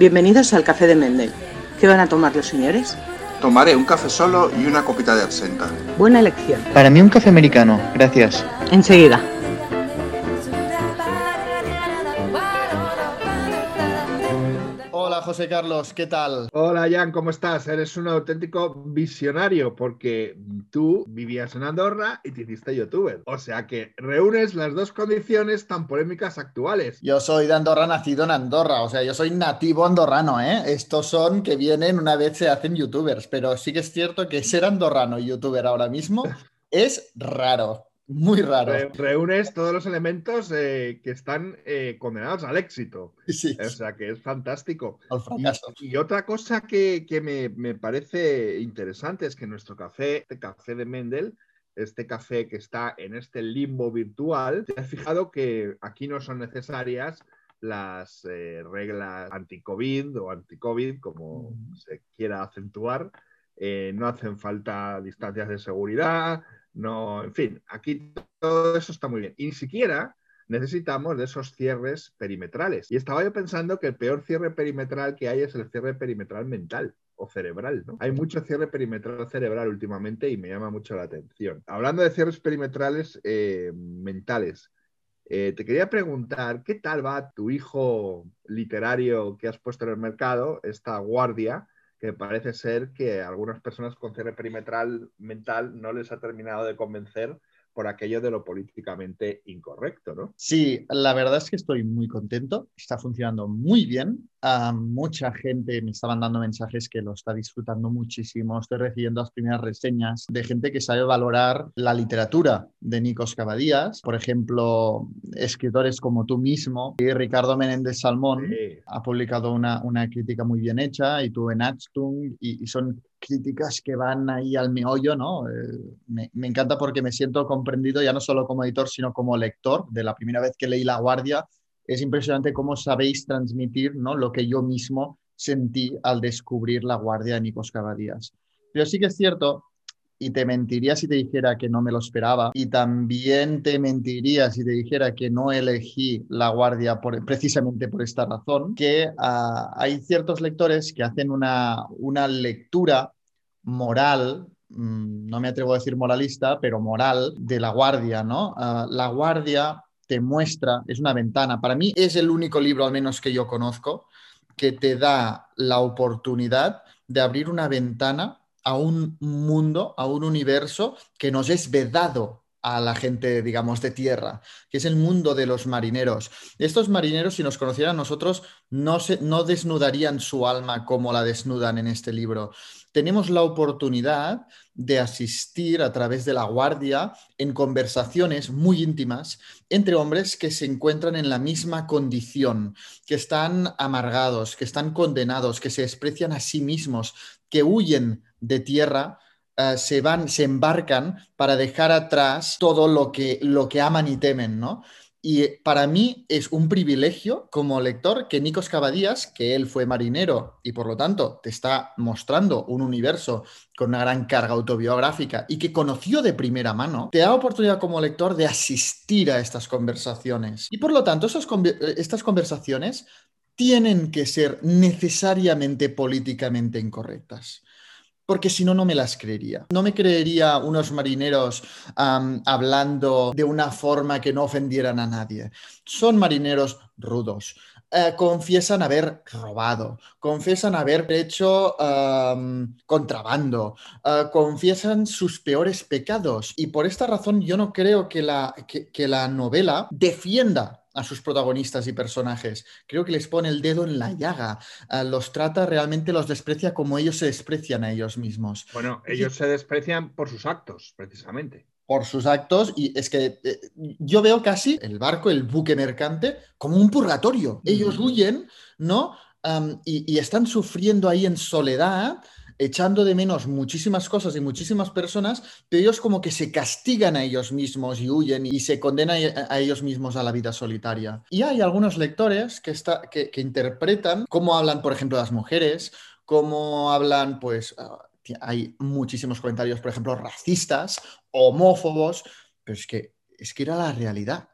Bienvenidos al Café de Mendel. ¿Qué van a tomar los señores? Tomaré un café solo y una copita de absenta. Buena elección. Para mí un café americano, gracias. Enseguida. José Carlos, ¿qué tal? Hola Jan, ¿cómo estás? Eres un auténtico visionario porque tú vivías en Andorra y te hiciste youtuber. O sea que reúnes las dos condiciones tan polémicas actuales. Yo soy de Andorra, nacido en Andorra, o sea, yo soy nativo andorrano, ¿eh? Estos son que vienen una vez se hacen youtubers, pero sí que es cierto que ser andorrano y youtuber ahora mismo es raro. Muy raro. Re- reúnes todos los elementos eh, que están eh, condenados al éxito. Sí, O sea que es fantástico. al Y, fracaso. y otra cosa que, que me, me parece interesante es que nuestro café, este café de Mendel, este café que está en este limbo virtual, te has fijado que aquí no son necesarias las eh, reglas anti-COVID o anti-COVID, como se quiera acentuar. No hacen falta distancias de seguridad, no, en fin, aquí todo eso está muy bien. Y ni siquiera necesitamos de esos cierres perimetrales. Y estaba yo pensando que el peor cierre perimetral que hay es el cierre perimetral mental o cerebral, ¿no? Hay mucho cierre perimetral cerebral últimamente y me llama mucho la atención. Hablando de cierres perimetrales eh, mentales, eh, te quería preguntar, ¿qué tal va tu hijo literario que has puesto en el mercado, esta guardia? Que parece ser que algunas personas con cierre perimetral mental no les ha terminado de convencer por aquello de lo políticamente incorrecto, ¿no? Sí, la verdad es que estoy muy contento, está funcionando muy bien. A mucha gente me estaban dando mensajes que lo está disfrutando muchísimo. Estoy recibiendo las primeras reseñas de gente que sabe valorar la literatura de Nikos Cavadías. Por ejemplo, escritores como tú mismo y Ricardo Menéndez Salmón Sí. ha publicado una, una crítica muy bien hecha y tú en Achtung y, y son críticas que van ahí al meollo, ¿no? Eh, me, me encanta porque me siento comprendido ya no solo como editor, sino como lector. De la primera vez que leí La Guardia, es impresionante cómo sabéis transmitir, ¿no? Lo que yo mismo sentí al descubrir La Guardia de Nikos Cavadías. Pero sí que es cierto, y te mentiría si te dijera que no me lo esperaba, y también te mentiría si te dijera que no elegí La Guardia por- precisamente por esta razón, que ah, hay ciertos lectores que hacen una, una lectura moral, mm, no me atrevo a decir moralista, pero moral de La Guardia, ¿no? Ah, la Guardia te muestra, es una ventana, para mí es el único libro, al menos que yo conozco, que te da la oportunidad de abrir una ventana a un mundo, a un universo que nos es vedado a la gente, digamos, de tierra, que es el mundo de los marineros. Estos marineros, si nos conocieran nosotros, no, se, no desnudarían su alma como la desnudan en este libro. Tenemos la oportunidad de asistir a través de la guardia en conversaciones muy íntimas entre hombres que se encuentran en la misma condición, que están amargados, que están condenados, que se desprecian a sí mismos, que huyen de tierra, eh, se van, se embarcan para dejar atrás todo lo que, lo que aman y temen, ¿no? Y eh, para mí es un privilegio como lector que Nikos Cavadías, que él fue marinero y por lo tanto te está mostrando un universo con una gran carga autobiográfica y que conoció de primera mano, te da oportunidad como lector de asistir a estas conversaciones. Y por lo tanto, eh, estas conversaciones tienen que ser necesariamente políticamente incorrectas. Porque si no, no me las creería. No me creería unos marineros hablando de una forma que no ofendieran a nadie. Son marineros rudos. Eh, confiesan haber robado, confiesan haber hecho contrabando, eh, confiesan sus peores pecados. Y por esta razón yo no creo que la, que la novela defienda a sus protagonistas y personajes. Creo que les pone el dedo en la llaga. Uh, los trata realmente, los desprecia como ellos se desprecian a ellos mismos. Bueno, ellos se desprecian por sus actos, precisamente. Por sus actos, y es que eh, yo veo casi el barco, el buque mercante, como un purgatorio. Ellos huyen, ¿no? Um, y, y están sufriendo ahí en soledad, echando de menos muchísimas cosas y muchísimas personas, pero ellos como que se castigan a ellos mismos y huyen y se condenan a, ellos mismos a la vida solitaria. Y hay algunos lectores que, está, que, interpretan cómo hablan, por ejemplo, las mujeres, cómo hablan, pues, uh, hay muchísimos comentarios, por ejemplo, racistas, homófobos, pero es que, es que era la realidad.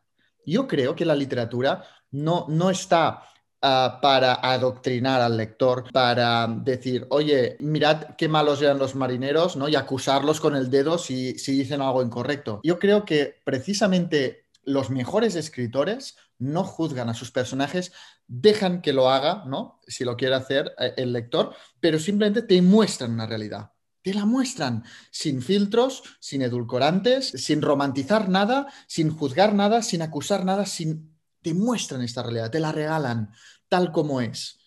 Yo creo que la literatura no, no está ah, para adoctrinar al lector, para decir, oye, mirad qué malos eran los marineros, ¿no? Y acusarlos con el dedo si, si dicen algo incorrecto. Yo creo que precisamente los mejores escritores no juzgan a sus personajes, dejan que lo haga, ¿no? Si lo quiere hacer eh, el lector, pero simplemente te muestran una realidad. Te la muestran sin filtros, sin edulcorantes, sin romantizar nada, sin juzgar nada, sin acusar nada, sin... Te muestran esta realidad, te la regalan tal como es.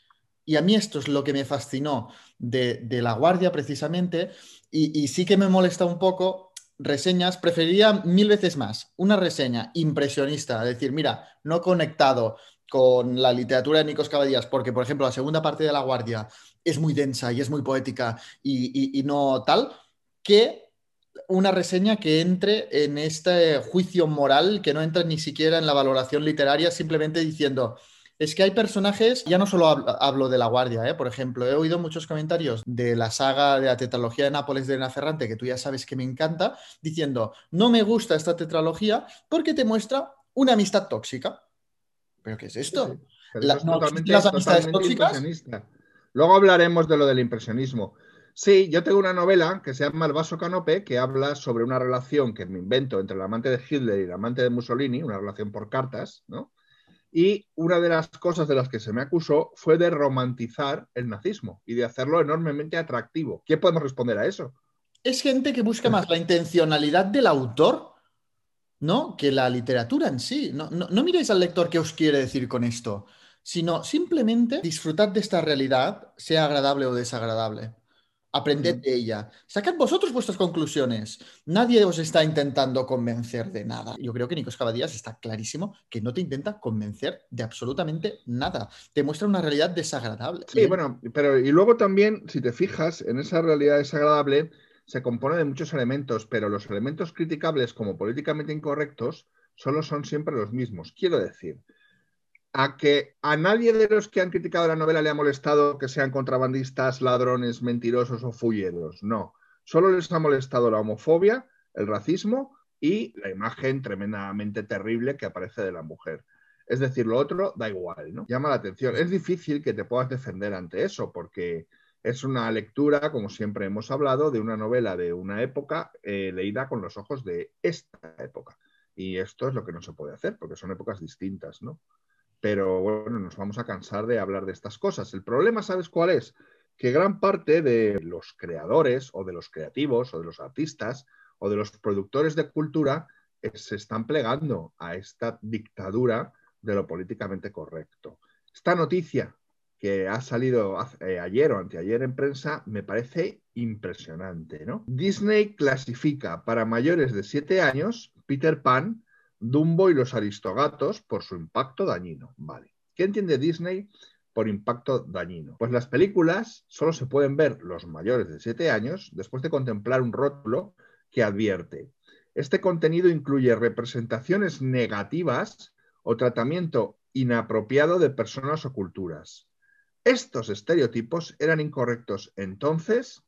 Y a mí esto es lo que me fascinó de, La Guardia precisamente, y, y sí que me molesta un poco reseñas, preferiría mil veces más una reseña impresionista, decir, mira, no conectado con la literatura de Nicos Cabadías, porque, por ejemplo, la segunda parte de La Guardia es muy densa y es muy poética y, no tal, que una reseña que entre en este juicio moral, que no entra ni siquiera en la valoración literaria, simplemente diciendo, es que hay personajes, ya no solo hablo, de La Guardia, ¿eh? por ejemplo, he oído muchos comentarios de la saga de la tetralogía de Nápoles de Elena Ferrante, que tú ya sabes que me encanta, diciendo, no me gusta esta tetralogía porque te muestra una amistad tóxica. ¿Pero qué es esto? las amistades tóxicas? Luego hablaremos de lo del impresionismo. Sí, yo tengo una novela que se llama El vaso canope, que habla sobre una relación que me invento entre el amante de Hitler y el amante de Mussolini, una relación por cartas, ¿no? Y una de las cosas de las que se me acusó fue de romantizar el nazismo y de hacerlo enormemente atractivo. ¿Qué podemos responder a eso? Es gente que busca más la intencionalidad del autor, ¿no? Que la literatura en sí. No, no miréis al lector qué os quiere decir con esto, sino simplemente disfrutad de esta realidad, sea agradable o desagradable. Aprended de ella. Sacad vosotros vuestras conclusiones. Nadie os está intentando convencer de nada. Yo creo que Nicos Cabadías está clarísimo que no te intenta convencer de absolutamente nada. Te muestra una realidad desagradable. Sí, bueno, pero y luego también, si te fijas, en esa realidad desagradable se compone de muchos elementos, pero los elementos criticables como políticamente incorrectos solo son siempre los mismos. Quiero decir, a que a nadie de los que han criticado la novela le ha molestado que sean contrabandistas, ladrones, mentirosos o fulleros. No, solo les ha molestado la homofobia, el racismo y la imagen tremendamente terrible que aparece de la mujer. Es decir, lo otro da igual, ¿no? Llama la atención. Es difícil que te puedas defender ante eso porque es una lectura, como siempre hemos hablado, de una novela de una época eh, leída con los ojos de esta época. Y esto es lo que no se puede hacer porque son épocas distintas, ¿no? Pero bueno, nos vamos a cansar de hablar de estas cosas. El problema, ¿sabes cuál es? Que gran parte de los creadores o de los creativos o de los artistas o de los productores de cultura eh, se están plegando a esta dictadura de lo políticamente correcto. Esta noticia que ha salido eh, ayer o anteayer en prensa me parece impresionante, ¿no? Disney clasifica para mayores de 7 años Peter Pan Dumbo y los Aristogatos por su impacto dañino. Vale. ¿Qué entiende Disney por impacto dañino? Pues las películas solo se pueden ver los mayores de 7 años después de contemplar un rótulo que advierte. Este contenido incluye representaciones negativas o tratamiento inapropiado de personas o culturas. Estos estereotipos eran incorrectos entonces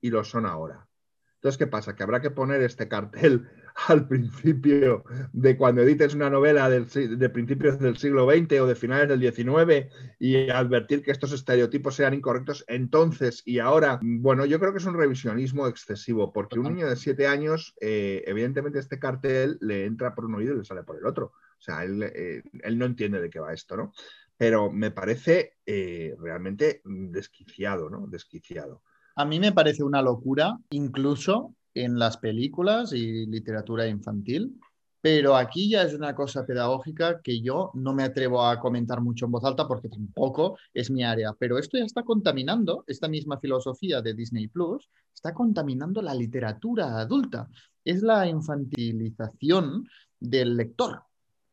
y lo son ahora. Entonces, ¿qué pasa? Que habrá que poner este cartel al principio de cuando edites una novela de principios del siglo XX o de finales del XIX y advertir que estos estereotipos sean incorrectos entonces y ahora. Bueno, yo creo que es un revisionismo excesivo, porque un niño de siete años, eh, evidentemente este cartel le entra por un oído y le sale por el otro. O sea, él, eh, él no entiende de qué va esto, ¿no? Pero me parece eh, realmente desquiciado, ¿no? Desquiciado. A mí me parece una locura, incluso en las películas y literatura infantil, pero aquí ya es una cosa pedagógica que yo no me atrevo a comentar mucho en voz alta porque tampoco es mi área, pero esto ya está contaminando, esta misma filosofía de Disney Plus, está contaminando la literatura adulta. Es la infantilización del lector.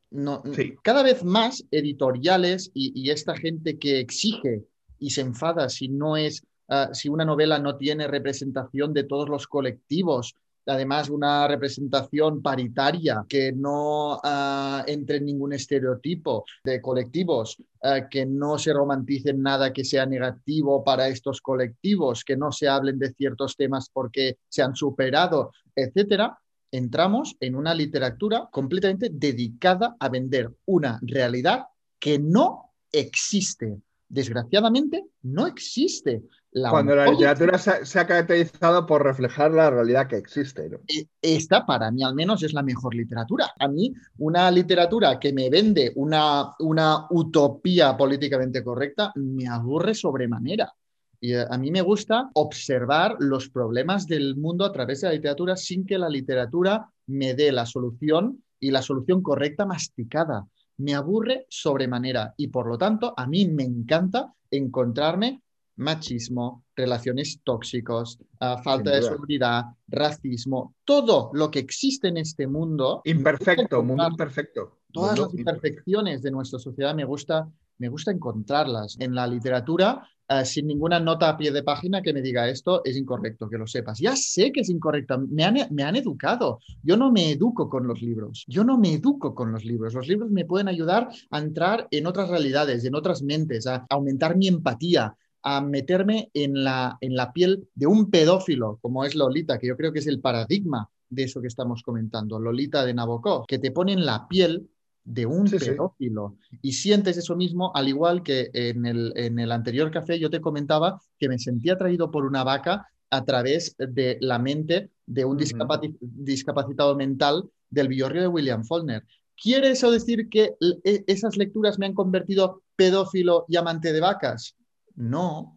No, Cada vez más editoriales y, y esta gente que exige y se enfada si no es Ah, si una novela no tiene representación de todos los colectivos, además una representación paritaria, que no uh, entre en ningún estereotipo de colectivos, ah, que no se romanticen nada que sea negativo para estos colectivos, que no se hablen de ciertos temas porque se han superado, etcétera, entramos en una literatura completamente dedicada a vender una realidad que no existe. Desgraciadamente, no existe. La Cuando la literatura se, se ha caracterizado por reflejar la realidad que existe. ¿no? e- esta para mí al menos es la mejor literatura. A mí una literatura que me vende una, una utopía políticamente correcta me aburre sobremanera. Y eh, a mí me gusta observar los problemas del mundo a través de la literatura sin que la literatura me dé la solución y la solución correcta masticada. Me aburre sobremanera y por lo tanto a mí me encanta encontrarme machismo, relaciones tóxicos, ah, falta de seguridad, racismo, todo lo que existe en este mundo. Imperfecto, mundo imperfecto. Todas Mundo las imperfecciones de nuestra sociedad me gusta, me gusta encontrarlas en la literatura eh, sin ninguna nota a pie de página que me diga esto es incorrecto, que lo sepas. Ya sé que es incorrecto, me han, me han educado. Yo no me educo con los libros, yo no me educo con los libros. Los libros me pueden ayudar a entrar en otras realidades, en otras mentes, a aumentar mi empatía, a meterme en la, en la piel de un pedófilo, como es Lolita, que yo creo que es el paradigma de eso que estamos comentando, Lolita de Nabokov, que te pone en la piel de un Sí, sí. pedófilo y sientes eso mismo, al igual que en el, en el anterior café yo te comentaba que me sentía atraído por una vaca a través de la mente de un discapaci- discapacitado mental del Villorrio de William Faulkner. ¿Quiere eso decir que e- esas lecturas me han convertido pedófilo y amante de vacas? No,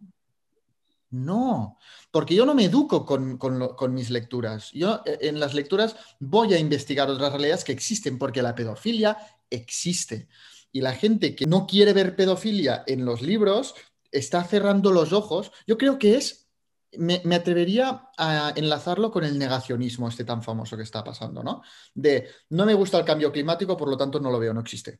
no, porque yo no me educo con, con mis lecturas. Yo eh, en las lecturas voy a investigar otras realidades que existen, porque la pedofilia existe. Y la gente que no quiere ver pedofilia en los libros está cerrando los ojos. Yo creo que es, me, me atrevería a enlazarlo con el negacionismo este tan famoso que está pasando, ¿no? De no me gusta el cambio climático, por lo tanto no lo veo, no existe.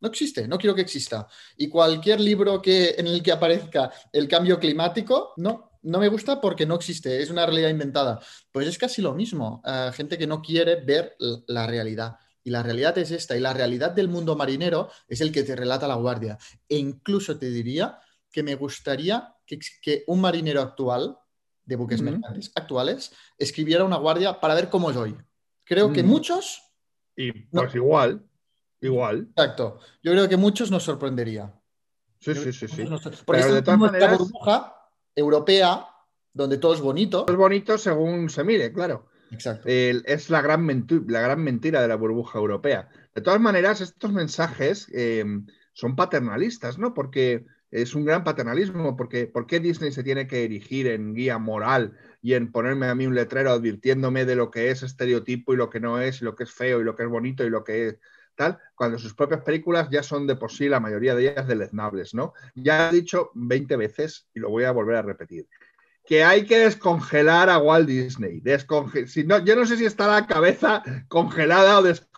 No existe, no quiero que exista. Y cualquier libro que, en el que aparezca el cambio climático, no, no me gusta porque no existe, es una realidad inventada. Pues es casi lo mismo, eh, gente que no quiere ver la realidad. Y la realidad es esta, y la realidad del mundo marinero es el que te relata la guardia. E incluso te diría que me gustaría que, un marinero actual, de buques mercantes actuales, escribiera una guardia para ver cómo es hoy. Creo que muchos Y pues igual, igual. Exacto. Yo creo que muchos nos sorprendería. Sí, sí, sí, sí. nos Porque Pero de esta todas maneras- burbuja europea, donde todo es bonito. Es bonito según se mire, claro. Exacto. Es la gran, la gran mentira de la burbuja europea. De todas maneras, estos mensajes eh, son paternalistas, ¿no? Porque es un gran paternalismo, porque ¿por qué Disney se tiene que erigir en guía moral y en ponerme a mí un letrero advirtiéndome de lo que es estereotipo y lo que no es, y lo que es feo y lo que es bonito y lo que es tal, cuando sus propias películas ya son de por sí, la mayoría de ellas, deleznables, ¿no? Ya he dicho 20 veces y lo voy a volver a repetir que hay que descongelar a Walt Disney. Si no, yo no sé si está la cabeza congelada o descongelada.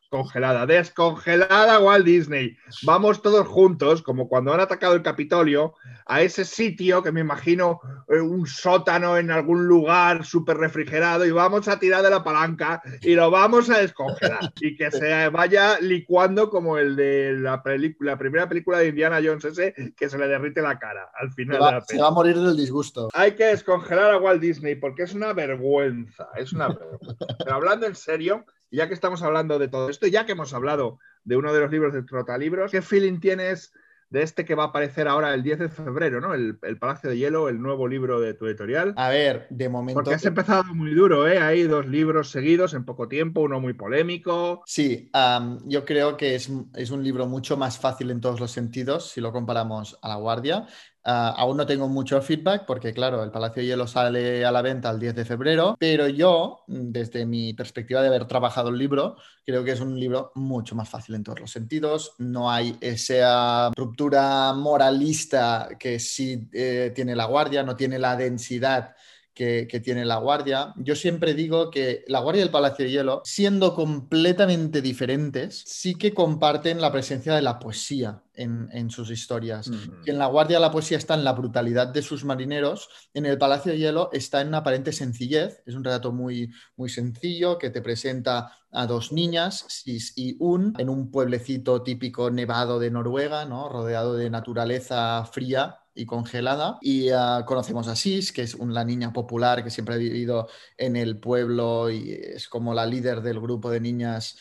Descongelada a Walt Disney. Vamos todos juntos, como cuando han atacado el Capitolio, a ese sitio que me imagino eh, un sótano en algún lugar súper refrigerado y vamos a tirar de la palanca y lo vamos a descongelar y que se vaya licuando como el de la, película, la primera película de Indiana Jones ese que se le derrite la cara al final de va, la se va a morir del disgusto. Hay que descongelar a Walt Disney porque es una vergüenza, es una vergüenza. Pero hablando en serio, y ya que estamos hablando de todo esto, ya que hemos hablado de uno de los libros de Trotalibros, ¿qué feeling tienes de este que va a aparecer ahora el 10 de febrero, ¿no? El, el Palacio de Hielo, el nuevo libro de tu editorial. A ver, de momento. Porque has empezado muy duro, ¿eh? Hay dos libros seguidos en poco tiempo, uno muy polémico. Sí, am, yo creo que es, es un libro mucho más fácil en todos los sentidos si lo comparamos a La Guardia. Ah, aún no tengo mucho feedback porque, claro, el Palacio de Hielo sale a la venta el 10 de febrero, pero yo, desde mi perspectiva de haber trabajado el libro, creo que es un libro mucho más fácil en todos los sentidos. No hay esa ruptura moralista que sí eh, tiene La Guardia, no tiene la densidad que, que, tiene La Guardia. Yo siempre digo que La Guardia y el Palacio de Hielo, siendo completamente diferentes, sí que comparten la presencia de la poesía en, en sus historias. Mm. Que en La Guardia la poesía está en la brutalidad de sus marineros, en el Palacio de Hielo está en una aparente sencillez, es un relato muy, muy sencillo que te presenta a dos niñas, Sis y Un, en un pueblecito típico nevado de Noruega, ¿no? rodeado de naturaleza fría y congelada. Y uh, conocemos a Sis, que es una niña popular que siempre ha vivido en el pueblo y es como la líder del grupo de niñas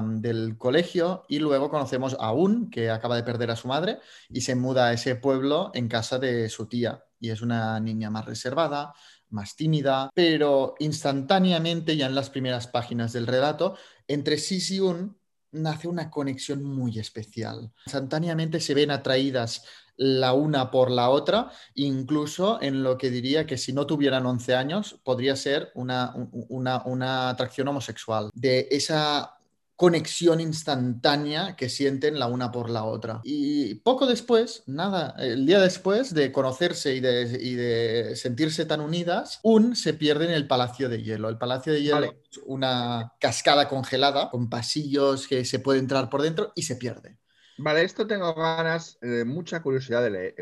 del colegio y luego conocemos a Un, que acaba de perder a su madre y se muda a ese pueblo en casa de su tía. Y es una niña más reservada, más tímida, pero instantáneamente, ya en las primeras páginas del relato, entre Sis y Un nace una conexión muy especial. Instantáneamente se ven atraídas la una por la otra, incluso en lo que diría que si no tuvieran 11 años podría ser una, una, una atracción homosexual. De esa conexión instantánea que sienten la una por la otra. Y poco después, nada, el día después de conocerse y de, y de sentirse tan unidas, Un se pierde en el Palacio de Hielo. El Palacio de Hielo Vale. es una cascada congelada con pasillos que se puede entrar por dentro y se pierde. Vale, esto tengo ganas, eh, mucha curiosidad de,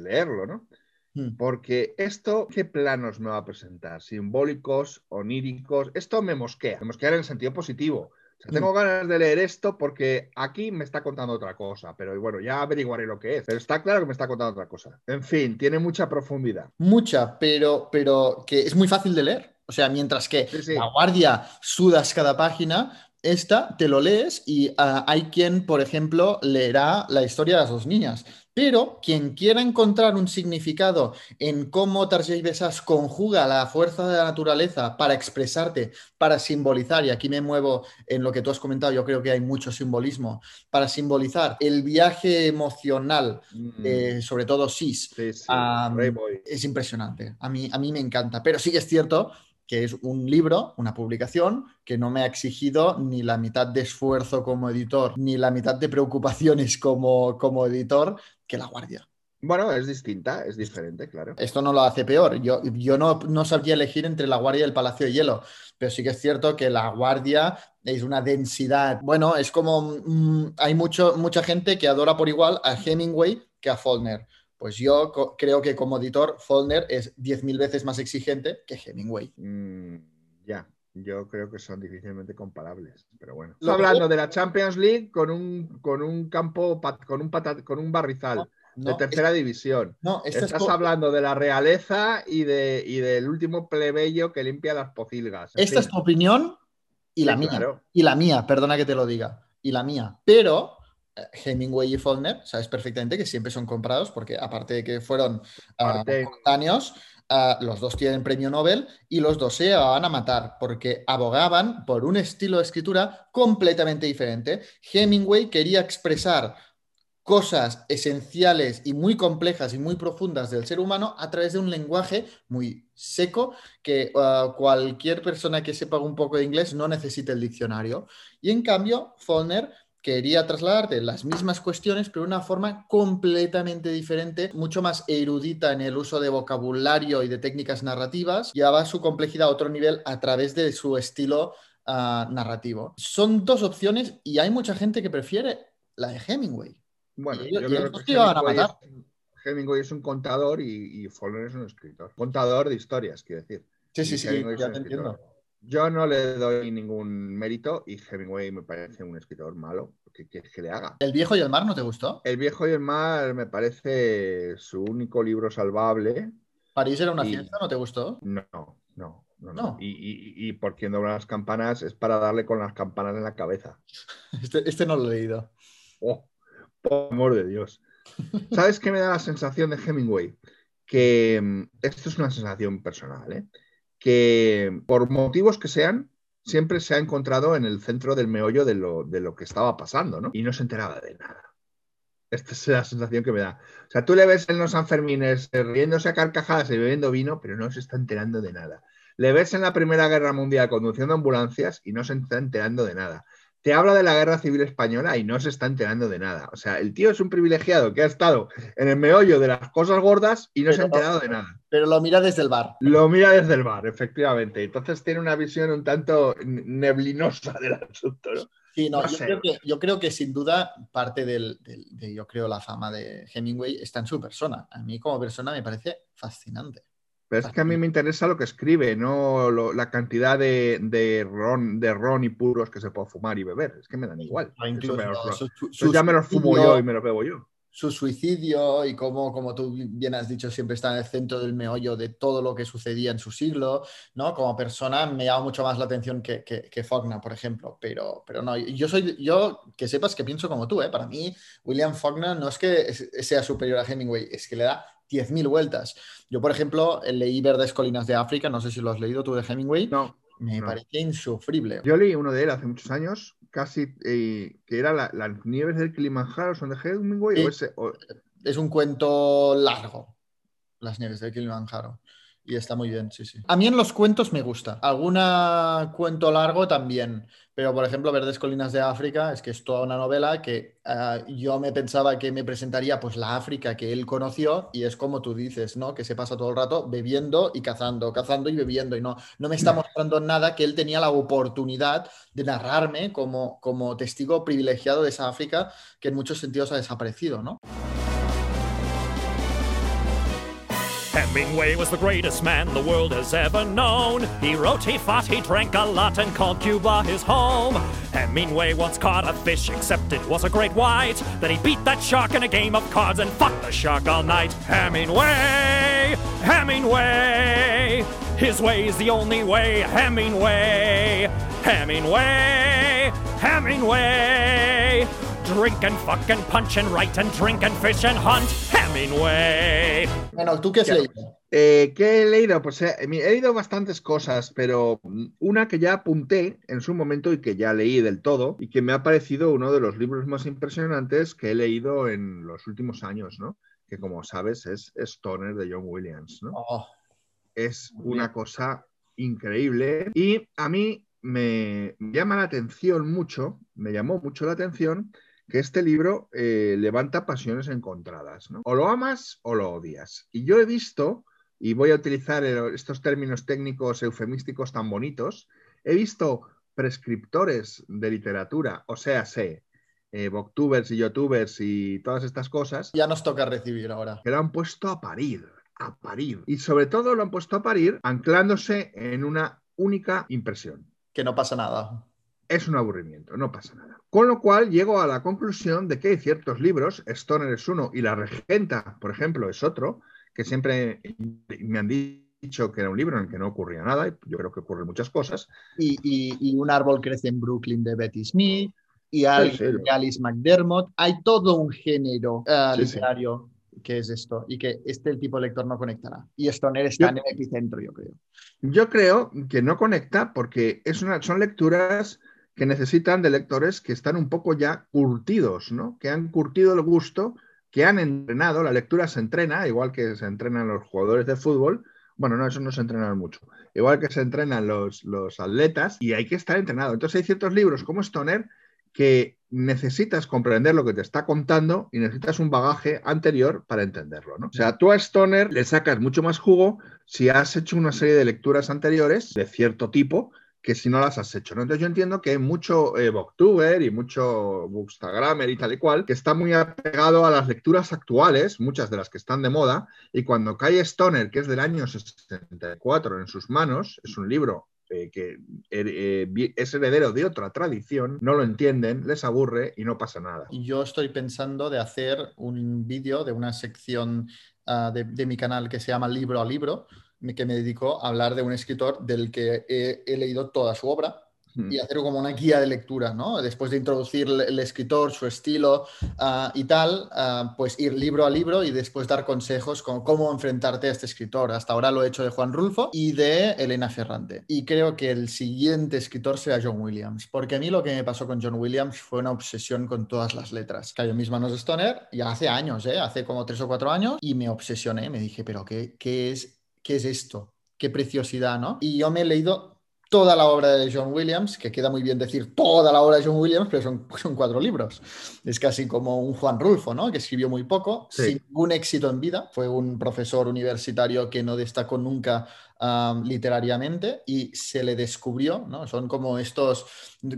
leerlo, ¿no? Hmm. Porque esto, ¿qué planos me va a presentar? Simbólicos, oníricos. Esto me mosquea, me mosquea en el sentido positivo. O sea, Mm. tengo ganas de leer esto porque aquí me está contando otra cosa, pero bueno, ya averiguaré lo que es. Pero está claro que me está contando otra cosa. En fin, tiene mucha profundidad. Mucha, pero, pero que es muy fácil de leer. O sea, mientras que Sí, sí. La Guardia sudas cada página, esta te lo lees y ah, hay quien, por ejemplo, leerá la historia de las dos niñas. Pero quien quiera encontrar un significado en cómo Tarjei Besas conjuga la fuerza de la naturaleza para expresarte, para simbolizar, y aquí me muevo en lo que tú has comentado, yo creo que hay mucho simbolismo, para simbolizar el viaje emocional, Mm, eh, sobre todo Sis, sí, sí. es impresionante. A mí, a mí me encanta. Pero sí que es cierto que es un libro, una publicación, que no me ha exigido ni la mitad de esfuerzo como editor, ni la mitad de preocupaciones como, como editor que La Guardia. Bueno, es distinta, es diferente, claro. Esto no lo hace peor. Yo, yo no, no sabría elegir entre La Guardia y el Palacio de Hielo, pero sí que es cierto que La Guardia es una densidad. Bueno, es como mm, hay mucho, mucha gente que adora por igual a Hemingway que a Faulkner. Pues yo creo que como editor, Faulkner es 10.000 veces más exigente que Hemingway. Mm, ya, yo creo que son difícilmente comparables, pero bueno. Lo que- hablando de la Champions League con un, con un campo, con un, con un barrizal de No, tercera división. no, es Estás hablando de la realeza y, de, y del último plebeyo que limpia las pocilgas. Esta es tu opinión y la Sí, mía. claro. Y la mía, perdona que te lo diga. Y la mía. Pero Hemingway y Faulkner, sabes perfectamente que siempre son comprados porque aparte de que fueron ah, Aparte- coetáneos, ah, los dos tienen premio Nobel y los dos se van a matar porque abogaban por un estilo de escritura completamente diferente. Hemingway quería expresar cosas esenciales y muy complejas y muy profundas del ser humano a través de un lenguaje muy seco que uh, cualquier persona que sepa un poco de inglés no necesita el diccionario. Y en cambio, Faulkner quería trasladarte las mismas cuestiones, pero de una forma completamente diferente, mucho más erudita en el uso de vocabulario y de técnicas narrativas, llevaba su complejidad a otro nivel a través de su estilo uh, narrativo. Son dos opciones y hay mucha gente que prefiere la de Hemingway. Bueno, Y yo y creo que iban a Hemingway matar. es, Hemingway es un contador y, y es un escritor. Contador de historias, quiero decir. Sí, sí, sí, Hemingway es ya te escritor. entiendo. Yo no le doy ningún mérito y Hemingway me parece un escritor malo. ¿Qué quieres que le haga? ¿El viejo y el mar no te gustó? El viejo y el mar me parece su único libro salvable. ¿París era una Y- fiesta? ¿No te gustó? No, no, no. no. Y, y- y por quien dobla las campanas es para darle con las campanas en la cabeza. Este, este no lo he leído. Oh, por amor de Dios. ¿Sabes qué me da la sensación de Hemingway? Que mm, esto es una sensación personal, ¿eh? Que por motivos que sean, siempre se ha encontrado en el centro del meollo de lo, de lo que estaba pasando, ¿no? Y no se enteraba de nada. Esta es la sensación que me da. O sea, tú le ves en los Sanfermines eh, riéndose a carcajadas y bebiendo vino, pero no se está enterando de nada. Le ves en la Primera Guerra Mundial conduciendo ambulancias y no se está enterando de nada. Te habla de la Guerra Civil Española y no se está enterando de nada. O sea, el tío es un privilegiado que ha estado en el meollo de las cosas gordas y no se ha enterado de nada. Pero lo mira desde el bar. Lo mira desde el bar, efectivamente. Entonces tiene una visión un tanto neblinosa del asunto, ¿no? Sí, no, No yo, creo que, yo creo que sin duda parte del, del- de, yo creo, la fama de Hemingway está en su persona. A mí como persona me parece fascinante. Pero es que a mí me interesa lo que escribe, no lo- la cantidad de, de ron, de ron y puros que se puede fumar y beber. Es que me dan igual. Incluso me los- su- su- eso ya me los fumo yo y me los bebo yo. su suicidio y cómo, como tú bien has dicho, siempre está en el centro del meollo de todo lo que sucedía en su siglo, ¿no? Como persona me llama mucho más la atención que, que, Faulkner, por ejemplo, pero, pero no, yo soy, yo que sepas que pienso como tú, ¿eh? Para mí, William Faulkner no es que sea superior a Hemingway, es que le da 10.000 vueltas. Yo, por ejemplo, leí Verdes Colinas de África, no sé si lo has leído tú de Hemingway. No. Me parece insufrible. Yo leí uno de él hace muchos años, casi, eh, que era las la nieves del Kilimanjaro, son de Hemingway, o ese, es un cuento largo, Las nieves del Kilimanjaro. Y está muy bien, sí, sí. A mí en los cuentos me gusta. Alguna cuento largo también. Pero, por ejemplo, Verdes Colinas de África es que es toda una novela que eh, yo me pensaba que me presentaría pues la África que él conoció y es como tú dices, ¿no? Que se pasa todo el rato bebiendo y cazando, cazando y bebiendo y no, no me está mostrando nada que él tenía la oportunidad de narrarme como, como testigo privilegiado de esa África que en muchos sentidos ha desaparecido, ¿no? Hemingway was the greatest man the world has ever known. He wrote, he fought, he drank a lot and called Cuba his home. Hemingway once caught a fish, except it was a great white. Then he beat that shark in a game of cards and fucked the shark all night. Hemingway, Hemingway, his way is the only way. Hemingway, Hemingway, Hemingway. Drink and fuck and punch and write and drink and fish and hunt. Hemingway. Bueno, ¿tú qué has leído? Eh, ¿Qué he leído? Pues eh, he, leído bastantes cosas, pero una que ya apunté en su momento y que ya leí del todo y que me ha parecido uno de los libros más impresionantes que he leído en los últimos años, ¿no? Que como sabes es Stoner de John Williams, ¿no? Oh, es una cosa increíble y a mí me llama la atención mucho, me llamó mucho la atención que este libro eh, levanta pasiones encontradas. ¿no? O lo amas o lo odias. Y yo he visto, y voy a utilizar estos términos técnicos eufemísticos tan bonitos, he visto prescriptores de literatura, o sea, sé, eh, booktubers y youtubers y todas estas cosas. Ya nos toca recibir ahora. Que lo han puesto a parir, a parir. Y sobre todo lo han puesto a parir anclándose en una única impresión. Que no pasa nada es un aburrimiento, no pasa nada. Con lo cual llego a la conclusión de que hay ciertos libros, Stoner es uno y La Regenta, por ejemplo, es otro, que siempre me han dicho que era un libro en el que no ocurría nada, y yo creo que ocurren muchas cosas. Y, Un árbol crece en Brooklyn de Betty Smith, y, Alice McDermott, hay todo un género uh, literario que es esto y que este tipo de lector no conectará. Y Stoner está en el epicentro, yo creo. Yo creo que no conecta porque es una, son lecturas que necesitan de lectores que están un poco ya curtidos, ¿no? Que han curtido el gusto, que han entrenado, la lectura se entrena, igual que se entrenan los jugadores de fútbol. Bueno, no, eso no se entrenan mucho. Igual que se entrenan los, los atletas y hay que estar entrenado. Entonces hay ciertos libros como Stoner que necesitas comprender lo que te está contando y necesitas un bagaje anterior para entenderlo. ¿no? O sea, tú a Stoner le sacas mucho más jugo si has hecho una serie de lecturas anteriores de cierto tipo que si no las has hecho. ¿no? Entonces yo entiendo que hay mucho eh, y mucho Bookstagrammer y tal y cual, que está muy apegado a las lecturas actuales, muchas de las que están de moda, y cuando cae Stoner, que es del año 64, en sus manos, es un libro eh, que eh, es heredero de otra tradición, no lo entienden, les aburre y no pasa nada. Yo estoy pensando de hacer un vídeo de una sección de, de mi canal que se llama Libro a Libro, que me dedico a hablar de un escritor del que he, leído toda su obra y hacer como una guía de lectura, ¿no? Después de introducir el escritor, su estilo ah, y tal, ah, pues ir libro a libro y después dar consejos con cómo enfrentarte a este escritor. Hasta ahora lo he hecho de Juan Rulfo y de Elena Ferrante. Y creo que el siguiente escritor será John Williams, porque a mí lo que me pasó con John Williams fue una obsesión con todas las letras. Cayó mis manos de Stoner ya hace años, ¿eh? Hace como tres o cuatro años y me obsesioné, me dije, pero ¿qué, qué es ¿qué es esto? Qué preciosidad, ¿no? Y yo me he leído toda la obra de John Williams, que queda muy bien decir toda la obra de John Williams, pero son, son cuatro libros. Es casi como un Juan Rulfo, ¿no? Que escribió muy poco, sin ningún éxito en vida. Fue un profesor universitario que no destacó nunca literariamente y se le descubrió, ¿no? Son como estos,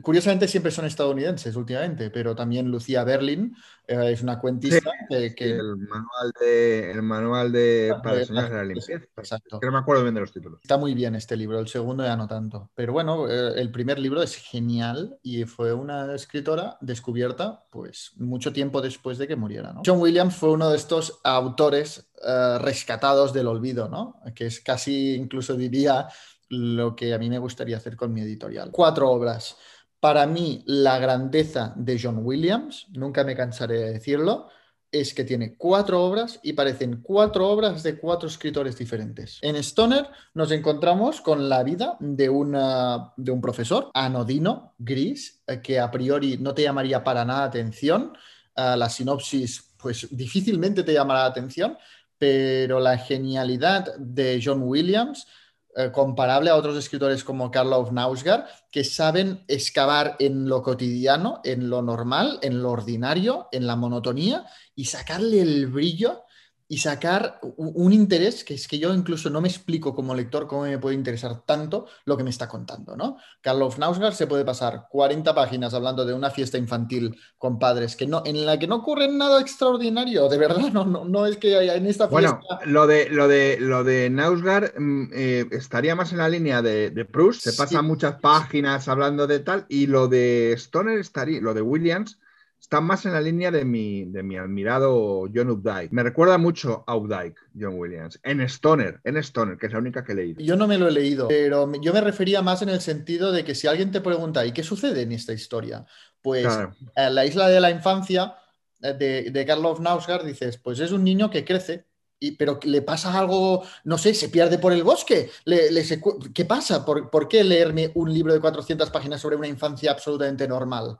curiosamente siempre son estadounidenses últimamente, pero también Lucía Berlin Eh, es una cuentista que, que- El manual de, el manual de para enseñar la limpieza. Exacto. Que no me acuerdo bien de los títulos. Está muy bien este libro, el segundo ya no tanto. Pero bueno, eh, el primer libro es genial y fue una escritora descubierta pues mucho tiempo después de que muriera. ¿no? John Williams fue uno de estos autores eh, rescatados del olvido, ¿no? que es casi, incluso diría, lo que a mí me gustaría hacer con mi editorial. Cuatro obras. Para mí, la grandeza de John Williams, nunca me cansaré de decirlo, es que tiene cuatro obras y parecen cuatro obras de cuatro escritores diferentes. En Stoner nos encontramos con la vida de, una, de un profesor anodino, gris, eh, que a priori no te llamaría para nada atención. Uh, la sinopsis, pues difícilmente te llamará la atención, pero la genialidad de John Williams eh, comparable a otros escritores como Karl Nausgar, que saben excavar en lo cotidiano, en lo normal, en lo ordinario, en la monotonía y sacarle el brillo y sacar un interés que es que yo incluso no me explico como lector cómo me puede interesar tanto lo que me está contando, ¿no? Carlos Nausgar se puede pasar 40 páginas hablando de una fiesta infantil con padres que no, en la que no ocurre nada extraordinario, de verdad, no, no, no es que haya en esta fiesta... Bueno, lo de, lo de, lo de Nausgar mm, eh, estaría más en la línea de, de Proust, se pasa Sí. muchas páginas hablando de tal, y lo de Stoner estaría, lo de Williams está más en la línea de mi, de mi admirado John Updike. Me recuerda mucho a Updike, John Williams, en Stoner, en Stoner, que es la única que he leído. Yo no me lo he leído, pero yo me refería más en el sentido de que si alguien te pregunta, ¿y qué sucede en esta historia? Pues Claro. en la isla de la infancia eh, de, de Karlov Nausgard dices, pues es un niño que crece, y, pero le pasa algo, no sé, se pierde por el bosque. Le- le ¿Qué pasa? ¿Por, por qué leerme un libro de 400 páginas sobre una infancia absolutamente normal?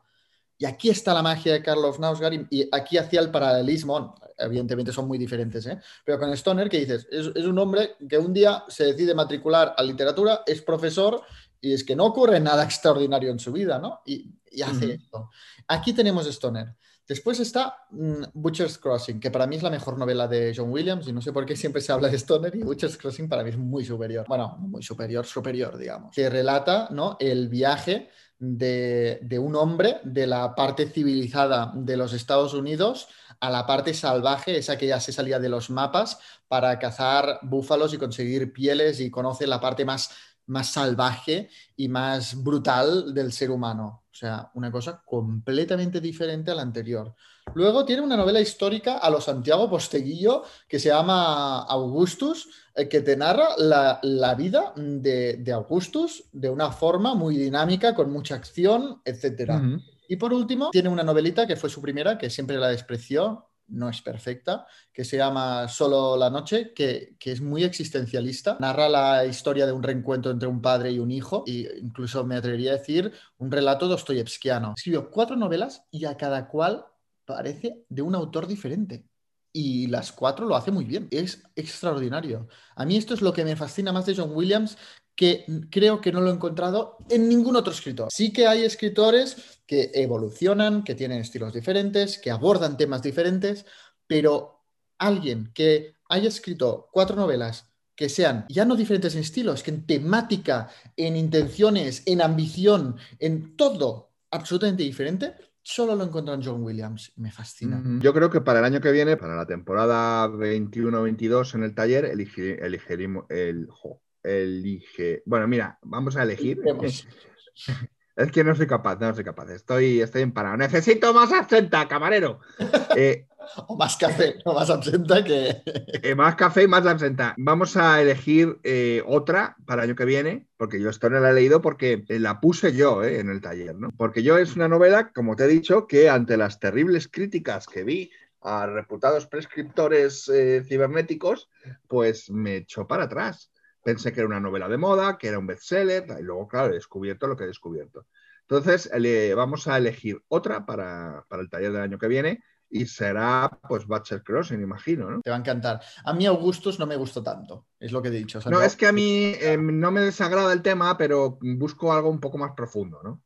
Y aquí está la magia de Karlov Nausgard y, y aquí hacía el paralelismo, evidentemente son muy diferentes, ¿eh? pero con Stoner, que dices, es, es un hombre que un día se decide matricular a literatura, es profesor y es que no ocurre nada extraordinario en su vida, ¿no? Y, y hace esto. Aquí tenemos Stoner. Después está mm, Butcher's Crossing, que para mí es la mejor novela de John Williams y no sé por qué siempre se habla de Stoner y Butcher's Crossing para mí es muy superior. Bueno, no muy superior, superior, digamos. Que relata ¿no? el viaje de, un hombre de la parte civilizada de los Estados Unidos a la parte salvaje, esa que ya se salía de los mapas, para cazar búfalos y conseguir pieles y conoce la parte más, más salvaje y más brutal del ser humano. O sea, una cosa completamente diferente a la anterior. Luego tiene una novela histórica a lo Santiago Posteguillo que se llama Augustus, eh, que te narra la, la vida de, de Augustus de una forma muy dinámica, con mucha acción. Ujú. Y por último, tiene una novelita que fue su primera, que siempre la despreció, no es perfecta, que se llama Solo la noche, que, que es muy existencialista. Narra la historia de un reencuentro entre un padre y un hijo, e incluso me atrevería a decir un relato dostoyevskiano. Escribió cuatro novelas y a cada cual parece de un autor diferente. Y las cuatro lo hace muy bien. Es extraordinario. A mí esto es lo que me fascina más de John Williams, que creo que no lo he encontrado en ningún otro escritor. Sí que hay escritores que evolucionan, que tienen estilos diferentes, que abordan temas diferentes, pero alguien que haya escrito cuatro novelas que sean ya no diferentes en estilos, que en temática, en intenciones, en ambición, en todo absolutamente diferente, solo lo encuentro en John Williams. Me fascina. Yo creo que para el año que viene, para la temporada 21-22 en el taller, elige- elegiremos el... elige... Bueno, mira, vamos a elegir. Es que no soy capaz, no soy capaz. Estoy, estoy empanado. Necesito más absenta, camarero. Eh, O más café, o más absenta que... eh, más café y más absenta. Vamos a elegir eh, otra para el año que viene, porque yo esto no la he leído porque eh, la puse yo en el taller, ¿no? Porque yo es una novela, como te he dicho, que ante las terribles críticas que vi a reputados prescriptores cibernéticos, pues me echó para atrás. Pensé que era una novela de moda, que era un bestseller, y luego, claro, he descubierto lo que he descubierto. Entonces, ele- vamos a elegir otra para, para el taller del año que viene y será, pues, Butcher Crossing, imagino, ¿no? Te va a encantar. A mí Augustus no me gustó tanto, es lo que he dicho. O sea, No, es que a mí eh, no me desagrada el tema, pero busco algo un poco más profundo, ¿no?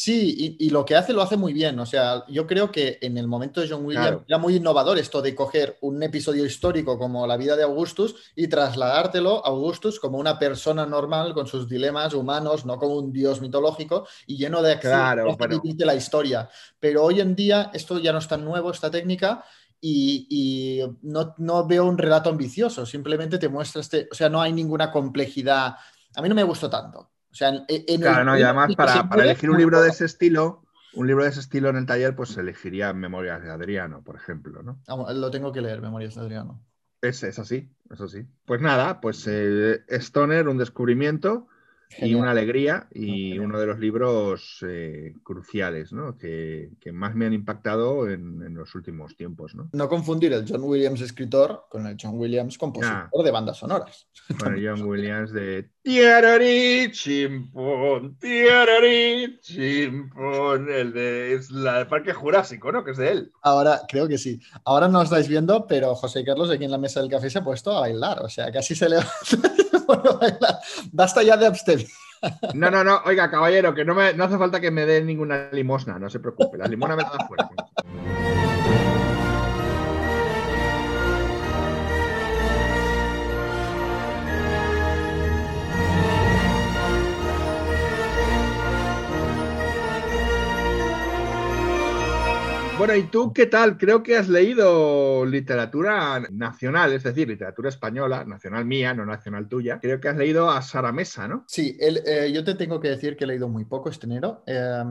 Sí, y, y lo que hace lo hace muy bien. O sea, yo creo que en el momento de John Williams Claro. era muy innovador esto de coger un episodio histórico como la vida de Augustus y trasladártelo a Augustus como una persona normal con sus dilemas humanos, no como un dios mitológico y lleno de acción Claro, que dice la historia. Pero hoy en día esto ya no es tan nuevo, esta técnica. Y, y no, no veo un relato ambicioso, simplemente te muestra este, o sea, no hay ninguna complejidad. A mí no me gustó tanto. O sea, en, en Claro, el no, y además para, elegir un libro de ese estilo, un libro de ese estilo en el taller, pues elegiría Memorias de Adriano, por ejemplo, ¿no? Vamos, Lo tengo que leer, Memorias de Adriano. Es, es así, es así. Pues nada, pues eh, Stoner, un descubrimiento y una alegría y uno de los libros eh, cruciales, ¿no? Que, que más me han impactado en, en los últimos tiempos, ¿no? No confundir el John Williams escritor con el John Williams compositor Ya. de bandas sonoras. Con el John Williams de Tiarari Chimpón, Tiarari Chimpón, el de es la de Parque Jurásico, ¿no? Que es de él. Ahora, creo que sí. Ahora no os estáis viendo, pero José Carlos aquí en la mesa del café se ha puesto a bailar. O sea, casi se le Basta ya de abstener. No, no, no, oiga, caballero, que no, me, no hace falta que me dé ninguna limosna, no se preocupe, la limona me da fuera. Bueno, ¿y tú qué tal? Creo que has leído literatura nacional, es decir, literatura española, nacional mía, no nacional tuya. Creo que has leído a Sara Mesa, ¿no? Sí, el- eh, yo te tengo que decir que he leído muy poco este enero. Eh,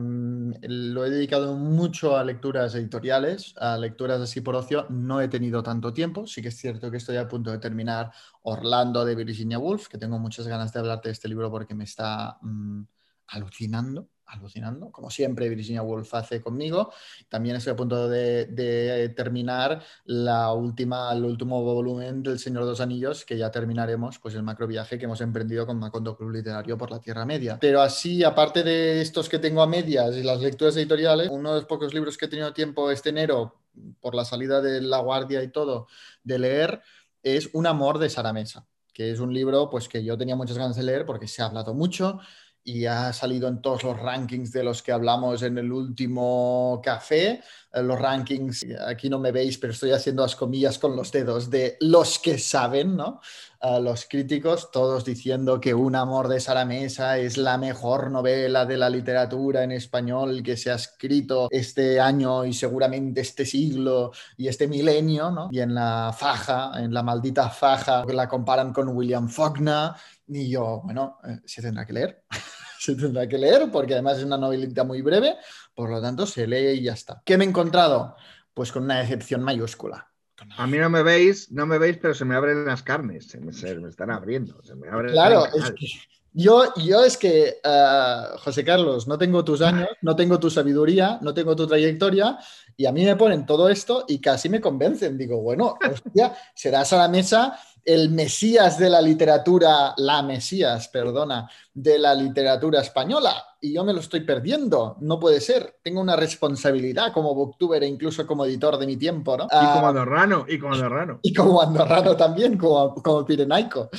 lo he dedicado mucho a lecturas editoriales, a lecturas así por ocio. No he tenido tanto tiempo. Sí que es cierto que estoy a punto de terminar Orlando de Virginia Woolf, que tengo muchas ganas de hablarte de este libro porque me está mm, alucinando. Alucinando, como siempre Virginia Woolf hace conmigo. También estoy a punto de, terminar la última, el último volumen del Señor de los Anillos, que ya terminaremos, pues el macro viaje que hemos emprendido con Macondo Club Literario por la Tierra Media. Pero así, aparte de estos que tengo a medias y las lecturas editoriales, uno de los pocos libros que he tenido tiempo este enero, por la salida de La Guardia y todo, de leer, es Un amor de Sara Mesa, que es un libro pues que yo tenía muchas ganas de leer porque se ha hablado mucho y ha salido en todos los rankings de los que hablamos en el último café. Eh, Los rankings, aquí no me veis, pero estoy haciendo las comillas con los dedos de los que saben, ¿no? Uh, los críticos, todos diciendo que Un amor de Sara Mesa es la mejor novela de la literatura en español que se ha escrito este año y seguramente este siglo y este milenio, ¿no? Y en la faja, en la maldita faja, la comparan con William Faulkner y yo, bueno, eh, se tendrá que leer. se tendrá que leer porque además es una novelita muy breve, por lo tanto se lee y ya está. ¿Qué me he encontrado? Pues con una decepción mayúscula. A mí no me veis, no me veis, pero se me abren las carnes, se me, se me están abriendo, se me abren Claro, es que yo, yo es que, uh, José Carlos, no tengo tus años, no tengo tu sabiduría, no tengo tu trayectoria, y a mí me ponen todo esto y casi me convencen. Digo, bueno, hostia, serás a la mesa el mesías de la literatura, la mesías, perdona, de la literatura española. Y yo me lo estoy perdiendo. No puede ser. Tengo una responsabilidad como booktuber e incluso como editor de mi tiempo, ¿no? Y como Ah, andorrano, y como andorrano. y como andorrano también, como, como pirenaico.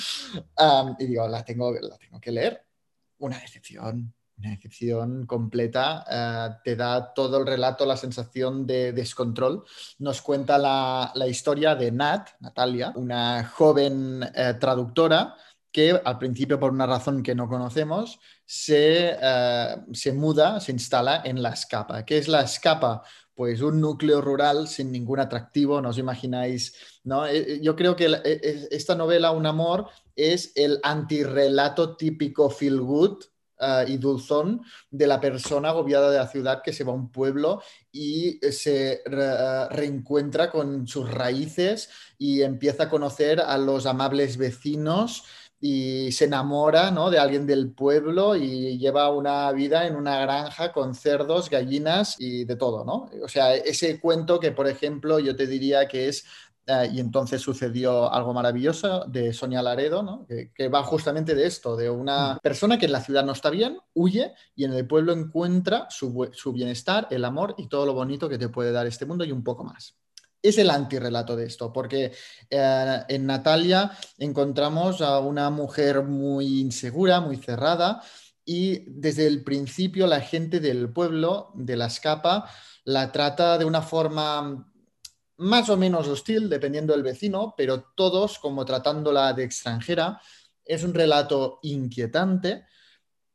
Um, y digo, la tengo, la tengo que leer. Una decepción, una decepción completa. Uh, te da todo el relato la sensación de descontrol. Nos cuenta la, historia de Nat, Natalia, una joven uh, traductora que al principio, por una razón que no conocemos, se, uh, se muda, se instala en La Escapa. ¿Qué es La Escapa? pues un núcleo rural sin ningún atractivo, no os imagináis, ¿no? Yo creo que esta novela, Un amor, es el antirrelato típico feel good uh, y dulzón de la persona agobiada de la ciudad que se va a un pueblo y se re reencuentra con sus raíces y empieza a conocer a los amables vecinos y se enamora ¿no? de alguien del pueblo y lleva una vida en una granja con cerdos, gallinas y de todo, ¿no? O sea, ese cuento que, por ejemplo, yo te diría que es Uh, y entonces sucedió algo maravilloso de Sonia Laredo, ¿no? que, que, va justamente de esto, de una persona que en la ciudad no está bien, huye y en el pueblo encuentra su, su bienestar, el amor y todo lo bonito que te puede dar este mundo y un poco más es el antirrelato de esto, porque eh, en Natalia encontramos a una mujer muy insegura, muy cerrada, y desde el principio la gente del pueblo, de la escapa, la trata de una forma más o menos hostil, dependiendo del vecino, pero todos como tratándola de extranjera. Es un relato inquietante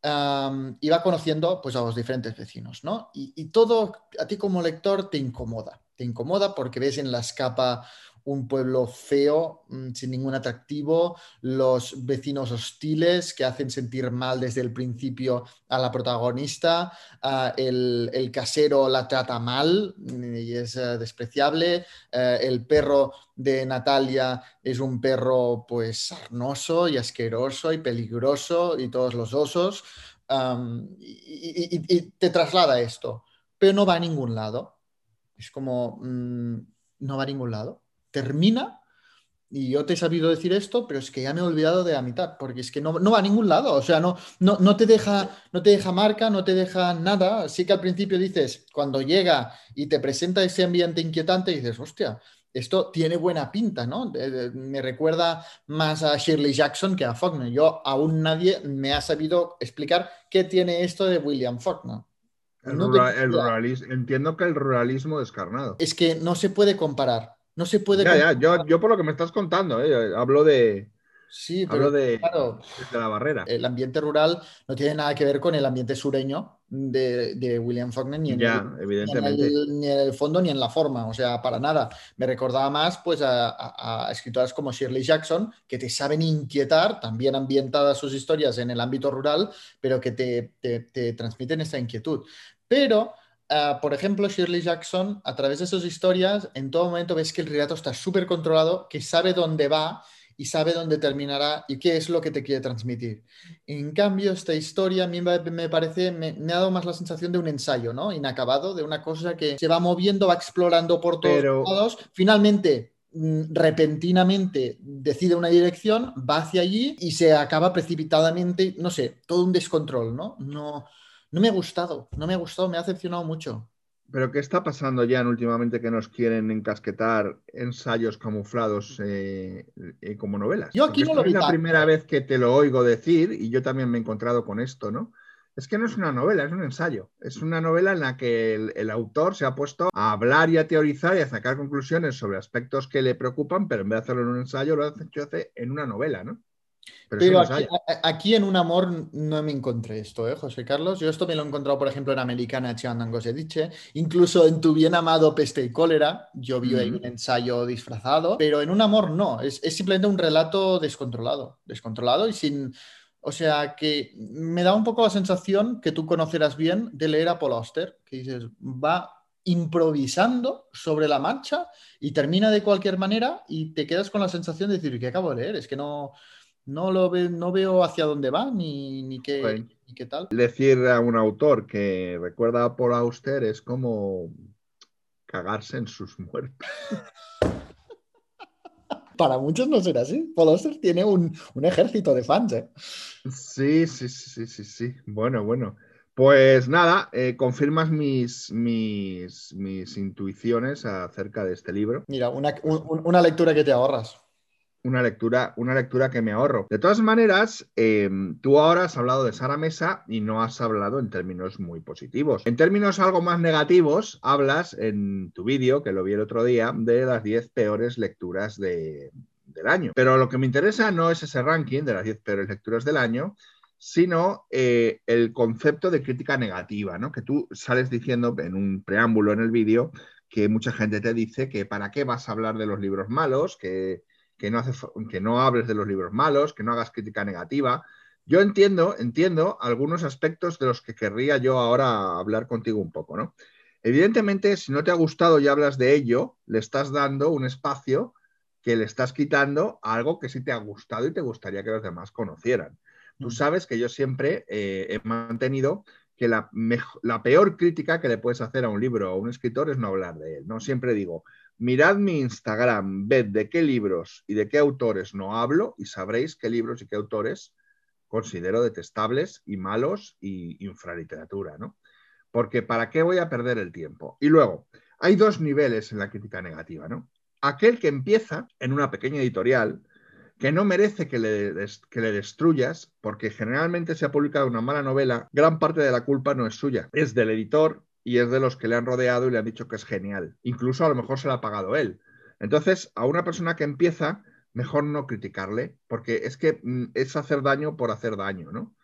y va conociendo pues, a los diferentes vecinos, ¿no? Y, y, todo a ti como lector te incomoda. Te incomoda porque ves en la escapa un pueblo feo, mm, sin ningún atractivo, los vecinos hostiles que hacen sentir mal desde el principio a la protagonista, el, casero la trata mal mm, y es eh, despreciable, eh, el perro de Natalia es un perro pues sarnoso y asqueroso y peligroso y todos los osos, y, te traslada esto, pero no va a ningún lado. Es como, mm, no va a ningún lado termina y yo te he sabido decir esto, pero es que ya me he olvidado de la mitad, porque es que no, va a ningún lado, o sea, no, no, no, te deja, no te deja marca, no te deja nada. Sí que al principio dices, cuando llega y te presenta ese ambiente inquietante, dices, hostia, esto tiene buena pinta, ¿no? Me recuerda más a Shirley Jackson que a Faulkner. Yo aún nadie me ha sabido explicar qué tiene esto de William Faulkner. entiendo que el ruralismo descarnado. Es que no se puede comparar. No se puede. Ya, ya, yo, yo, por lo que me estás contando, ¿eh? hablo de. Sí, pero de, claro, de la barrera. El ambiente rural no tiene nada que ver con el ambiente sureño de, de William Faulkner, ni, en el, ni, en el, fondo ni en la forma, o sea, para nada. Me recordaba más pues, a, a, escritoras como Shirley Jackson, que te saben inquietar, también ambientadas sus historias en el ámbito rural, pero que te, te, te transmiten esta inquietud. Pero Por ejemplo, Shirley Jackson, a través de sus historias, en todo momento ves que el relato está súper controlado, que sabe dónde va y sabe dónde terminará y qué es lo que te quiere transmitir. En cambio, esta historia a mí me parece, me, ha dado más la sensación de un ensayo, ¿no? Inacabado, de una cosa que se va moviendo, va explorando por todos lados. Finalmente, mm, repentinamente decide una dirección, va hacia allí y se acaba precipitadamente, no sé, todo un descontrol, ¿no? No, no me ha gustado, no me ha gustado, me ha decepcionado mucho. Pero ¿qué está pasando ya últimamente que nos quieren encasquetar ensayos camuflados eh, eh, como novelas? Yo aquí no lo Es la primera vez que te lo oigo decir y yo también me he encontrado con esto, ¿no? Es que no es una novela, es un ensayo. Es una novela en la que el, el, autor se ha puesto a hablar y a teorizar y a sacar conclusiones sobre aspectos que le preocupan, pero en vez de hacerlo en un ensayo, lo hace en una novela, ¿no? Pero, aquí, en Un Amor no me encontré esto, ¿eh, José Carlos? Yo esto me lo he encontrado, por ejemplo, en Americana Chiandango se dice. Incluso en Tu bien amado Peste y Cólera, yo vi ahí un ensayo disfrazado, pero en Un Amor no, es, simplemente un relato descontrolado, descontrolado y sin... O sea, que me da un poco la sensación que tú conocerás bien de leer a Paul Auster, que dices, va improvisando sobre la marcha y termina de cualquier manera y te quedas con la sensación de decir, ¿qué acabo de leer? Es que no, no, lo no veo hacia dónde va ni, ni, qué, qué tal. Decir a un autor que recuerda a Paul Auster es como cagarse en sus muertos. Para muchos no será así. Paul Auster tiene un, ejército de fans. ¿eh? Sí, sí, sí, sí, sí. Bueno, bueno. Pues nada, eh, confirmas mis, mis, mis, intuiciones acerca de este libro. Mira, una, una lectura que te ahorras una lectura, una lectura que me ahorro. De todas maneras, em, tú ahora has hablado de Sara Mesa y no has hablado en términos muy positivos. En términos algo más negativos, hablas en tu vídeo, que lo vi el otro día, de las 10 peores lecturas del año. Pero lo que me interesa no es ese ranking de las 10 peores lecturas del año, sino eh, el concepto de crítica negativa, ¿no? Que tú sales diciendo en un preámbulo en el vídeo que mucha gente te dice que para qué vas a hablar de los libros malos, que que no, hace, que no hables de los libros malos, que no hagas crítica negativa. Yo entiendo, entiendo algunos aspectos de los que querría yo ahora hablar contigo un poco, ¿no? Evidentemente, si no te ha gustado y hablas de ello, le estás dando un espacio que le estás quitando a algo que sí te ha gustado y te gustaría que los demás conocieran. Tú mm. sabes que yo siempre eh, he mantenido que la, la, peor crítica que le puedes hacer a un libro o a un escritor es no hablar de él. ¿no? Siempre digo, Mirad mi Instagram, ved de qué libros y de qué autores no hablo y sabréis qué libros y qué autores considero detestables y malos y infraliteratura, ¿no? Porque ¿para qué voy a perder el tiempo? Y luego, hay dos niveles en la crítica negativa, ¿no? Aquel que empieza en una pequeña editorial que no merece que le, que le destruyas, porque generalmente se ha publicado una mala novela, gran parte de la culpa no es suya, es del editor y es de los que le han rodeado y le han dicho que es genial. Incluso a lo mejor se la ha pagado él. Entonces, a una persona que empieza, mejor no criticarle, porque es que mm, es hacer daño por hacer daño, ¿no?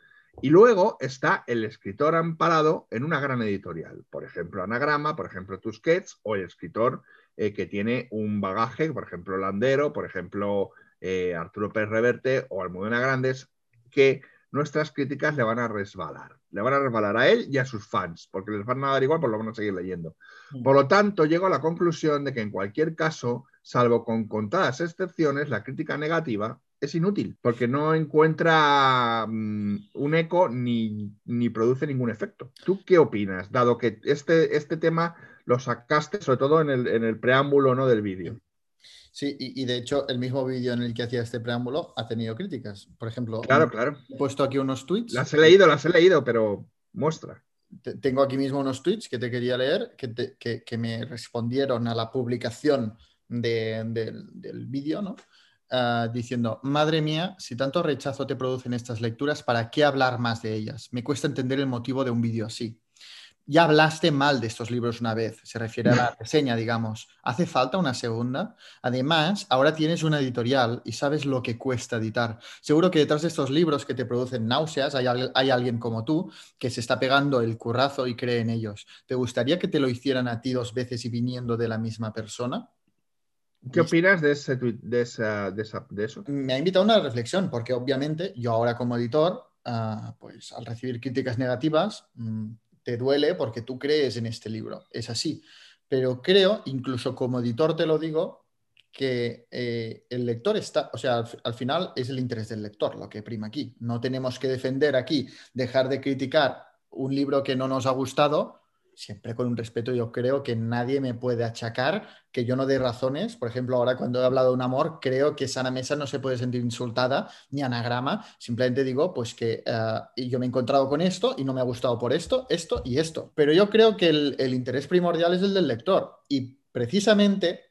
Y luego está el escritor amparado en una gran editorial, por ejemplo Anagrama, por ejemplo Tusquets, o el escritor eh, que tiene un bagaje, por ejemplo Landero, por ejemplo eh, Arturo Pérez Reverte o Almudena Grandes, que nuestras críticas le van a resbalar. Le van a resbalar a él y a sus fans, porque les van a dar igual, pues lo van a seguir leyendo. Mm. Por lo tanto, llego a la conclusión de que en cualquier caso, salvo con contadas excepciones, la crítica negativa es inútil, porque no encuentra mm, un eco ni, produce ningún efecto. ¿Tú qué opinas, dado que este, este tema lo sacaste sobre todo en el, en el preámbulo ¿no? del vídeo? Sí, y, de hecho el mismo vídeo en el que hacía este preámbulo ha tenido críticas. Por ejemplo, claro, claro. he puesto aquí unos tweets. Las he leído, las he leído, pero muestra. Tengo aquí mismo unos tweets que te quería leer, que, me respondieron a la publicación del vídeo, ¿no? Ah, diciendo, madre mía, si tanto rechazo te producen estas lecturas, ¿para qué hablar más de ellas? Me cuesta entender el motivo de un vídeo así ya hablaste mal de estos libros una vez, se refiere a la reseña, digamos. ¿Hace falta una segunda? Además, ahora tienes una editorial y sabes lo que cuesta editar. Seguro que detrás de estos libros que te producen náuseas hay, hay alguien como tú que se está pegando el currazo y cree en ellos. ¿Te gustaría que te lo hicieran a ti dos veces y viniendo de la misma persona? ¿Qué opinas de, ese de, esa, de, eso? Me ha invitado a una reflexión, porque obviamente yo ahora como editor, ah, pues al recibir críticas negativas, mm, te duele porque tú crees en este libro, es así. Pero creo, incluso como editor te lo digo, que eh, el lector está, o sea, al, final es el interés del lector lo que prima aquí. No tenemos que defender aquí, dejar de criticar un libro que no nos ha gustado siempre con un respeto, yo creo que nadie me puede achacar que yo no dé razones. Por ejemplo, ahora cuando he hablado de un amor, creo que Sana Mesa no se puede sentir insultada ni anagrama. Simplemente digo, pues que eh, yo me he encontrado con esto y no me ha gustado por esto, esto y esto. Pero yo creo que el, el interés primordial es el del lector. Y precisamente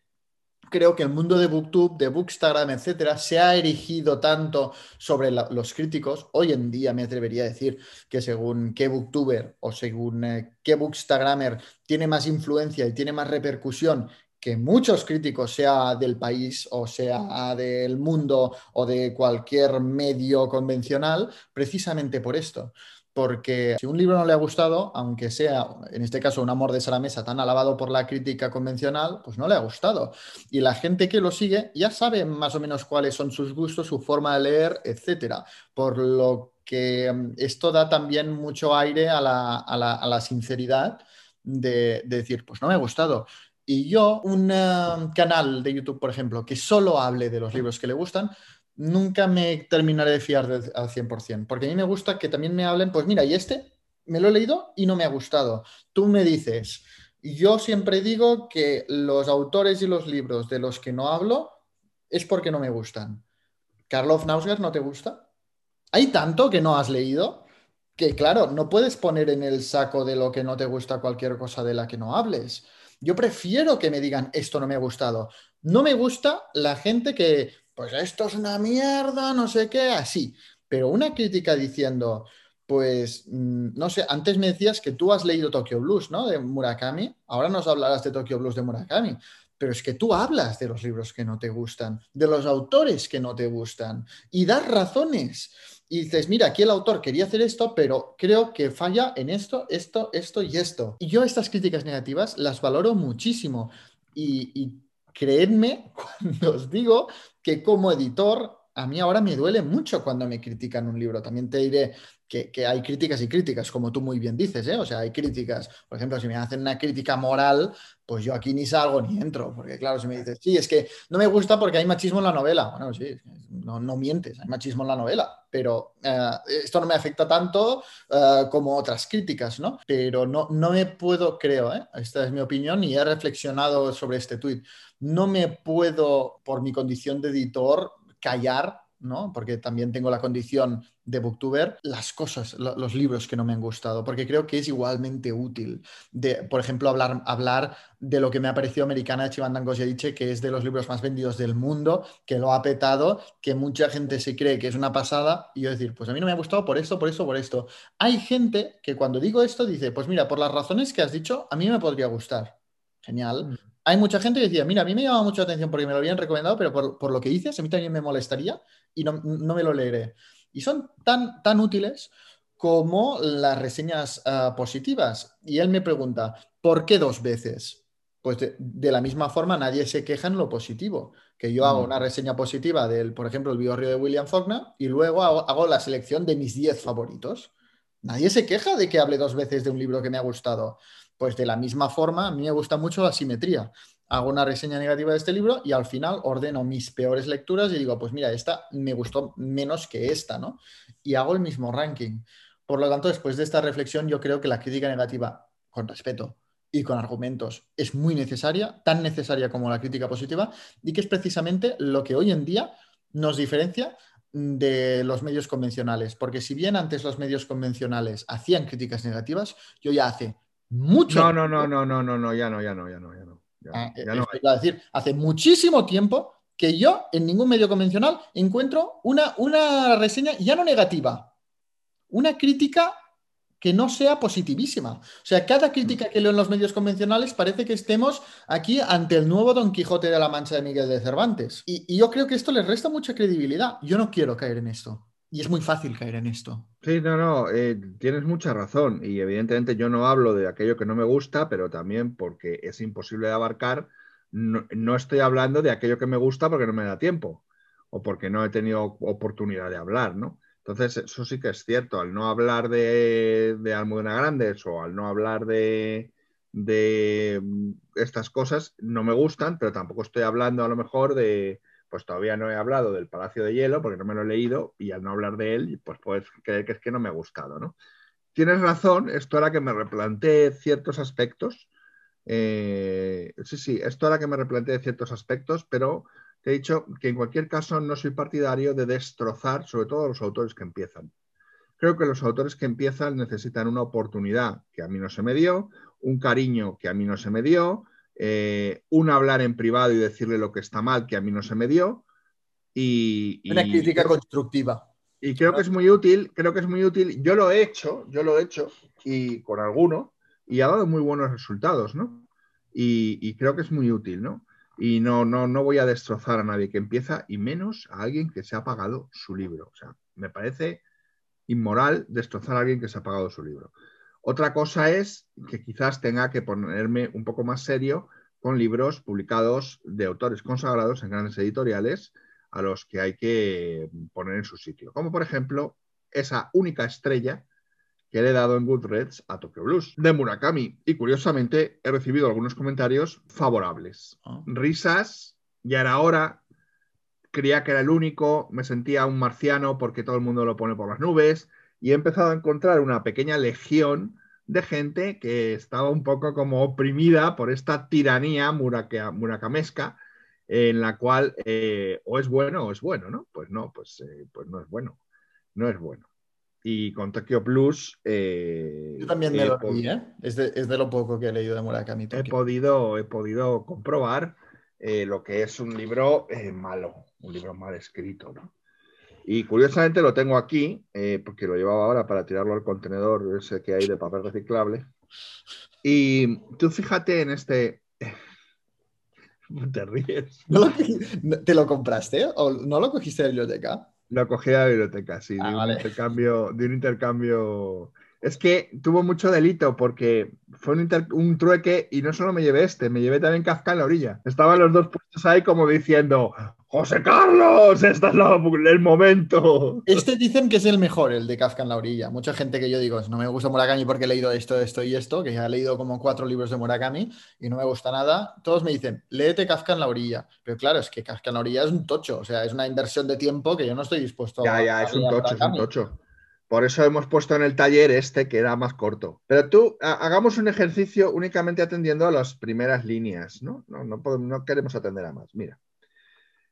creo que el mundo de Booktube, de Bookstagram, etcétera, se ha erigido tanto sobre los críticos. Hoy en día me atrevería a decir que según qué Booktuber o según eh, qué Bookstagrammer tiene más influencia y tiene más repercusión que muchos críticos, sea del país o sea del mundo o de cualquier medio convencional, precisamente por esto porque si un libro no le ha gustado, aunque sea, en este caso, un amor de Sara Mesa tan alabado por la crítica convencional, pues no le ha gustado. Y la gente que lo sigue ya sabe más o menos cuáles son sus gustos, su forma de leer, etcétera. Por lo que mm, esto da también mucho aire a la, sinceridad de, de, decir, pues no me ha gustado. Y yo, un eh, canal de YouTube, por ejemplo, que solo hable de los libros que le gustan, nunca me terminaré de fiar al 100%, porque a mí me gusta que también me hablen, pues mira, y este me lo he leído y no me ha gustado. Tú me dices, yo siempre digo que los autores y los libros de los que no hablo es porque no me gustan. Karlov Nausgaard no te gusta? Hay tanto que no has leído que, claro, no puedes poner en el saco de lo que no te gusta cualquier cosa de la que no hables. Yo prefiero que me digan esto no me ha gustado. No me gusta la gente que pues esto es una mierda, no sé qué, así. Pero una crítica diciendo, pues, mm, no sé, antes me decías que tú has leído Tokyo Blues, ¿no? De Murakami, ahora nos hablarás de Tokyo Blues de Murakami, pero es que tú hablas de los libros que no te gustan, de los autores que no te gustan, y das razones. Y dices, mira, aquí el autor quería hacer esto, pero creo que falla en esto, esto, esto y esto. Y yo estas críticas negativas las valoro muchísimo. Y, y creedme cuando os digo que como editor, a mí ahora me duele mucho cuando me critican un libro. También te diré que, hay críticas y críticas, como tú muy bien dices, ¿eh? O sea, hay críticas. Por ejemplo, si me hacen una crítica moral, pues yo aquí ni salgo ni entro. Porque claro, si me dices, sí, es que no me gusta porque hay machismo en la novela. Bueno, sí, no, no mientes, hay machismo en la novela. Pero eh, esto no me afecta tanto eh, como otras críticas, ¿no? Pero no, no me puedo, creo. Esta es mi opinión y he reflexionado sobre este tuit no me puedo, por mi condición de editor, callar ¿no? Porque también tengo la condición de booktuber, las cosas, los libros que no me han gustado, porque creo que es igualmente útil. De, por ejemplo, hablar, hablar de lo que me ha parecido Americana de Chivandan Goyediche, que es de los libros más vendidos del mundo, que lo ha petado, que mucha gente se cree que es una pasada, y yo decir, pues a mí no me ha gustado por esto, por esto, por esto. Hay gente que cuando digo esto dice, pues mira, por las razones que has dicho, a mí me podría gustar. Genial. Mm. Hay mucha gente que decía, mira, a mí me llama mucho la atención porque me lo habían recomendado, pero por, lo que dices, a mí también me molestaría y no, me lo leeré. Y son tan, tan útiles como las reseñas ah, positivas. Y él me pregunta, ¿por qué dos veces? Pues de, la misma forma nadie se queja en lo positivo, que yo hago mm. una reseña positiva del, por ejemplo, el biorrio de William Faulkner y luego hago, hago la selección de mis 10 favoritos. Nadie se queja de que hable dos veces de un libro que me ha gustado. Pues de la misma forma, a mí me gusta mucho la simetría. Hago una reseña negativa de este libro y al final ordeno mis peores lecturas y digo, pues mira, esta me gustó menos que esta, ¿no? Y hago el mismo ranking. Por lo tanto, después de esta reflexión, yo creo que la crítica negativa, con respeto y con argumentos, es muy necesaria, tan necesaria como la crítica positiva, y que es precisamente lo que hoy en día nos diferencia de los medios convencionales. Porque si bien antes los medios convencionales hacían críticas negativas, yo ya hace mucho. No, no, no, no, no, no, no, ya no, ya no, ya no, ya no. Ya, ah, no decir, hace muchísimo tiempo que yo en ningún medio convencional encuentro una, una reseña ya no negativa, una crítica que no sea positivísima. O sea, cada crítica que leo en los medios convencionales parece que estemos aquí ante el nuevo Don Quijote de la Mancha de Miguel de Cervantes. y yo creo que esto les resta mucha credibilidad. Yo no quiero caer en esto. Y es muy fácil caer en esto. Sí, no, no, eh, tienes mucha razón. Y evidentemente yo no hablo de aquello que no me gusta, pero también porque es imposible de abarcar, no, estoy hablando de aquello que me gusta porque no me da tiempo o porque no he tenido oportunidad de hablar, ¿no? Entonces, eso sí que es cierto. Al no hablar de, de Almudena Grandes o al no hablar de, de estas cosas, no me gustan, pero tampoco estoy hablando a lo mejor de pues todavía no he hablado del Palacio de Hielo porque no me lo he leído y al no hablar de él, pues puedes creer que es que no me ha gustado, ¿no? Tienes razón, esto hará que me replantee ciertos aspectos. Eh, sí, sí, esto hará que me replantee ciertos aspectos, pero te he dicho que en cualquier caso no soy partidario de destrozar, sobre todo a los autores que empiezan. Creo que los autores que empiezan necesitan una oportunidad que a mí no se me dio, un cariño que a mí no se me dio, eh, un hablar en privado y decirle lo que está mal, que a mí no se me dio. Y, Una crítica constructiva. Y creo que es muy útil, creo que es muy útil. Yo lo he hecho, yo lo he hecho, y con alguno, y ha dado muy buenos resultados, ¿no? Y, creo que es muy útil, ¿no? Y no, no, no voy a destrozar a nadie que empieza, y menos a alguien que se ha pagado su libro. O sea, me parece inmoral destrozar a alguien que se ha pagado su libro. Otra cosa es que quizás tenga que ponerme un poco más serio con libros publicados de autores consagrados en grandes editoriales a los que hay que poner en su sitio. Como por ejemplo esa única estrella que le he dado en Goodreads a Tokyo Blues de Murakami. Y curiosamente he recibido algunos comentarios favorables. Ah. Risas, ya era hora, creía que era el único, me sentía un marciano porque todo el mundo lo pone por las nubes, y he empezado a encontrar una pequeña legión de gente que estaba un poco como oprimida por esta tiranía muracamesca en la cual eh, o es bueno o es bueno, ¿no? Pues no, pues, eh, pues no es bueno, no es bueno. Y con Tokyo Plus... Eh, Yo también me lo leí, ¿eh? Es de, lo poco que he leído de Murakami. He podido, he podido comprobar lo que es un libro malo, un libro mal escrito, ¿no? Y curiosamente lo tengo aquí, eh, porque lo llevaba ahora para tirarlo al contenedor ese que hay de papel reciclable. Y tú fíjate en este... Te ríes. ¿Te lo compraste o no lo cogiste de la biblioteca? Lo cogí de la biblioteca, sí, ah, de, un intercambio, de un intercambio es que tuvo mucho delito porque fue un, un, trueque y no solo me llevé este, me llevé también Kafka en la orilla. Estaban los dos puestos ahí como diciendo, José Carlos, este es el momento. Este dicen que es el mejor, el de Kafka en la orilla. Mucha gente que yo digo, no me gusta Murakami porque he leído esto, esto y esto, que ya he leído como cuatro libros de Murakami y no me gusta nada. Todos me dicen, léete Kafka en la orilla. Pero claro, es que Kafka en la orilla es un tocho, o sea, es una inversión de tiempo que yo no estoy dispuesto a... Ya, ya, es un tocho, es un tocho. Por eso hemos puesto en el taller este que era más corto. Pero tú, hagamos un ejercicio únicamente atendiendo a las primeras líneas, ¿no? No, queremos atender a más. Mira,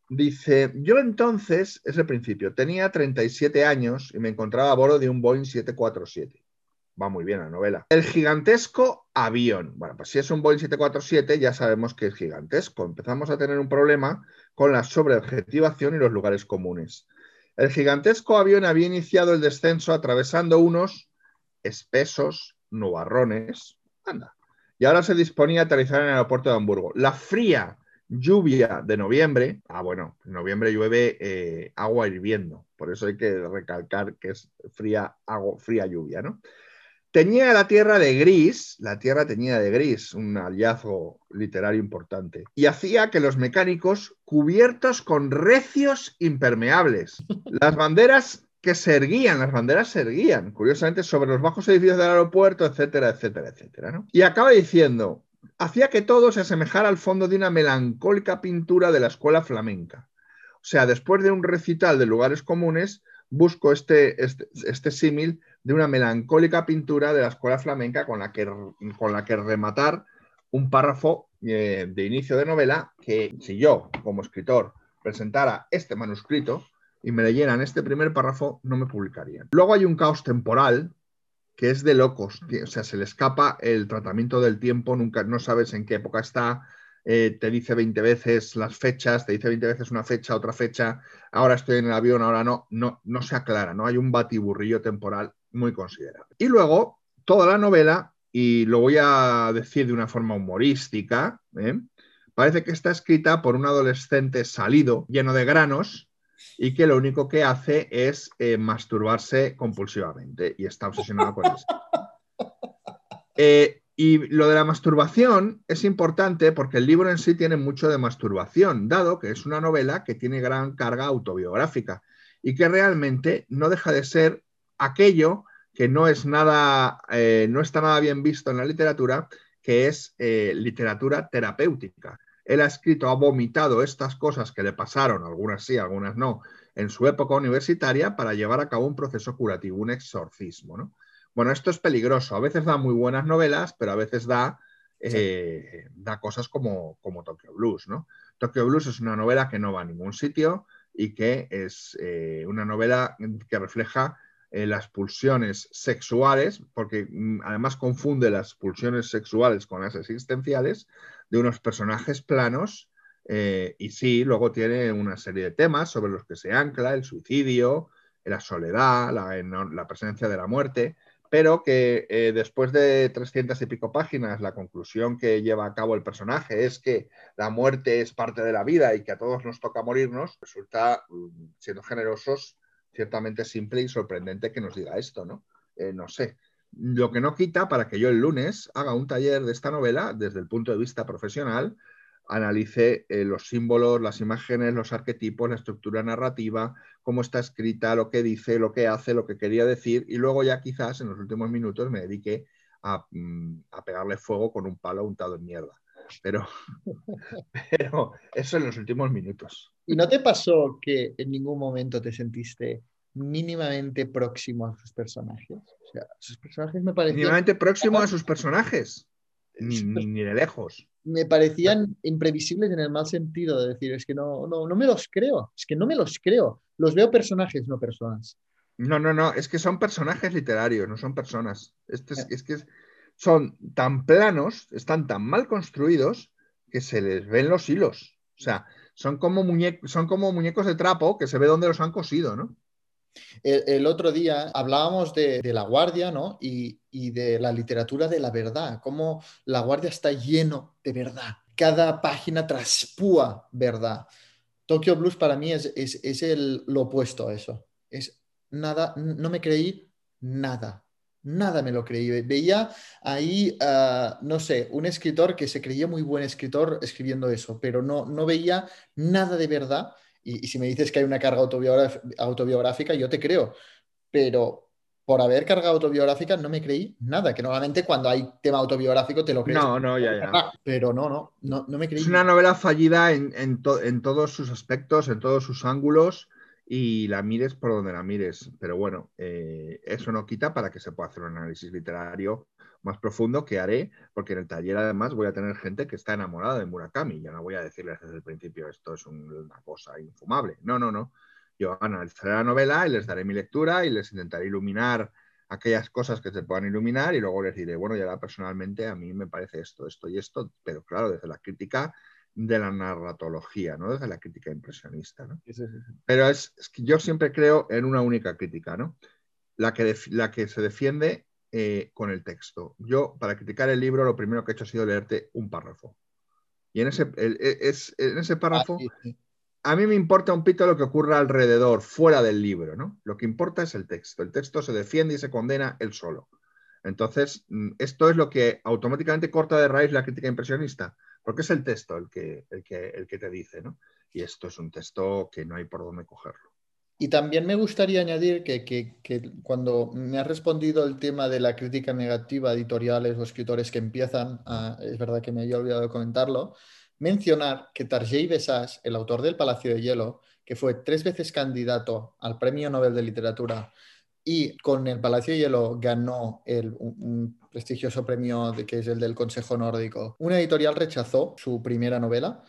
Dice, yo entonces, es el principio, tenía 37 años y me encontraba a bordo de un Boeing 747. Va muy bien la novela. El gigantesco avión. Bueno, pues si es un Boeing 747 ya sabemos que es gigantesco. Empezamos a tener un problema con la sobreobjetivación y los lugares comunes. El gigantesco avión había iniciado el descenso atravesando unos espesos nubarrones. Anda. Y ahora se disponía a aterrizar en el aeropuerto de Hamburgo. La fría lluvia de noviembre, ah, bueno, en noviembre llueve eh, agua hirviendo, por eso hay que recalcar que es fría, agua, fría lluvia, ¿no? Tenía la tierra de gris, la tierra tenía de gris, un hallazgo literario importante, y hacía que los mecánicos cubiertos con recios impermeables. Las banderas que se erguían, las banderas se erguían, curiosamente, sobre los bajos edificios del aeropuerto, etcétera, etcétera, etcétera. Y acaba diciendo, hacía que todo se asemejara al fondo de una melancólica pintura de la escuela flamenca. O sea, después de un recital de lugares comunes, busco este, este, este símil de una melancólica pintura de la escuela flamenca con la que, con la que rematar un párrafo eh, de inicio de novela que si yo, como escritor, presentara este manuscrito y me leyeran este primer párrafo, no me publicarían. Luego hay un caos temporal que es de locos, o sea, se le escapa el tratamiento del tiempo, nunca, no sabes en qué época está, eh, te dice 20 veces las fechas, te dice 20 veces una fecha, otra fecha, ahora estoy en el avión, ahora no, no, no se aclara, ¿no? Hay un batiburrillo temporal muy considerable. Y luego, toda la novela, y lo voy a decir de una forma humorística, ¿eh? parece que está escrita por un adolescente salido, lleno de granos, y que lo único que hace es eh, masturbarse compulsivamente y está obsesionado con eso. Eh, y lo de la masturbación es importante porque el libro en sí tiene mucho de masturbación, dado que es una novela que tiene gran carga autobiográfica y que realmente no deja de ser aquello que no es nada, eh, no está nada bien visto en la literatura, que es literatura terapéutica él ha escrito, ha vomitado estas cosas que le pasaron, algunas sí, algunas no, en su época universitaria para llevar a cabo un proceso curativo, un exorcismo. ¿no? Bueno, esto es peligroso. A veces da muy buenas novelas, pero a veces da, eh, da cosas como, como Tokyo Blues. ¿no? Tokyo Blues es una novela que no va a ningún sitio y que es eh, una novela que refleja eh, las pulsiones sexuales, porque mm, además confunde las pulsiones sexuales con las existenciales, de unos personajes planos eh, y sí, luego tiene una serie de temas sobre los que se ancla el suicidio, la soledad, la, presencia de la muerte, pero que eh, después de 300 y pico páginas, la conclusión que lleva a cabo el personaje es que la muerte es parte de la vida y que a todos nos toca morirnos, resulta, mm, siendo generosos, ciertamente simple y sorprendente que nos diga esto, ¿no? Eh, no sé. Lo que no quita para que yo el lunes haga un taller de esta novela desde el punto de vista profesional, analice eh, los símbolos, las imágenes, los arquetipos, la estructura narrativa, cómo está escrita, lo que dice, lo que hace, lo que quería decir, y luego ya quizás en los últimos minutos me dedique a, mm, pegarle fuego con un palo untado en mierda. Pero, pero eso en los últimos minutos. ¿Y no te pasó que en ningún momento te sentiste mínimamente próximo a sus personajes? O sea, sus personajes me parecían... Mínimamente próximo a sus personajes. Ni, de lejos. Me parecían imprevisibles en el mal sentido de decir, es que no, no, no me los creo, es que no me los creo. Los veo personajes, no personas. No, no, no, es que son personajes literarios, no son personas. Este es, es que son tan planos, están tan mal construidos que se les ven los hilos. O sea, son como, son como muñecos de trapo que se ve dónde los han cosido, ¿no? El, otro día hablábamos de, La Guardia ¿no? Y, de la literatura de la verdad, cómo La Guardia está lleno de verdad. Cada página traspúa verdad. Tokyo Blues para mí es, el, lo opuesto a eso. Es nada, no me creí nada. Nada me lo creí. Veía ahí, ah, no sé, un escritor que se creía muy buen escritor escribiendo eso, pero no, no veía nada de verdad y, si me dices que hay una carga autobiográfica, yo te creo. Pero por haber carga autobiográfica no me creí nada, que normalmente cuando hay tema autobiográfico te lo crees. No, no, ya, ya. Pero no, no, no, no me creí. Es una novela fallida en, en, todos sus aspectos, en todos sus ángulos y la mires por donde la mires. Pero bueno, eh, eso no quita para que se pueda hacer un análisis literario más profundo que haré, porque en el taller además voy a tener gente que está enamorada de Murakami. Ya no voy a decirles desde el principio esto es una cosa infumable. No, no, no. Yo analizaré la novela y les daré mi lectura y les intentaré iluminar aquellas cosas que se puedan iluminar y luego les diré, bueno, ya personalmente a mí me parece esto, esto y esto, pero claro, desde la crítica de la narratología, ¿no? Desde la crítica impresionista, ¿no? Pero es, que yo siempre creo en una única crítica, ¿no? La que, la que se defiende eh, con el texto. Yo, para criticar el libro, lo primero que he hecho ha sido leerte un párrafo. Y en ese, e, es, en ese párrafo, ah, a mí me importa un pito lo que ocurra alrededor, fuera del libro, ¿no? Lo que importa es el texto. El texto se defiende y se condena él solo. Entonces, mm, esto es lo que automáticamente corta de raíz la crítica impresionista porque es el texto el que, el que, el que te dice, ¿no? Y esto es un texto que no hay por dónde cogerlo. Y también me gustaría añadir que, que, cuando me has respondido el tema de la crítica negativa a editoriales o escritores que empiezan, es verdad que me había olvidado comentarlo, mencionar que Tarjei Besás, el autor del Palacio de Hielo, que fue tres veces candidato al Premio Nobel de Literatura y con el Palacio de Hielo ganó el, un, prestigioso premio de, que es el del Consejo Nórdico. Una editorial rechazó su primera novela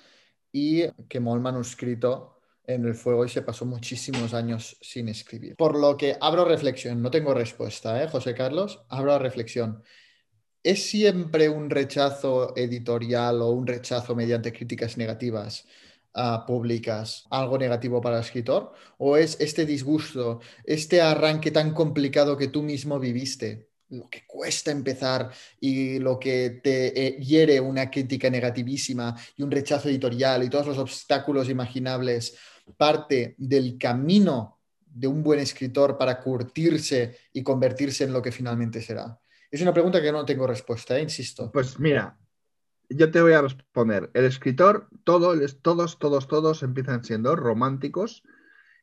y quemó el manuscrito en el fuego y se pasó muchísimos años sin escribir. Por lo que abro reflexión, no tengo respuesta, ¿eh, José Carlos? Abro reflexión. ¿Es siempre un rechazo editorial o un rechazo mediante críticas negativas públicas algo negativo para el escritor? ¿O es este disgusto, este arranque tan complicado que tú mismo viviste, lo que cuesta empezar y lo que te eh, hiere una crítica negativísima y un rechazo editorial y todos los obstáculos imaginables, parte del camino de un buen escritor para curtirse y convertirse en lo que finalmente será? Es una pregunta que no tengo respuesta, ¿eh? insisto. Pues mira, yo te voy a responder. El escritor, todos, todos, todos, todos empiezan siendo románticos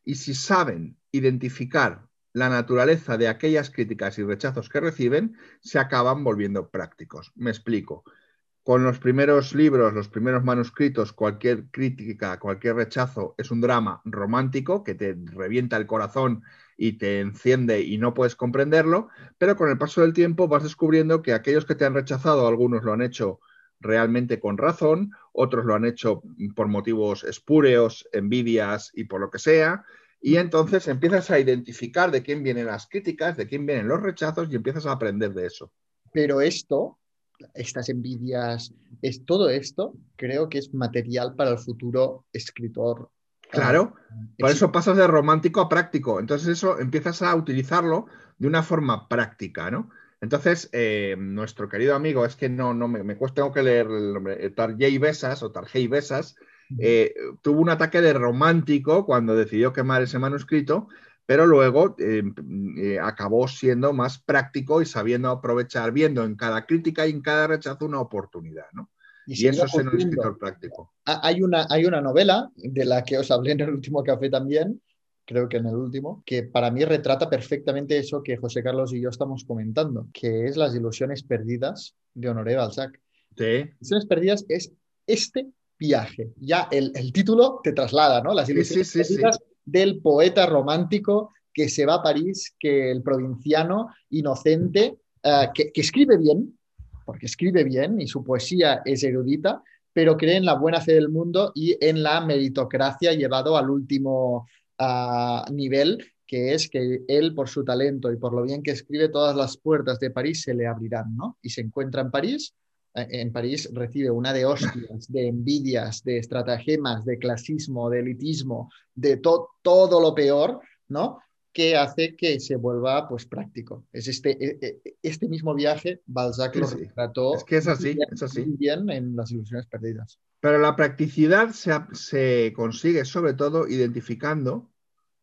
y si saben identificar la naturaleza de aquellas críticas y rechazos que reciben, se acaban volviendo prácticos. Me explico. Con los primeros libros, los primeros manuscritos, cualquier crítica, cualquier rechazo es un drama romántico que te revienta el corazón y te enciende y no puedes comprenderlo, pero con el paso del tiempo vas descubriendo que aquellos que te han rechazado, algunos lo han hecho realmente con razón, otros lo han hecho por motivos espúreos, envidias y por lo que sea, y entonces empiezas a identificar de quién vienen las críticas, de quién vienen los rechazos y empiezas a aprender de eso. Pero esto, estas envidias, es todo esto, creo que es material para el futuro escritor. Claro, por eso pasas de romántico a práctico. Entonces eso empiezas a utilizarlo de una forma práctica, ¿no? Entonces, eh, nuestro querido amigo, es que no, no me, me cuesta, tengo que leer el nombre, eh, Tarjei Besas o Tarjei Besas, eh, tuvo un ataque de romántico cuando decidió quemar ese manuscrito, pero luego acabó siendo más práctico y sabiendo aprovechar, viendo en cada crítica y en cada rechazo una oportunidad, ¿no? Y, eso es un escritor práctico. Hay una, hay una novela de la que os hablé en el último café también, creo que en el último, que para mí retrata perfectamente eso que José Carlos y yo estamos comentando, que es las ilusiones perdidas de Honoré Balzac. Sí. Ilusiones perdidas es este viaje. Ya el, título te traslada, ¿no? Las ilusiones perdidas del poeta romántico que se va a París, que el provinciano inocente, eh, que, que escribe bien, porque escribe bien y su poesía es erudita, pero cree en la buena fe del mundo y en la meritocracia llevado al último nivel, que es que él, por su talento y por lo bien que escribe, todas las puertas de París se le abrirán, ¿no? Y se encuentra en París. Eh, en París recibe una de hostias, de envidias, de estratagemas, de clasismo, de elitismo, de todo lo peor, ¿no? que hace que se vuelva pues práctico. Es este, e, e, este mismo viaje, Balzac lo retrató es que es así, es así. bien en Las ilusiones perdidas. Pero la practicidad se, consigue sobre todo identificando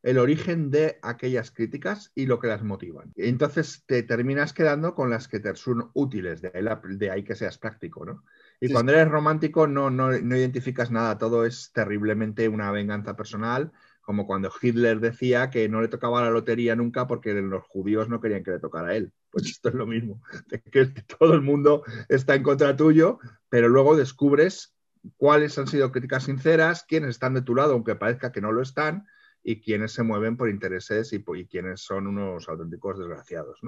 el origen de aquellas críticas y lo que las motivan. Entonces te terminas quedando con las que te son útiles, de ahí, de ahí que seas práctico, ¿no? Y cuando eres romántico no, no, no identificas nada, todo es terriblemente una venganza personal, como cuando Hitler decía que no le tocaba la lotería nunca porque los judíos no querían que le tocara a él. Pues esto es lo mismo, que todo el mundo está en contra tuyo, pero luego descubres cuáles han sido críticas sinceras, quiénes están de tu lado, aunque parezca que no lo están, y quiénes se mueven por intereses y, y quiénes son unos auténticos desgraciados.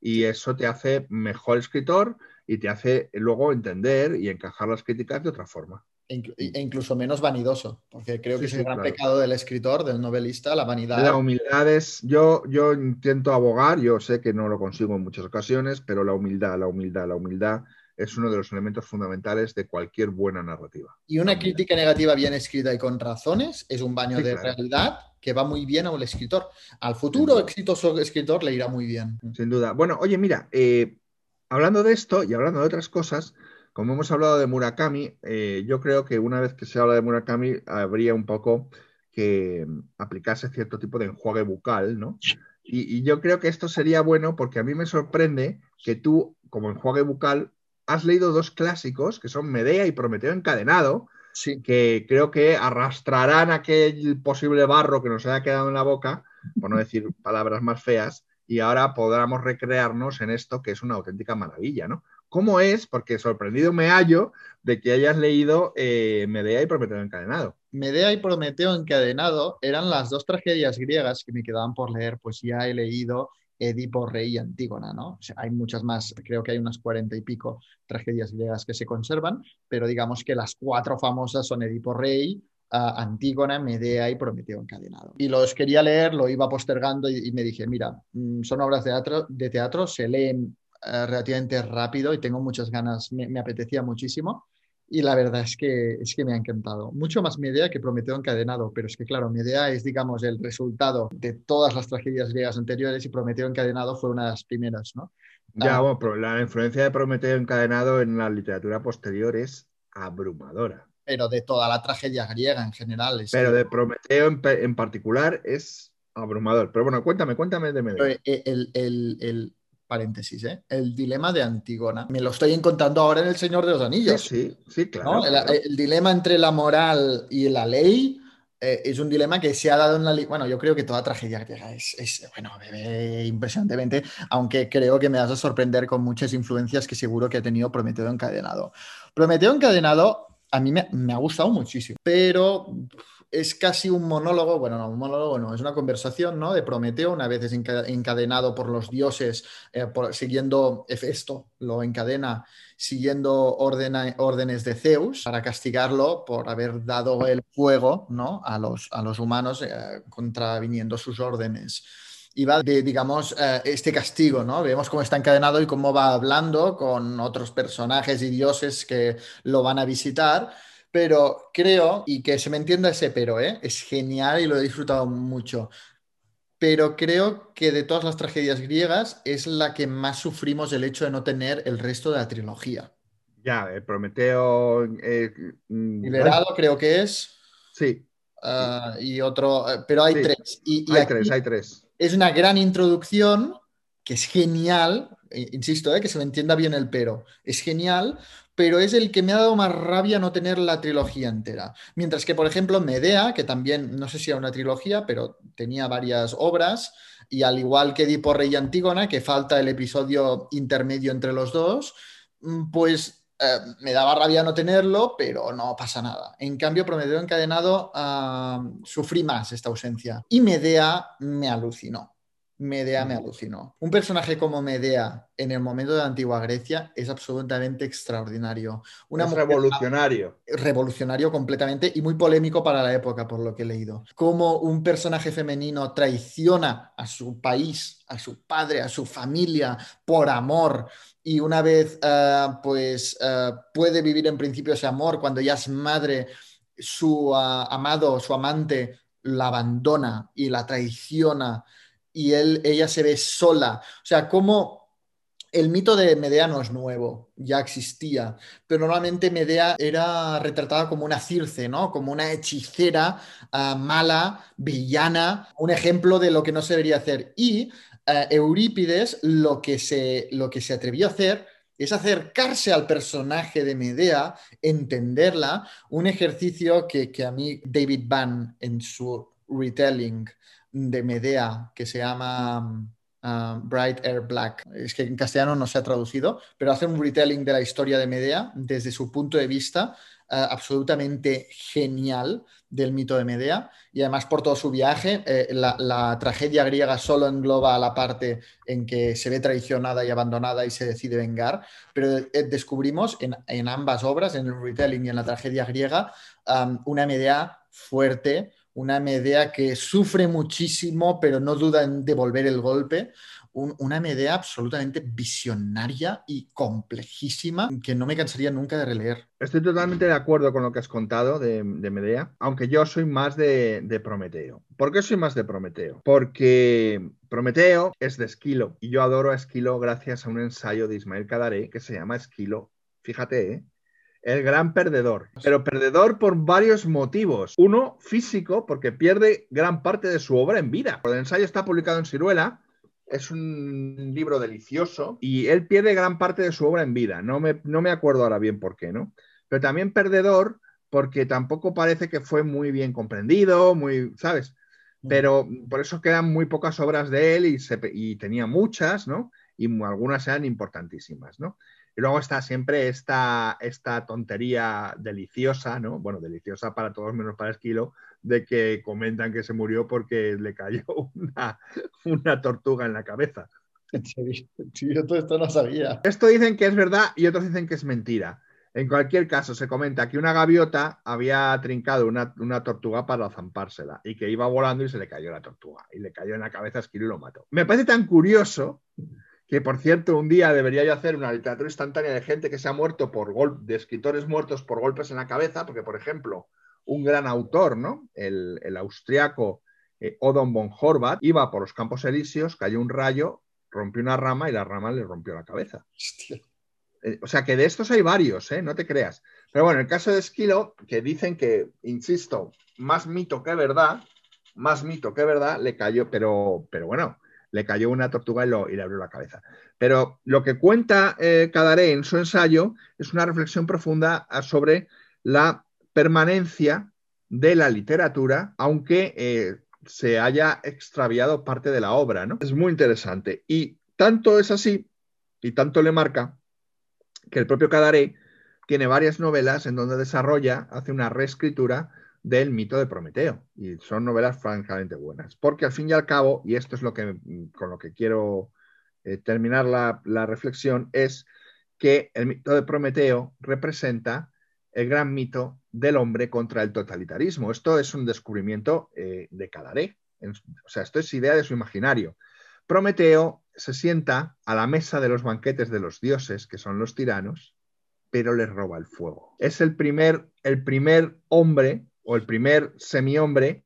Y eso te hace mejor escritor y te hace luego entender y encajar las críticas de otra forma. E, incluso menos vanidoso, porque creo que Sí, es el sí, gran claro. pecado del escritor, del novelista, la vanidad. La humildad es, yo, yo intento abogar, yo sé que no lo consigo en muchas ocasiones, pero la humildad, la humildad, la humildad es uno de los elementos fundamentales de cualquier buena narrativa. Y una crítica negativa bien escrita y con razones es un baño Sí, de claro. realidad que va muy bien a un escritor. Al futuro exitoso escritor le irá muy bien. Sin duda. Bueno, oye, mira, eh, hablando de esto y hablando de otras cosas, como hemos hablado de Murakami, eh, yo creo que una vez que se habla de Murakami, habría un poco que mm, aplicarse cierto tipo de enjuague bucal, ¿no? Y, y yo creo que esto sería bueno porque a mí me sorprende que tú, como enjuague bucal, has leído dos clásicos que son Medea y Prometeo encadenado, Sí. que creo que arrastrarán aquel posible barro que nos haya quedado en la boca, por no decir palabras más feas, y ahora podamos recrearnos en esto que es una auténtica maravilla, ¿no? ¿Cómo es? Porque sorprendido me hallo de que hayas leído eh, Medea y Prometeo encadenado. Medea y Prometeo encadenado eran las dos tragedias griegas que me quedaban por leer, pues ya he leído Edipo, Rey y Antígona, ¿no? Hay muchas más, creo que hay unas cuarenta y pico tragedias griegas que se conservan, pero digamos que las cuatro famosas son Edipo, Rey, Antígona, Medea y Prometeo encadenado. Y los quería leer, lo iba postergando y, me dije, mira, mm, son obras de teatro, de teatro se leen eh, relativamente rápido y tengo muchas ganas, me apetecía muchísimo. Y la verdad es que, es que me ha encantado. Mucho más Medea que Prometeo encadenado, pero es que claro, Medea es, digamos, el resultado de todas las tragedias griegas anteriores y Prometeo encadenado fue una de las primeras, ¿no? Ya, Ah. bueno, pero la influencia de Prometeo encadenado en la literatura posterior es abrumadora. Pero de toda la tragedia griega en general. es Pero que- de Prometeo en, en particular es abrumador. Pero bueno, cuéntame, cuéntame de Medea. Eh, el, el- el- paréntesis, ¿eh? El dilema de Antígona. Me lo estoy encontrando ahora en El Señor de los Sí, Anillos. sí, sí, claro. ¿no? El, claro. el dilema entre la moral y la ley eh, es un dilema que se ha dado en la... Bueno, yo creo que toda tragedia griega es, es, bueno, bebé, impresionantemente, aunque creo que me vas a sorprender con muchas influencias que seguro que ha tenido Prometeo encadenado. Prometeo encadenado a mí me, me ha gustado muchísimo, pero es casi un monólogo, bueno, no, un monólogo no, es una conversación, ¿no? De Prometeo, una vez encadenado por los dioses, eh, siguiendo Hefesto, lo encadena siguiendo órdenes de Zeus para castigarlo por haber dado el fuego ¿no? a, los, a los humanos eh, contraviniendo sus órdenes. Y va de, digamos, eh, este castigo, ¿no? Vemos cómo está encadenado y cómo va hablando con otros personajes y dioses que lo van a visitar. Pero creo, y que se me entienda ese pero, ¿eh? es genial y lo he disfrutado mucho. Pero creo que de todas las tragedias griegas es la que más sufrimos el hecho de no tener el resto de la trilogía. Ya, el Prometeo. eh, mm, Liberado creo que es, Sí, ah, y otro, eh, pero hay Sí. tres. Y, y hay tres, hay tres. es una gran introducción que es genial, eh, insisto, eh, que se me entienda bien el pero, es genial, pero es el que me ha dado más rabia no tener la trilogía entera. Mientras que, por ejemplo, Medea, que también, no sé si era una trilogía, pero tenía varias obras, y al igual que Edipo Rey y Antígona, que falta el episodio intermedio entre los dos, mm, pues eh, me daba rabia no tenerlo, pero no pasa nada. En cambio, Prometeo encadenado, ah, sufrí más esta ausencia. Y Medea me alucinó. Medea me alucinó. Un personaje como Medea en el momento de la antigua Grecia es absolutamente extraordinario. Una es mujer revolucionario. revolucionario completamente y muy polémico para la época, por lo que he leído. Cómo un personaje femenino traiciona a su país, a su padre, a su familia, por amor, y una vez eh, pues eh, puede vivir en principio ese amor, cuando ya es madre, su ah, amado, su amante la abandona y la traiciona y ella se ve sola. O sea, cómo el mito de Medea no es nuevo, ya existía, pero normalmente Medea era retratada como una circe, ¿no? Como una hechicera ah, mala, villana, un ejemplo de lo que no se debería hacer. Y ah, Eurípides lo que, se, lo que se atrevió a hacer es acercarse al personaje de Medea, entenderla, un ejercicio que, que a mí David Bann en su retelling de Medea, que se llama uh, Bright Air Black, es que en castellano no se ha traducido, pero hace un retelling de la historia de Medea desde su punto de vista, eh, absolutamente genial del mito de Medea. Y además por todo su viaje, eh, la, tragedia griega solo engloba la parte en que se ve traicionada y abandonada y se decide vengar, pero eh, descubrimos en, ambas obras, en el retelling y en la tragedia griega, una Medea fuerte, una Medea que sufre muchísimo pero no duda en devolver el golpe, una Medea absolutamente visionaria y complejísima que no me cansaría nunca de releer. Estoy totalmente de acuerdo con lo que has contado de, Medea, aunque yo soy más de, Prometeo. ¿Por qué soy más de Prometeo? Porque Prometeo es de Esquilo y yo adoro a Esquilo gracias a un ensayo de Ismael Cadaré que se llama Esquilo. Fíjate, ¿eh? El gran perdedor. Pero perdedor por varios motivos. Uno, físico, porque pierde gran parte de su obra en vida. El ensayo está publicado en Ciruela es un libro delicioso y él pierde gran parte de su obra en vida. No me, no me acuerdo ahora bien por qué, ¿no? Pero también perdedor porque tampoco parece que fue muy bien comprendido, muy, ¿sabes? Mm. Pero por eso quedan muy pocas obras de él y, y tenía muchas, ¿no? Y algunas eran importantísimas, ¿no? Y luego está siempre esta, esta tontería deliciosa, ¿no? Bueno, deliciosa para todos menos para Esquilo, de que comentan que se murió porque le cayó una, una tortuga en la cabeza. yo todo esto no sabía. Esto dicen que es verdad y otros dicen que es mentira. En cualquier caso, se comenta que una gaviota había trincado una, una, tortuga para zampársela y que iba volando y se le cayó la tortuga y le cayó en la cabeza a Esquilo y lo mató. Me parece tan curioso que por cierto, un día debería yo hacer una literatura instantánea de gente que se ha muerto por golpes, de escritores muertos por golpes en la cabeza, porque, por ejemplo, un gran autor, ¿no? El, austriaco eh, Odon von Horvath iba por los campos elíseos, cayó un rayo, rompió una rama y la rama le rompió la cabeza. Eh, o sea que de estos hay varios, ¿eh? no te creas. Pero bueno, el caso de Esquilo, que dicen que, insisto, más mito que verdad, más mito que verdad, le cayó, pero, pero bueno, le cayó una tortuga y, le abrió la cabeza. Pero lo que cuenta eh, Cadaré en su ensayo es una reflexión profunda sobre la permanencia de la literatura, aunque eh, se haya extraviado parte de la obra. Es muy interesante. Y tanto es así, y tanto le marca, que el propio Cadaré tiene varias novelas en donde desarrolla, hace una reescritura del mito de Prometeo. Y son novelas francamente buenas. Porque al fin y al cabo, y esto es lo que, con lo que quiero eh, terminar la, reflexión, es que el mito de Prometeo representa el gran mito del hombre contra el totalitarismo. Esto es un descubrimiento eh, de Cadaré. O sea, esto es idea de su imaginario. Prometeo se sienta a la mesa de los banquetes de los dioses, que son los tiranos, pero les roba el fuego. Es el primer, el primer hombre o el primer semi-hombre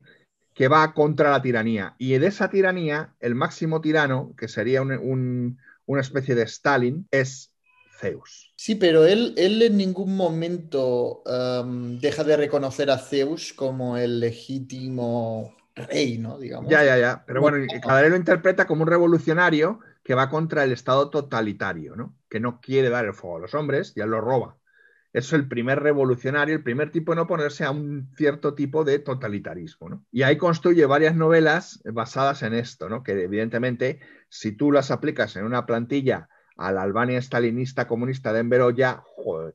que va contra la tiranía. Y de esa tiranía, el máximo tirano, que sería una especie de Stalin, es Zeus. Sí, pero él, él en ningún momento um, deja de reconocer a Zeus como el legítimo rey, ¿no? Digamos. Ya, ya, ya. Pero bueno, cada vez lo interpreta como un revolucionario que va contra el Estado totalitario, ¿no? Que no quiere dar el fuego a los hombres, ya lo roba es el primer revolucionario, el primer tipo en oponerse a un cierto tipo de totalitarismo. Y ahí construye varias novelas basadas en esto, ¿no? que evidentemente si tú las aplicas en una plantilla a la Albania stalinista comunista de Enveroya, joder,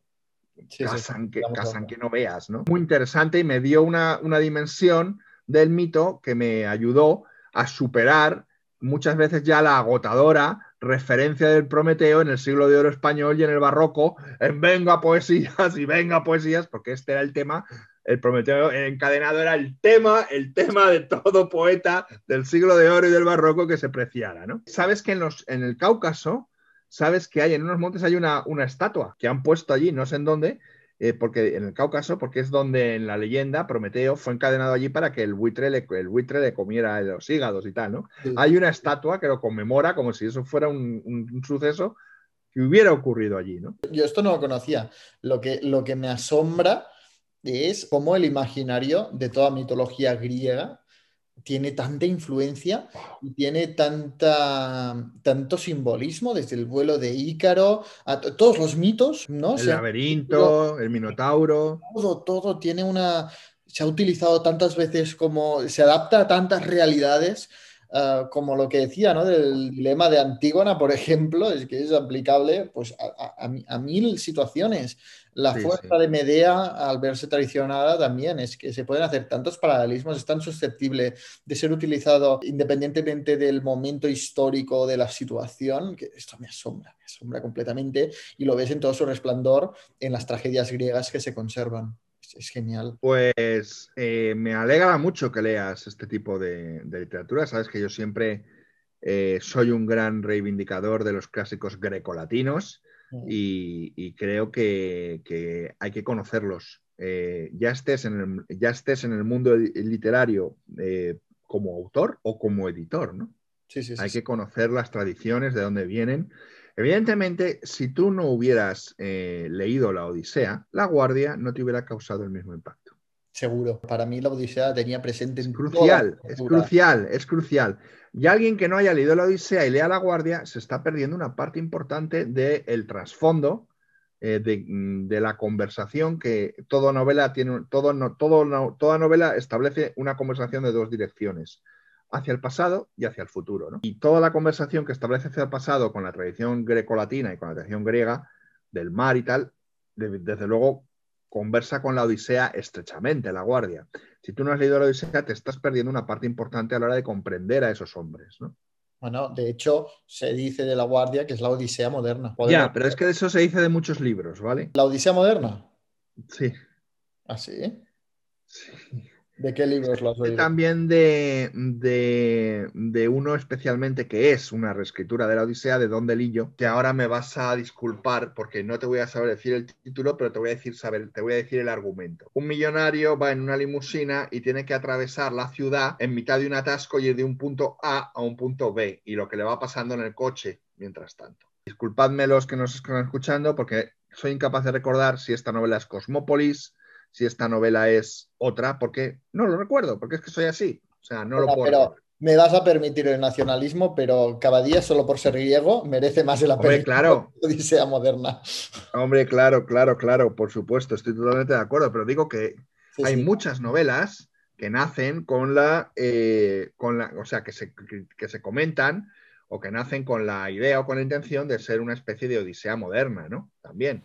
casan, que, casan que no veas. ¿no? Muy interesante y me dio una, una dimensión del mito que me ayudó a superar muchas veces ya la agotadora referencia del Prometeo en el siglo de oro español y en el barroco, en venga poesías y venga poesías, porque este era el tema, el Prometeo encadenado era el tema, el tema de todo poeta del siglo de oro y del barroco que se preciara, ¿no? Sabes que en, los, en el Cáucaso, sabes que hay en unos montes hay una, una estatua que han puesto allí, no sé en dónde, eh, porque en el Cáucaso, porque es donde en la leyenda Prometeo fue encadenado allí para que el buitre le, el buitre le comiera los hígados y tal, ¿no? Hay una estatua que lo conmemora como si eso fuera un, suceso que hubiera ocurrido allí, ¿no? Yo esto no lo conocía. Lo que, lo que me asombra es cómo el imaginario de toda mitología griega tiene tanta influencia y tiene tanta, tanto simbolismo, desde el vuelo de Ícaro, a todos los mitos, ¿no? El laberinto, el minotauro. Todo, todo tiene una. Se ha utilizado tantas veces como. Se adapta a tantas realidades uh, como lo que decía, ¿no? Del dilema de Antígona, por ejemplo, es que es aplicable pues, a, a, a mil situaciones. La sí, fuerza sí. de Medea, al verse traicionada, también es que se pueden hacer tantos paralelismos, es tan susceptible de ser utilizado independientemente del momento histórico de la situación, que esto me asombra, me asombra completamente, y lo ves en todo su resplandor en las tragedias griegas que se conservan. Es, es genial. Pues eh, me alegra mucho que leas este tipo de, de literatura. Sabes que yo siempre eh, soy un gran reivindicador de los clásicos grecolatinos y, y creo que, que, hay que conocerlos. Eh, ya, estés en el, ya estés en el mundo literario como autor o como editor, ¿no? Sí, sí, sí, hay que conocer las tradiciones, de dónde vienen. Evidentemente, si tú no hubieras eh, leído La Odisea, La Guardia no te hubiera causado el mismo impacto. Seguro. Para mí La Odisea tenía presente es crucial, es crucial, es crucial. Y alguien que no haya leído la Odisea y lea La Guardia se está perdiendo una parte importante del de trasfondo eh, de, de, la conversación que toda novela tiene, todo, no, todo, no, toda novela establece una conversación de dos direcciones, hacia el pasado y hacia el futuro. ¿no? Y toda la conversación que establece hacia el pasado con la tradición grecolatina y con la tradición griega del mar y tal, de, desde luego conversa con la Odisea estrechamente, La Guardia si tú no has leído la Odisea, te estás perdiendo una parte importante a la hora de comprender a esos hombres, ¿no? Bueno, de hecho, se dice de la Guardia que es la Odisea moderna. ¿Podemos... Ya, pero es que de eso se dice de muchos libros, ¿vale? ¿La Odisea moderna? Sí. ¿Ah, sí? Sí. ¿De qué libros lo has oído? También de, de, de, uno especialmente que es una reescritura de la Odisea de Don Delillo, que ahora me vas a disculpar porque no te voy a saber decir el título, pero te voy a decir, saber, te voy a decir el argumento. Un millonario va en una limusina y tiene que atravesar la ciudad en mitad de un atasco y ir de un punto A a un punto B, y lo que le va pasando en el coche mientras tanto. Disculpadme los que nos están escuchando porque soy incapaz de recordar si esta novela es Cosmópolis, si esta novela es otra, porque no lo recuerdo, porque es que soy así. O sea, no pero, lo puedo. Pero me vas a permitir el nacionalismo, pero cada día, solo por ser griego, merece más la Hombre, claro. Odisea moderna. Hombre, claro, claro, claro, por supuesto, estoy totalmente de acuerdo, pero digo que sí, hay sí. muchas novelas que nacen con la, eh, con la o sea, que se, que se comentan o que nacen con la idea o con la intención de ser una especie de odisea moderna, ¿no? También.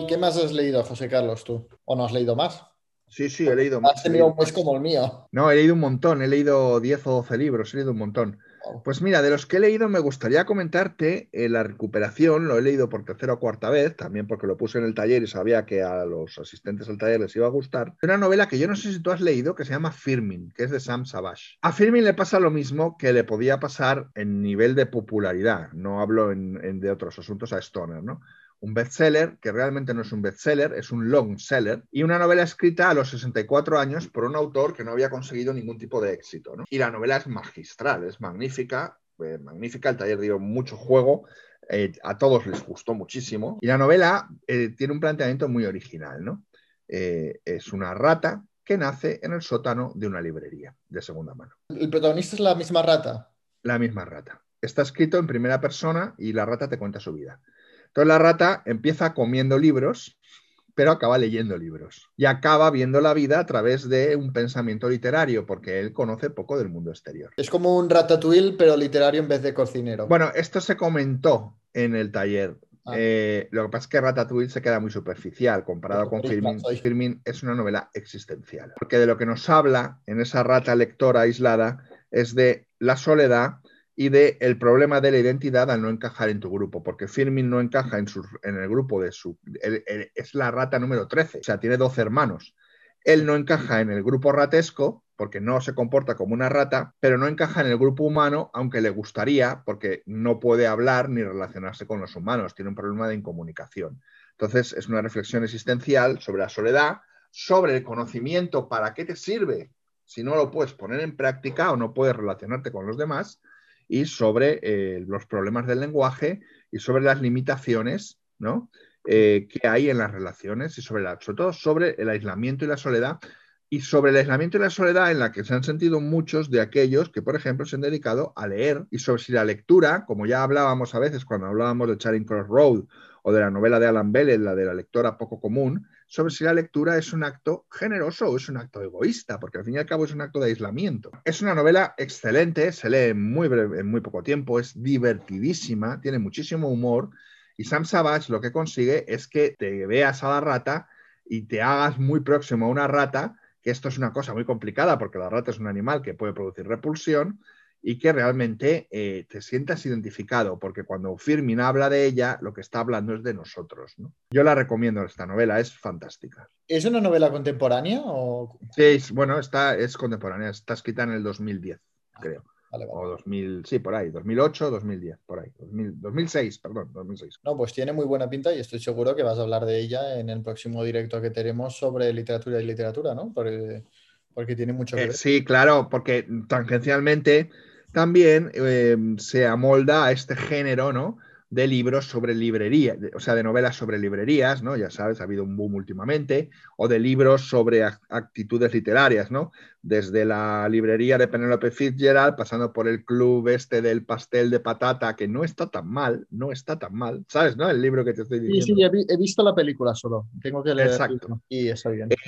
¿Y qué más has leído, José Carlos, tú? ¿O no has leído más? Sí, sí, he leído más. Has tenido un mes como el mío. No, he leído un montón, he leído 10 o 12 libros, he leído un montón. Pues mira, de los que he leído me gustaría comentarte eh, La recuperación, lo he leído por tercera o cuarta vez, también porque lo puse en el taller y sabía que a los asistentes al taller les iba a gustar. Una novela que yo no sé si tú has leído que se llama Firmin, que es de Sam Savage. A Firmin le pasa lo mismo que le podía pasar en nivel de popularidad, no hablo en, de otros asuntos a Stoner, ¿no? Un bestseller que realmente no es un bestseller, es un long seller, y una novela escrita a los 64 años por un autor que no había conseguido ningún tipo de éxito. ¿no? Y la novela es magistral, es magnífica, eh, magnífica, el taller dio mucho juego, eh, a todos les gustó muchísimo, y la novela eh, tiene un planteamiento muy original, ¿no? Es una rata que nace en el sótano de una librería de segunda mano. ¿El protagonista es la misma rata? La misma rata. Está escrito en primera persona y la rata te cuenta su vida. Entonces la rata empieza comiendo libros, pero acaba leyendo libros y acaba viendo la vida a través de un pensamiento literario, porque él conoce poco del mundo exterior. Es como un ratatouille, pero literario en vez de cocinero. Bueno, esto se comentó en el taller. Ah. Eh, lo que pasa es que Ratatouille se queda muy superficial comparado con Firmin. Firmin es una novela existencial, porque de lo que nos habla en esa rata lectora aislada es de la soledad y de el problema de la identidad al no encajar en tu grupo, porque Firmin no encaja en, su, en el grupo de su... Es la rata número 13, o sea, tiene 12 hermanos. Él no encaja en el grupo ratesco porque no se comporta como una rata, pero no encaja en el grupo humano, aunque le gustaría, porque no puede hablar ni relacionarse con los humanos, tiene un problema de incomunicación. Entonces, es una reflexión existencial sobre la soledad, sobre el conocimiento, para qué te sirve si no lo puedes poner en práctica o no puedes relacionarte con los demás, y sobre eh, los problemas del lenguaje y sobre las limitaciones ¿no? Eh, que hay en las relaciones y sobre, la, sobre todo sobre el aislamiento y la soledad y sobre el aislamiento y la soledad en la que se han sentido muchos de aquellos que, por ejemplo, se han dedicado a leer y sobre si la lectura, como ya hablábamos a veces cuando hablábamos de Charing Cross Road o de la novela de Alan Bell, la de la lectora poco común, sobre si la lectura es un acto generoso o es un acto egoísta, porque al fin y al cabo es un acto de aislamiento. Es una novela excelente, se lee en muy, muy poco tiempo, es divertidísima, tiene muchísimo humor y Sam Savage lo que consigue es que te veas a la rata y te hagas muy próximo a una rata, que esto es una cosa muy complicada porque la rata es un animal que puede producir repulsión y que realmente eh, te sientas identificado, porque cuando Firmin habla de ella, lo que está hablando es de nosotros. Yo la recomiendo esta novela, es fantástica. ¿Es una novela contemporánea? O... Sí, bueno, está, es contemporánea, está escrita en el 2010, creo. O 2000, sí, por ahí, 2008, 2010, por ahí, 2006, perdón, 2006. No, pues tiene muy buena pinta y estoy seguro que vas a hablar de ella en el próximo directo que tenemos sobre literatura y literatura, ¿no? Porque, porque tiene mucho que eh, ver. sí, claro, porque tangencialmente también eh, se amolda a este género, ¿no? de libros sobre librería, o sea, de novelas sobre librerías, ¿no? Ya sabes, ha habido un boom últimamente, o de libros sobre actitudes literarias, ¿no? Desde la librería de Penelope Fitzgerald, pasando por el club este del pastel de patata, que no está tan mal, no está tan mal, ¿sabes, no? El libro que te estoy diciendo. Sí, sí, he, visto la película solo, tengo que leer. Exacto. Y está bien. Eh,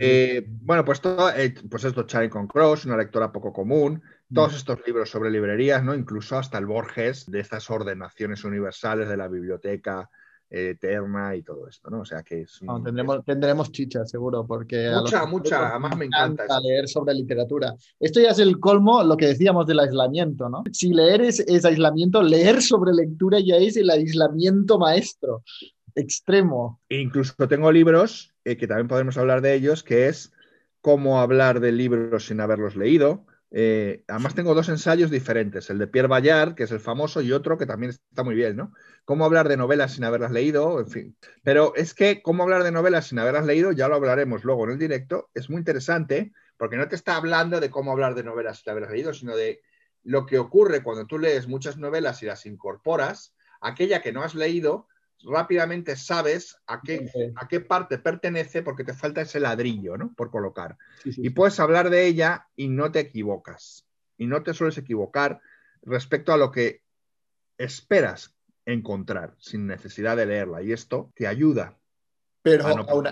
eh, bueno, pues, todo, eh, pues esto, Charing con Cross, una lectora poco común, todos estos libros sobre librerías, ¿no? Incluso hasta el Borges, de estas ordenaciones universales de la biblioteca eterna y todo esto, ¿no? O sea que es... tendremos, tendremos chicha, seguro, porque... Mucha, mucha, además me encanta. leer sobre literatura. Esto ya es el colmo, lo que decíamos del aislamiento, ¿no? Si leer es, es aislamiento, leer sobre lectura ya es el aislamiento maestro, extremo. E incluso tengo libros, eh, que también podemos hablar de ellos, que es cómo hablar de libros sin haberlos leído, eh, además tengo dos ensayos diferentes, el de Pierre Bayard, que es el famoso, y otro que también está muy bien, ¿no? Cómo hablar de novelas sin haberlas leído, en fin. Pero es que cómo hablar de novelas sin haberlas leído, ya lo hablaremos luego en el directo, es muy interesante, porque no te está hablando de cómo hablar de novelas sin haberlas leído, sino de lo que ocurre cuando tú lees muchas novelas y las incorporas, aquella que no has leído, rápidamente sabes a qué, a qué parte pertenece porque te falta ese ladrillo, ¿no? Por colocar. y puedes hablar de ella y no te equivocas. Y no te sueles equivocar respecto a lo que esperas encontrar sin necesidad de leerla. Y esto te ayuda. Pero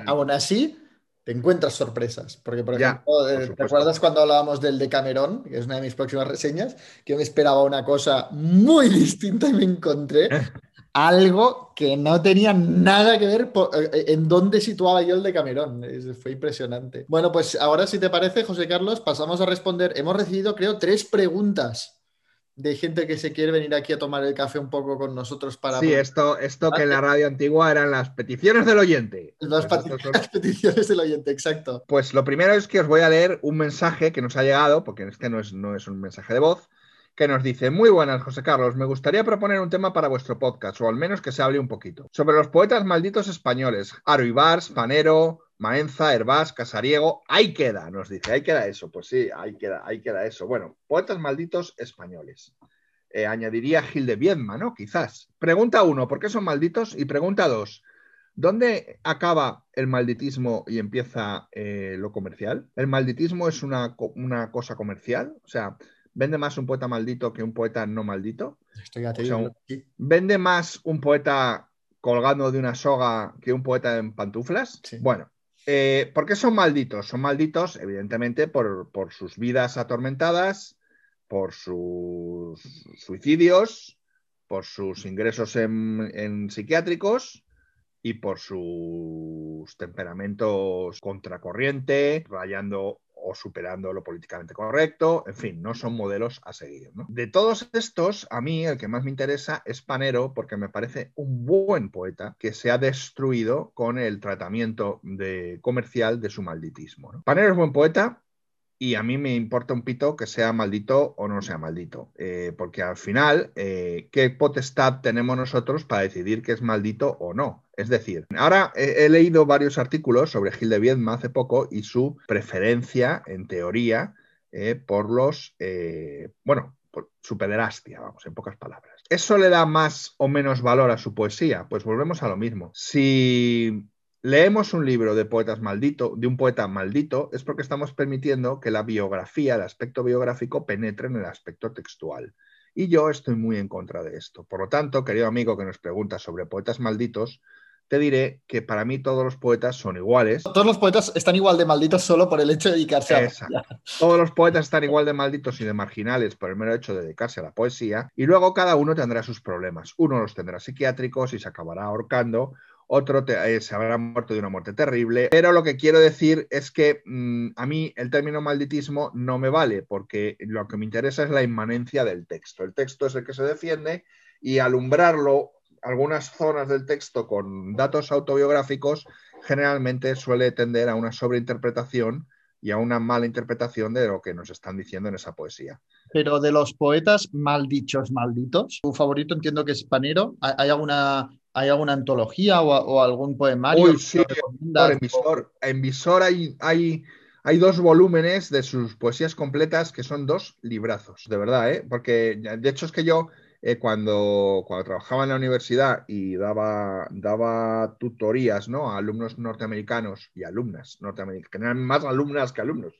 aún, así te encuentras sorpresas. Porque, por ejemplo, eh, ¿te acuerdas cuando hablábamos del de Camerón, que es una de mis próximas reseñas? Que yo me esperaba una cosa muy distinta y me encontré algo que no tenía nada que ver eh, en dónde situaba yo el de Camerón. Fue impresionante. Bueno, pues ahora si te parece, José Carlos, pasamos a responder. Hemos recibido, creo, tres preguntas de gente que se quiere venir aquí a tomar el café un poco con nosotros para... Sí, esto, esto que en la radio antigua eran las peticiones del oyente. Las, pues peticiones del oyente, exacto. Pues lo primero es que os voy a leer un mensaje que nos ha llegado, porque este no es, no es un mensaje de voz, que nos dice, muy buenas, José Carlos, me gustaría proponer un tema para vuestro podcast, o al menos que se hable un poquito, sobre los poetas malditos españoles, Aro Ibars, Panero, Maenza, Herbás, Casariego, ahí queda, nos dice, ahí queda eso, pues sí, ahí queda, ahí queda eso. Bueno, poetas malditos españoles. Eh, añadiría Gil de Viedma, ¿no? Quizás. Pregunta uno, ¿por qué son malditos? Y pregunta dos, ¿dónde acaba el malditismo y empieza eh, lo comercial? ¿El malditismo es una, una cosa comercial? O sea, ¿Vende más un poeta maldito que un poeta no maldito? Estoy ¿Vende más un poeta colgando de una soga que un poeta en pantuflas? Bueno, eh, ¿por qué son malditos? Son malditos, evidentemente, por, sus vidas atormentadas, por sus suicidios, por sus ingresos en, en psiquiátricos y por sus temperamentos contracorriente, rayando o superando lo políticamente correcto, en fin, no son modelos a seguir. De todos estos, a mí el que más me interesa es Panero porque me parece un buen poeta que se ha destruido con el tratamiento de, comercial de su malditismo. Panero es buen poeta, y a mí me importa un pito que sea maldito o no sea maldito, eh, porque al final, eh, ¿qué potestad tenemos nosotros para decidir que es maldito o no? Es decir, ahora he, leído varios artículos sobre Gil de Viedma hace poco y su preferencia, en teoría, eh, por los, bueno, por su pederastia, vamos, en pocas palabras. ¿Eso le da más o menos valor a su poesía? Pues volvemos a lo mismo. Si leemos un libro de poetas maldito, de un poeta maldito, es porque estamos permitiendo que la biografía, el aspecto biográfico, penetre en el aspecto textual. Y yo estoy muy en contra de esto. Por lo tanto, querido amigo que nos pregunta sobre poetas malditos, te diré que para mí todos los poetas son iguales. Todos los poetas están igual de malditos solo por el hecho de dedicarse a la Todos los poetas están igual de malditos y de marginales por el mero hecho de dedicarse a la poesía. Y luego cada uno tendrá sus problemas. Uno los tendrá psiquiátricos y se acabará ahorcando otro eh, se habrá muerto de una muerte terrible. Pero lo que quiero decir es que mm, a mí el término malditismo no me vale, porque lo que me interesa es la inmanencia del texto. El texto es el que se defiende y alumbrarlo, algunas zonas del texto con datos autobiográficos, generalmente suele tender a una sobreinterpretación y a una mala interpretación de lo que nos están diciendo en esa poesía. Pero de los poetas maldichos, malditos, tu favorito entiendo que es Panero. ¿Hay alguna ¿Hay alguna antología o, algún poemario? Uy, sí, en Visor, hay, hay, hay, dos volúmenes de sus poesías completas que son dos librazos, de verdad, ¿eh? Porque de hecho es que yo eh, cuando, cuando trabajaba en la universidad y daba, daba tutorías ¿no? a alumnos norteamericanos y alumnas norteamericanas, que eran más alumnas que alumnos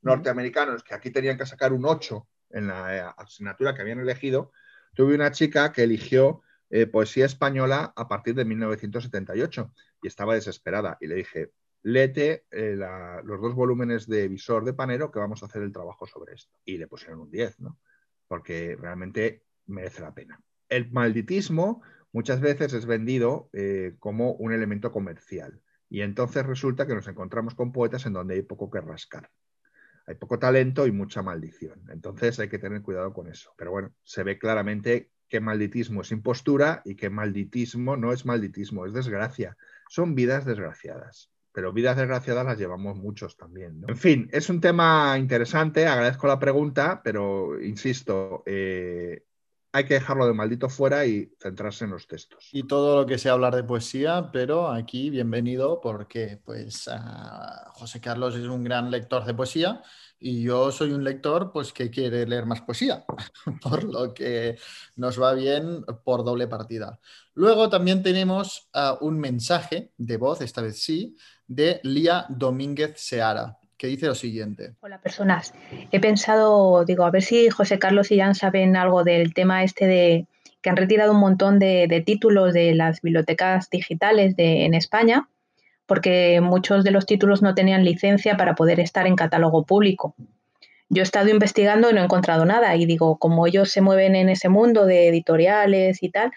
norteamericanos, que aquí tenían que sacar un 8 en la eh, asignatura que habían elegido, tuve una chica que eligió eh, poesía española a partir de 1978 y estaba desesperada. Y le dije, léete eh, los dos volúmenes de Visor de Panero que vamos a hacer el trabajo sobre esto. Y le pusieron un 10, ¿no? Porque realmente merece la pena. El malditismo muchas veces es vendido eh, como un elemento comercial. Y entonces resulta que nos encontramos con poetas en donde hay poco que rascar. Hay poco talento y mucha maldición. Entonces hay que tener cuidado con eso. Pero bueno, se ve claramente que malditismo es impostura y que malditismo no es malditismo, es desgracia. Son vidas desgraciadas, pero vidas desgraciadas las llevamos muchos también. En fin, es un tema interesante, agradezco la pregunta, pero insisto, eh, hay que dejarlo de maldito fuera y centrarse en los textos. Y todo lo que sea hablar de poesía, pero aquí bienvenido porque pues José Carlos es un gran lector de poesía y yo soy un lector pues que quiere leer más poesía, por lo que nos va bien por doble partida. Luego también tenemos ah, un mensaje de voz, esta vez sí, de Lía Domínguez Seara, que dice lo siguiente. Hola personas, he pensado, digo, a ver si José Carlos y Jan saben algo del tema este de que han retirado un montón de, títulos de las bibliotecas digitales de, en España porque muchos de los títulos no tenían licencia para poder estar en catálogo público. Yo he estado investigando y no he encontrado nada y digo, como ellos se mueven en ese mundo de editoriales y tal,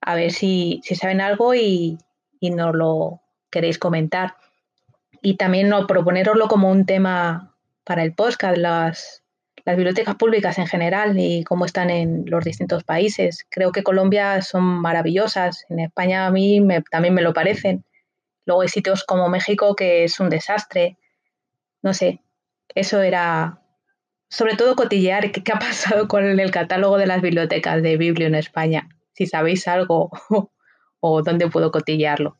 a ver si, saben algo y, y nos lo queréis comentar. Y también no, proponeroslo como un tema para el podcast, las, las bibliotecas públicas en general y cómo están en los distintos países. Creo que Colombia son maravillosas, en España a mí también me lo parecen Luego hay sitios como México que es un desastre. No sé, eso era sobre todo cotillear qué, ha pasado con el catálogo de las bibliotecas de Biblio en España. Si sabéis algo o dónde puedo cotillearlo.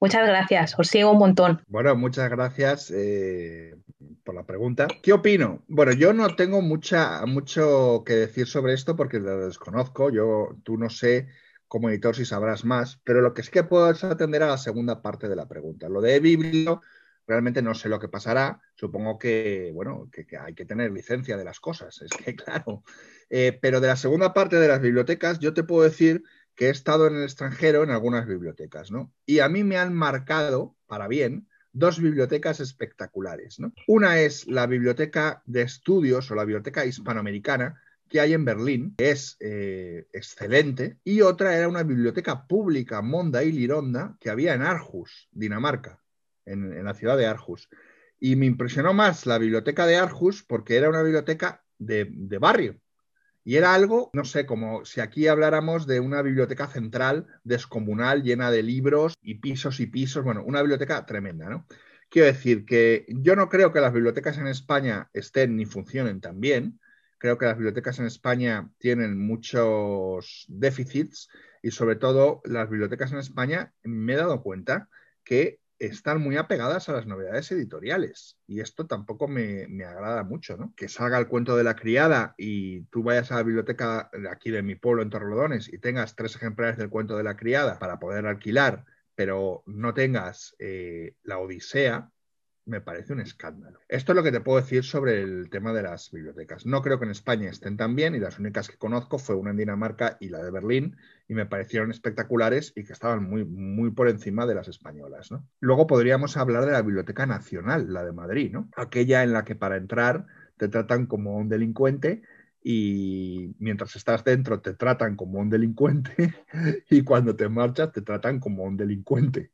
Muchas gracias, os sigo un montón. Bueno, muchas gracias eh, por la pregunta. ¿Qué opino? Bueno, yo no tengo mucha, mucho que decir sobre esto porque lo desconozco. Yo, tú no sé como editor si sabrás más, pero lo que sí que puedo es atender a la segunda parte de la pregunta. Lo de Biblio, realmente no sé lo que pasará. Supongo que, bueno, que, hay que tener licencia de las cosas, es que claro. Eh, pero de la segunda parte de las bibliotecas, yo te puedo decir que he estado en el extranjero en algunas bibliotecas, ¿no? Y a mí me han marcado, para bien, dos bibliotecas espectaculares. Una es la biblioteca de estudios o la biblioteca hispanoamericana, que hay en Berlín, que es eh, excelente, y otra era una biblioteca pública, Monda y Lironda, que había en Aarhus, Dinamarca, en, la ciudad de Aarhus. Y me impresionó más la biblioteca de Arjus porque era una biblioteca de barrio. Y era algo, no sé, como si aquí habláramos de una biblioteca central descomunal llena de libros y pisos y pisos, bueno, una biblioteca tremenda, ¿no? Quiero decir que yo no creo que las bibliotecas en España estén ni funcionen tan bien. Creo que las bibliotecas en España tienen muchos déficits y sobre todo las bibliotecas en España me he dado cuenta que están muy apegadas a las novedades editoriales y esto tampoco me, me, agrada mucho, ¿no? Que salga el cuento de la criada y tú vayas a la biblioteca aquí de mi pueblo en Torrelodones y tengas tres ejemplares del cuento de la criada para poder alquilar pero no tengas eh, la Odisea, me parece un escándalo. Esto es lo que te puedo decir sobre el tema de las bibliotecas. No creo que en España estén tan bien y las únicas que conozco fue una en Dinamarca y la de Berlín y me parecieron espectaculares y que estaban muy, muy por encima de las españolas. Luego podríamos hablar de la Biblioteca Nacional, la de Madrid, ¿no? aquella en la que para entrar te tratan como un delincuente y mientras estás dentro te tratan como un delincuente y cuando te marchas te tratan como un delincuente.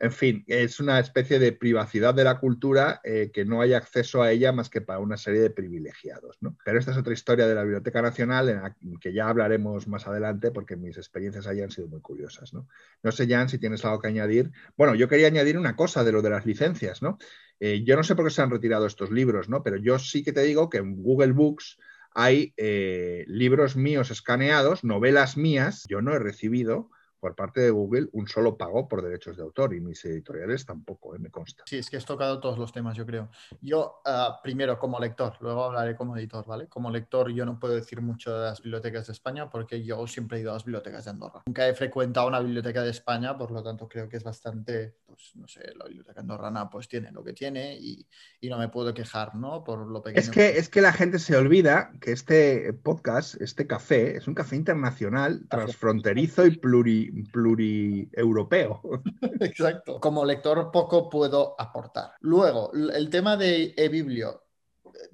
En fin, es una especie de privacidad de la cultura eh, que no hay acceso a ella más que para una serie de privilegiados. ¿no? Pero esta es otra historia de la Biblioteca Nacional en la que ya hablaremos más adelante porque mis experiencias ahí han sido muy curiosas. No, no sé, Jan, si tienes algo que añadir. Bueno, yo quería añadir una cosa de lo de las licencias. ¿no? Eh, yo no sé por qué se han retirado estos libros, ¿no? pero yo sí que te digo que en Google Books hay eh, libros míos escaneados, novelas mías, yo no he recibido por parte de Google un solo pago por derechos de autor y mis editoriales tampoco, eh, me consta. Sí, es que has tocado todos los temas, yo creo. Yo, uh, primero, como lector, luego hablaré como editor, ¿vale? Como lector, yo no puedo decir mucho de las bibliotecas de España porque yo siempre he ido a las bibliotecas de Andorra. Nunca he frecuentado una biblioteca de España, por lo tanto, creo que es bastante, pues, no sé, la biblioteca andorrana pues tiene lo que tiene y, y no me puedo quejar, ¿no? Por lo pequeño. Es que, es que la gente se olvida que este podcast, este café, es un café internacional, transfronterizo y pluri plurieuropeo. Exacto. Como lector poco puedo aportar. Luego, el tema de eBiblio.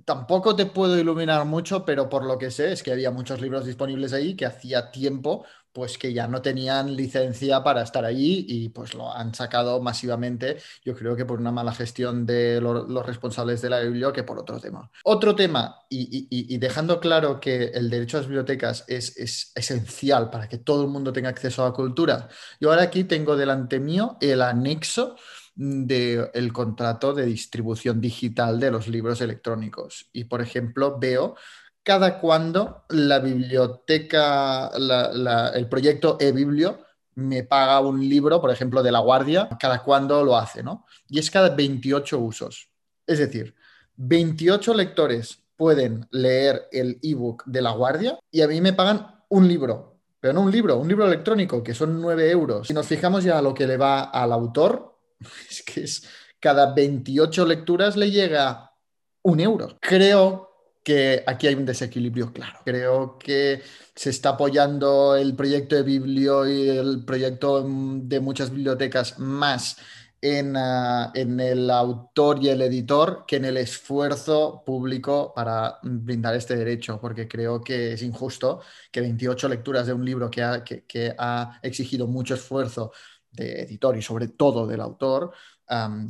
Tampoco te puedo iluminar mucho, pero por lo que sé es que había muchos libros disponibles ahí que hacía tiempo pues que ya no tenían licencia para estar allí y pues lo han sacado masivamente, yo creo que por una mala gestión de los responsables de la biblioteca que por otro tema. Otro tema, y, dejando claro que el derecho a las bibliotecas es, es, esencial para que todo el mundo tenga acceso a la cultura, yo ahora aquí tengo delante mío el anexo del contrato de distribución digital de los libros electrónicos. Y, por ejemplo, veo cada cuando la biblioteca, el proyecto eBiblio me paga un libro, por ejemplo, de La Guardia, cada cuando lo hace, ¿no? Y es cada 28 usos. Es decir, 28 lectores pueden leer el ebook de La Guardia y a mí me pagan un libro, pero no un libro, un libro electrónico, que son 9 euros. Si nos fijamos ya a lo que le va al autor, es que es cada 28 lecturas le llega un euro. Creo que aquí hay un desequilibrio claro. Creo que se está apoyando el proyecto de Biblio y el proyecto de muchas bibliotecas más en, ah, en, el autor y el editor que en el esfuerzo público para brindar este derecho, porque creo que es injusto que 28 lecturas de un libro que ha, que ha exigido mucho esfuerzo de editor y sobre todo del autor,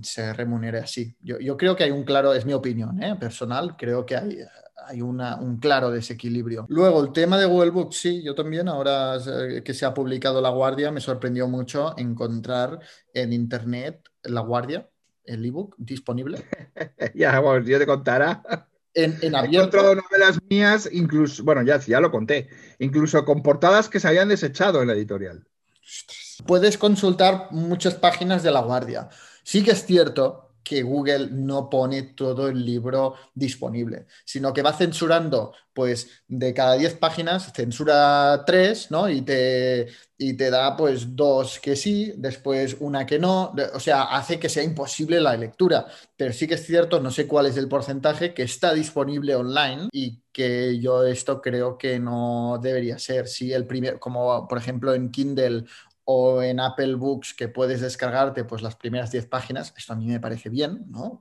se remunere así. Yo, yo, creo que hay un claro, es mi opinión ¿eh? personal, creo que hay, hay una, un claro desequilibrio. Luego, el tema de Google Books, sí, yo también, ahora que se ha publicado La Guardia, me sorprendió mucho encontrar en Internet La Guardia, el ebook disponible. ya, bueno, yo te contara. En, en abierto. He encontrado novelas mías, incluso, bueno, ya, ya lo conté, incluso con portadas que se habían desechado en la editorial. Puedes consultar muchas páginas de La Guardia. Sí que es cierto que Google no pone todo el libro disponible, sino que va censurando, pues de cada 10 páginas, censura 3, ¿no? Y te, y te da pues dos que sí, después una que no, o sea, hace que sea imposible la lectura. Pero sí que es cierto, no sé cuál es el porcentaje que está disponible online y que yo esto creo que no debería ser. Si el primer, como por ejemplo en Kindle o en Apple Books que puedes descargarte pues las primeras 10 páginas, esto a mí me parece bien, ¿no?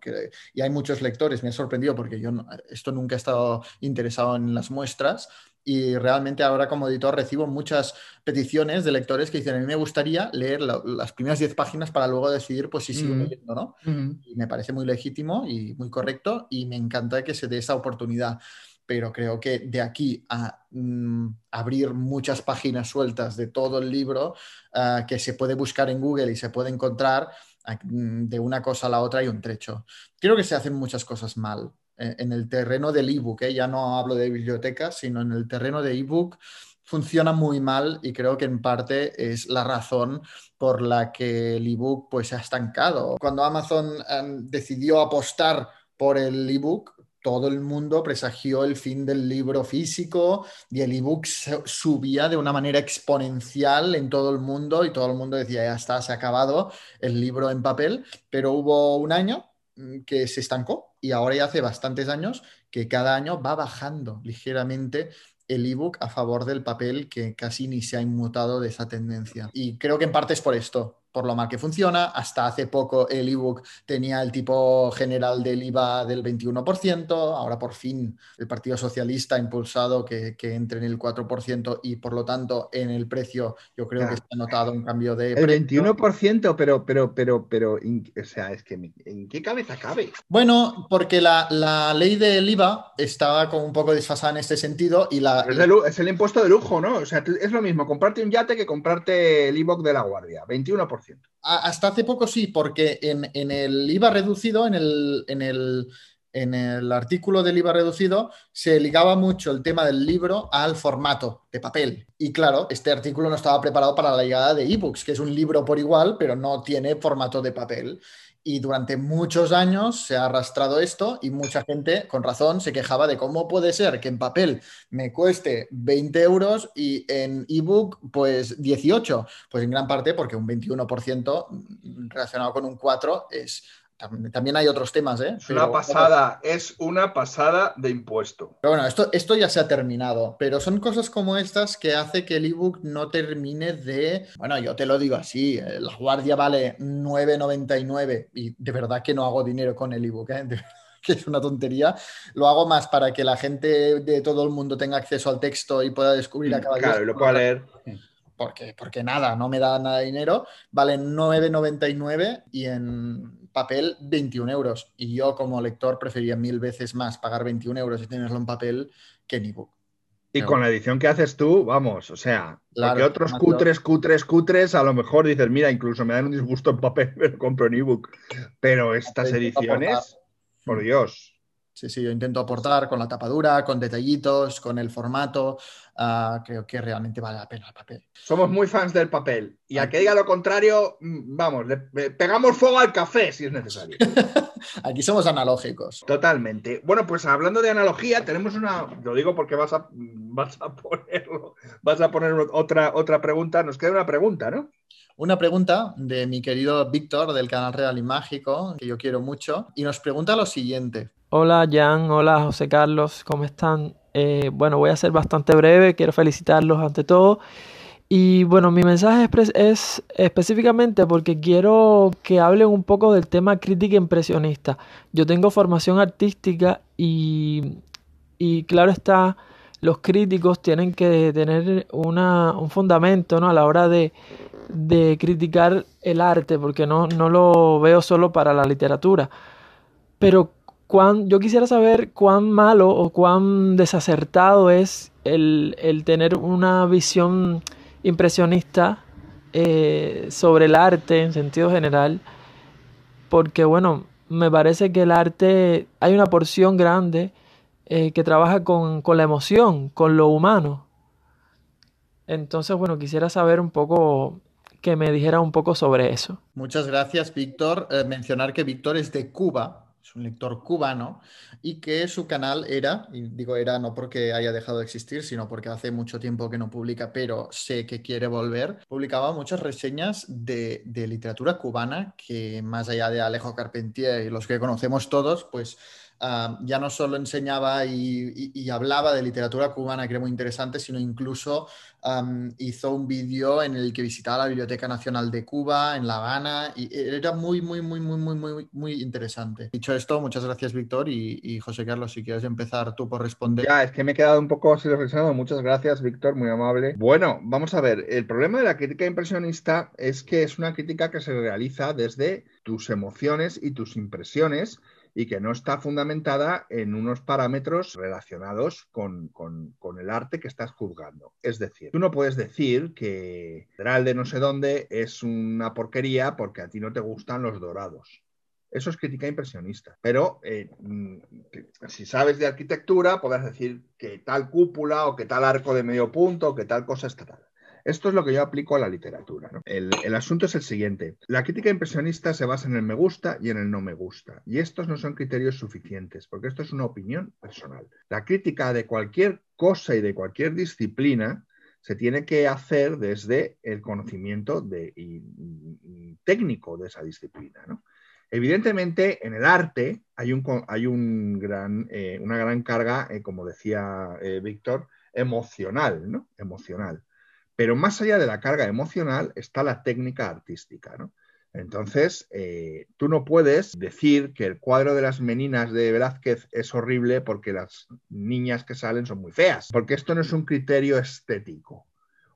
y hay muchos lectores, me ha sorprendido porque yo esto nunca he estado interesado en las muestras, y realmente ahora como editor recibo muchas peticiones de lectores que dicen, a mí me gustaría leer las primeras 10 páginas para luego decidir pues si sigo leyendo, ¿no? Y me parece muy legítimo y muy correcto y me encanta que se dé esa oportunidad. Pero creo que de aquí a mm, abrir muchas páginas sueltas de todo el libro ah, que se puede buscar en Google y se puede encontrar, mm, de una cosa a la otra hay un trecho. Creo que se hacen muchas cosas mal. Eh, en el terreno del ebook, ¿eh? ya no hablo de bibliotecas, sino en el terreno de ebook funciona muy mal y creo que en parte es la razón por la que el ebook pues se ha estancado. Cuando Amazon em, decidió apostar por el ebook, todo el mundo presagió el fin del libro físico y el ebook subía de una manera exponencial en todo el mundo y todo el mundo decía, ya está, se ha acabado el libro en papel, pero hubo un año mm, que se estancó y ahora ya hace bastantes años que cada año va bajando ligeramente el ebook a favor del papel que casi ni se ha inmutado de esa tendencia. Y creo que en parte es por esto, por lo mal que funciona. Hasta hace poco el ebook tenía el tipo general del IVA del 21%, ahora por fin el Partido Socialista ha impulsado que, entre en el 4% y por lo tanto en el precio yo creo que se ha notado un cambio de... El 21%, pero, pero, pero, pero, o sea, es que ¿en qué cabeza cabe? Bueno, porque la, la ley del IVA estaba como un poco desfasada en este sentido y la... Es, es el impuesto de lujo, ¿no? O sea, es lo mismo comprarte un yate que comprarte el ebook de la guardia, 21%. Hasta hace poco sí, porque en, el IVA reducido, en el, en, el, en el artículo del IVA reducido, se ligaba mucho el tema del libro al formato de papel. Y claro, este artículo no estaba preparado para la llegada de ebooks, que es un libro por igual, pero no tiene formato de papel. Y durante muchos años se ha arrastrado esto y mucha gente, con razón, se quejaba de cómo puede ser que en papel me cueste 20 euros y en ebook pues 18. Pues en gran parte porque un 21% relacionado con un 4 es también hay otros temas, ¿eh? Es una pasada, es una pasada de impuesto. Pero bueno, esto, esto ya se ha terminado, pero son cosas como estas que hace que el ebook no termine de, bueno, yo te lo digo así, eh, la guardia vale 9,99 y de verdad que no hago dinero con el ebook, ¿eh? que es una tontería. Lo hago más para que la gente de todo el mundo tenga acceso al texto y pueda descubrir a cada Claro, y lo pueda leer. Porque, porque nada, no me da nada de dinero. Vale 9,99 y en papel 21 euros. Y yo como lector prefería mil veces más pagar 21 euros y tenerlo en papel que en ebook. Y con la edición que haces tú, vamos, o sea, porque otros cutres, cutres, cutres, a lo mejor dices, mira, incluso me dan un disgusto en papel, pero compro en ebook. Pero estas ediciones, por Dios. Sí, sí, yo intento aportar con la tapadura, con detallitos, con el formato. Ah, creo que realmente vale la pena el papel. Somos muy fans del papel. Y a que diga lo contrario, mm, vamos, le, pegamos fuego al café si es necesario. Aquí somos analógicos. Totalmente. Bueno, pues hablando de analogía, tenemos una. Lo digo porque vas a, vas a ponerlo. Vas a poner otra, otra pregunta. Nos queda una pregunta, ¿no? Una pregunta de mi querido Víctor del canal Real y Mágico, que yo quiero mucho, y nos pregunta lo siguiente. Hola Jan, hola José Carlos, ¿cómo están? Eh, bueno, voy a ser bastante breve, quiero felicitarlos ante todo. Y bueno, mi mensaje es, específicamente porque quiero que hablen un poco del tema crítica impresionista. Yo tengo formación artística y, y claro está, los críticos tienen que tener una, un fundamento ¿no? a la hora de, de criticar el arte, porque no, no lo veo solo para la literatura. Pero yo quisiera saber cuán malo o cuán desacertado es el, tener una visión impresionista eh, sobre el arte en sentido general, porque bueno, me parece que el arte, hay una porción grande eh, que trabaja con, la emoción, con lo humano. Entonces, bueno, quisiera saber un poco que me dijera un poco sobre eso. Muchas gracias, Víctor. Eh, mencionar que Víctor es de Cuba, es un lector cubano, y que su canal era, y digo era no porque haya dejado de existir, sino porque hace mucho tiempo que no publica, pero sé que quiere volver, publicaba muchas reseñas de, literatura cubana que más allá de Alejo Carpentier y los que conocemos todos, pues ah, ya no solo enseñaba y, hablaba de literatura cubana, que era muy interesante, sino incluso hizo un vídeo en el que visitaba la Biblioteca Nacional de Cuba, en La Habana, y era muy, muy, muy, muy, muy, muy, muy interesante. Dicho esto, muchas gracias, Víctor, y, José Carlos, si quieres empezar tú por responder. Ya, es que me he quedado un poco así reflexionado. Muchas gracias, Víctor, muy amable. Bueno, vamos a ver, el problema de la crítica impresionista es que es una crítica que se realiza desde tus emociones y tus impresiones y que no está fundamentada en unos parámetros relacionados con, el arte que estás juzgando. Es decir, tú no puedes decir que Federal de no sé dónde es una porquería porque a ti no te gustan los dorados. Eso es crítica impresionista. Pero eh, mm, si sabes de arquitectura, podrás decir que tal cúpula o que tal arco de medio punto o que tal cosa está tal. Esto es lo que yo aplico a la literatura. El, asunto es el siguiente. La crítica impresionista se basa en el me gusta y en el no me gusta. Y estos no son criterios suficientes, porque esto es una opinión personal. La crítica de cualquier cosa y de cualquier disciplina se tiene que hacer desde el conocimiento técnico de esa disciplina. Evidentemente, en el arte hay, un, hay un gran, eh, una gran carga, eh, como decía eh, Víctor, emocional, ¿no? Emocional. Pero más allá de la carga emocional está la técnica artística, ¿no? Entonces, eh, tú no puedes decir que el cuadro de las meninas de Velázquez es horrible porque las niñas que salen son muy feas, porque esto no es un criterio estético.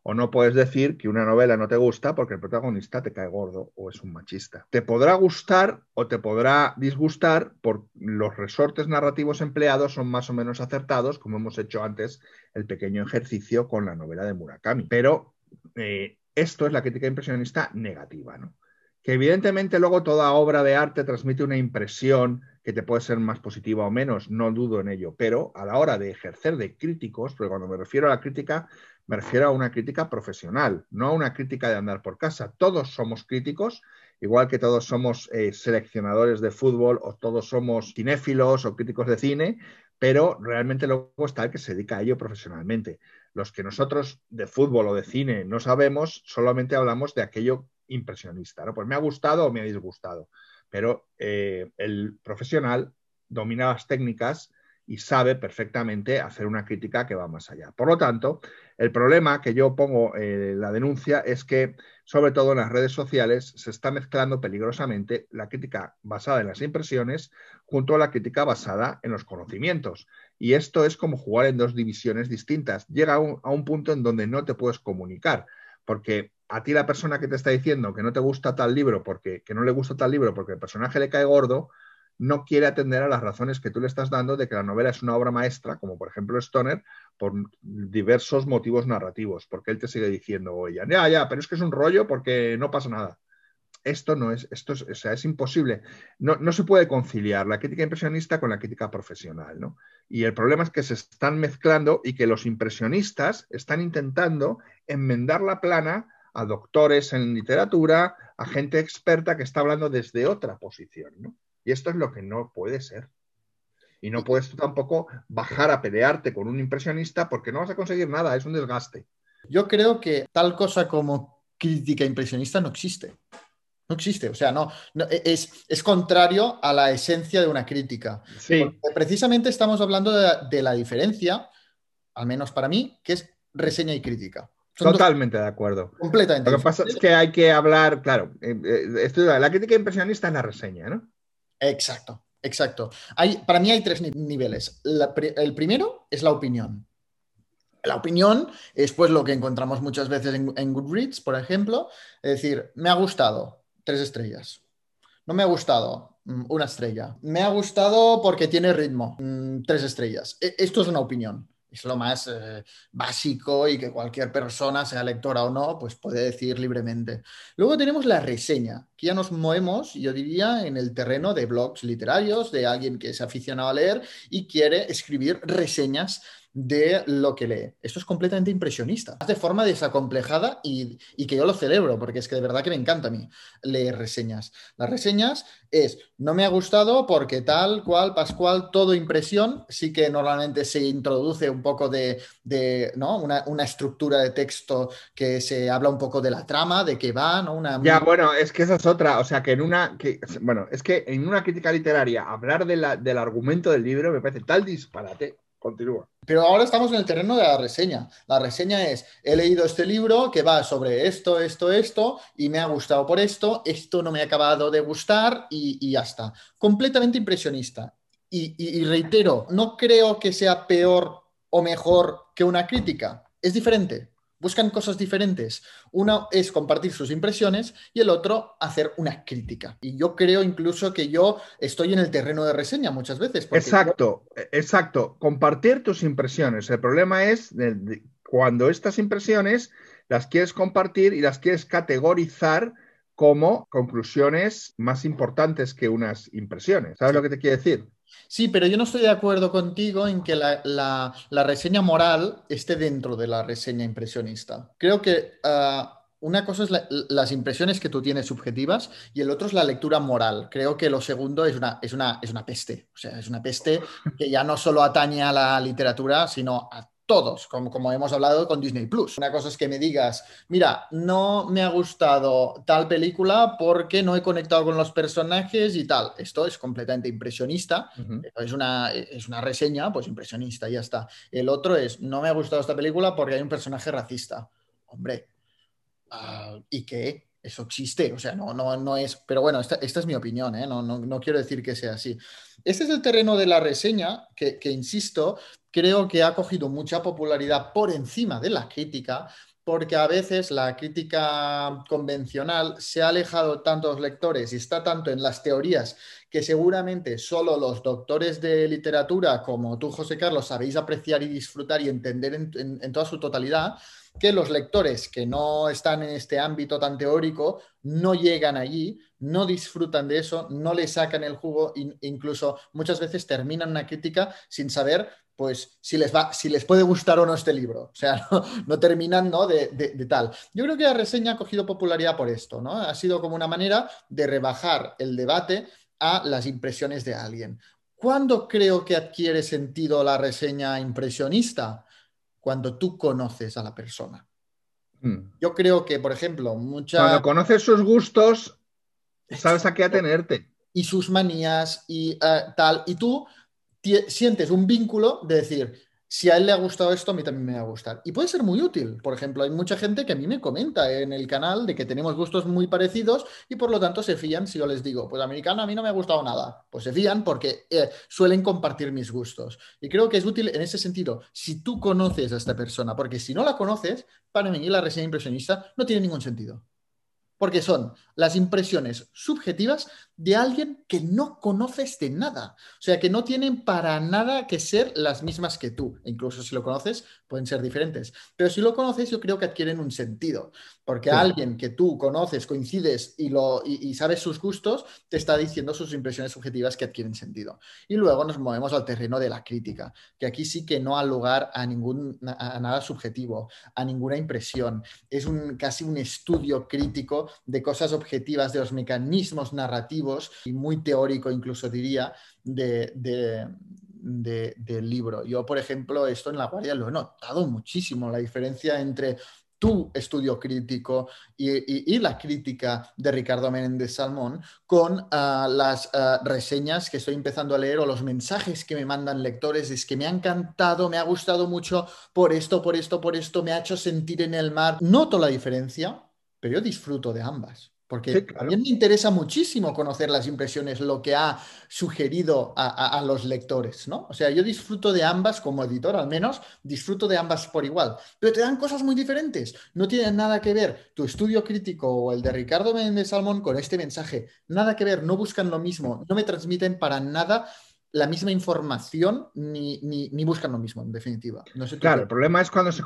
O no puedes decir que una novela no te gusta porque el protagonista te cae gordo o es un machista. Te podrá gustar o te podrá disgustar por los resortes narrativos empleados son más o menos acertados, como hemos hecho antes el pequeño ejercicio con la novela de Murakami. Pero eh, esto es la crítica impresionista negativa, ¿no? Que evidentemente luego toda obra de arte transmite una impresión que te puede ser más positiva o menos, no dudo en ello, pero a la hora de ejercer de críticos, porque cuando me refiero a la crítica, me refiero a una crítica profesional, no a una crítica de andar por casa. Todos somos críticos, igual que todos somos eh, seleccionadores de fútbol o todos somos cinéfilos o críticos de cine, pero realmente luego está el que se dedica a ello profesionalmente. Los que nosotros de fútbol o de cine no sabemos, solamente hablamos de aquello impresionista. ¿no? Pues me ha gustado o me ha disgustado, pero eh, el profesional domina las técnicas y sabe perfectamente hacer una crítica que va más allá. Por lo tanto, el problema que yo pongo en eh, la denuncia es que, sobre todo en las redes sociales, se está mezclando peligrosamente la crítica basada en las impresiones junto a la crítica basada en los conocimientos. Y esto es como jugar en dos divisiones distintas. Llega a un, punto en donde no te puedes comunicar, porque a ti la persona que te está diciendo que no te gusta tal libro, porque que no le gusta tal libro porque el personaje le cae gordo, no quiere atender a las razones que tú le estás dando de que la novela es una obra maestra, como por ejemplo Stoner, por diversos motivos narrativos, porque él te sigue diciendo, o ella, ya, ya, pero es que es un rollo porque no pasa nada. Esto no es, esto es, o sea, es imposible. No, no, se puede conciliar la crítica impresionista con la crítica profesional, ¿no? Y el problema es que se están mezclando y que los impresionistas están intentando enmendar la plana a doctores en literatura, a gente experta que está hablando desde otra posición, ¿no? Y esto es lo que no puede ser. Y no puedes tú tampoco bajar a pelearte con un impresionista porque no vas a conseguir nada, es un desgaste. Yo creo que tal cosa como crítica impresionista no existe. No existe, o sea, no, es, es, contrario a la esencia de una crítica. Sí. precisamente estamos hablando de, la diferencia, al menos para mí, que es reseña y crítica. Totalmente de acuerdo. Completamente. Lo que pasa es que hay que hablar, claro, eh, eh, la crítica impresionista es la reseña, ¿no? Exacto, exacto. Hay, para mí hay tres niveles. el primero es la opinión. La opinión es pues lo que encontramos muchas veces en, Goodreads, por ejemplo. Es decir, me ha gustado, tres estrellas. No me ha gustado, mm, una estrella. Me ha gustado porque tiene ritmo, mm, tres estrellas. E, esto es una opinión es lo más eh, básico y que cualquier persona, sea lectora o no, pues puede decir libremente. Luego tenemos la reseña, que ya nos movemos, yo diría, en el terreno de blogs literarios, de alguien que es aficionado a leer y quiere escribir reseñas de lo que lee. Esto es completamente impresionista, de forma desacomplejada y, y, que yo lo celebro, porque es que de verdad que me encanta a mí leer reseñas. Las reseñas es, no me ha gustado porque tal, cual, pascual, todo impresión, sí que normalmente se introduce un poco de, de ¿no? Una, una, estructura de texto que se habla un poco de la trama, de qué va, ¿no? Una... Ya, bueno, es que esa es otra, o sea, que en una, que, bueno, es que en una crítica literaria hablar de la, del argumento del libro me parece tal disparate. Continúa. Pero ahora estamos en el terreno de la reseña. La reseña es, he leído este libro que va sobre esto, esto, esto, y me ha gustado por esto, esto no me ha acabado de gustar y, ya está. Completamente impresionista. Y reitero, no creo que sea peor o mejor que una crítica. Es diferente. Buscan cosas diferentes. Uno es compartir sus impresiones y el otro hacer una crítica. Y yo creo incluso que yo estoy en el terreno de reseña muchas veces. Exacto, yo... exacto. Compartir tus impresiones. El problema es cuando estas impresiones las quieres compartir y las quieres categorizar como conclusiones más importantes que unas impresiones. ¿Sabes lo que te quiero decir? Sí, pero yo no estoy de acuerdo contigo en que la, la, reseña moral esté dentro de la reseña impresionista. Creo que uh, una cosa es la, las impresiones que tú tienes subjetivas y el otro es la lectura moral. Creo que lo segundo es una, es una, es una peste. O sea, es una peste que ya no solo atañe a la literatura, sino a todos, como, como, hemos hablado con Disney Plus. Una cosa es que me digas, mira, no me ha gustado tal película porque no he conectado con los personajes y tal. Esto es completamente impresionista. Uh -huh. es, una, es una reseña, pues impresionista, ya está. El otro es, no me ha gustado esta película porque hay un personaje racista. Hombre, uh, ¿y qué? Eso existe, o sea, no, no, no es, pero bueno, esta, esta es mi opinión, ¿eh? no, no, no, quiero decir que sea así. Este es el terreno de la reseña que, que, insisto, creo que ha cogido mucha popularidad por encima de la crítica, porque a veces la crítica convencional se ha alejado tanto de los lectores y está tanto en las teorías que seguramente solo los doctores de literatura como tú, José Carlos, sabéis apreciar y disfrutar y entender en, en, en toda su totalidad, que los lectores que no están en este ámbito tan teórico no llegan allí, no disfrutan de eso, no le sacan el jugo e incluso muchas veces terminan una crítica sin saber pues si les va, si les puede gustar o no este libro. O sea, no, no terminan ¿no? De, de, de, tal. Yo creo que la reseña ha cogido popularidad por esto, ¿no? Ha sido como una manera de rebajar el debate a las impresiones de alguien. ¿Cuándo creo que adquiere sentido la reseña impresionista? Cuando tú conoces a la persona. Hmm. Yo creo que, por ejemplo, mucha... Cuando conoces sus gustos, sabes a qué atenerte. Y sus manías y uh, tal. Y tú sientes un vínculo de decir, si a él le ha gustado esto, a mí también me va a gustar. Y puede ser muy útil. Por ejemplo, hay mucha gente que a mí me comenta en el canal de que tenemos gustos muy parecidos y por lo tanto se fían si yo les digo, pues americano a mí no me ha gustado nada. Pues se fían porque eh, suelen compartir mis gustos. Y creo que es útil en ese sentido, si tú conoces a esta persona, porque si no la conoces, para mí la reseña impresionista no tiene ningún sentido. Porque son las impresiones subjetivas de alguien que no conoces de nada. O sea, que no tienen para nada que ser las mismas que tú. Incluso si lo conoces, pueden ser diferentes. Pero si lo conoces, yo creo que adquieren un sentido. Porque sí. alguien que tú conoces, coincides y, lo, y, y, sabes sus gustos, te está diciendo sus impresiones subjetivas que adquieren sentido. Y luego nos movemos al terreno de la crítica, que aquí sí que no ha lugar a, ningún, a nada subjetivo, a ninguna impresión. Es un, casi un estudio crítico de cosas objetivas, de los mecanismos narrativos y muy teórico incluso diría de, de, de, del libro. Yo, por ejemplo, esto en la guardia lo he notado muchísimo, la diferencia entre tu estudio crítico y, y, y, la crítica de Ricardo Menéndez Salmón con uh, las uh, reseñas que estoy empezando a leer o los mensajes que me mandan lectores. Es que me ha encantado, me ha gustado mucho por esto, por esto, por esto, me ha hecho sentir en el mar. Noto la diferencia, pero yo disfruto de ambas. Porque sí, claro. también me interesa muchísimo conocer las impresiones, lo que ha sugerido a, a, a, los lectores, ¿no? O sea, yo disfruto de ambas como editor, al menos disfruto de ambas por igual, pero te dan cosas muy diferentes. No tienen nada que ver tu estudio crítico o el de Ricardo Méndez Salmón con este mensaje. Nada que ver, no buscan lo mismo, no me transmiten para nada la misma información ni, ni, ni, buscan lo mismo, en definitiva. No sé claro, el problema es cuando se,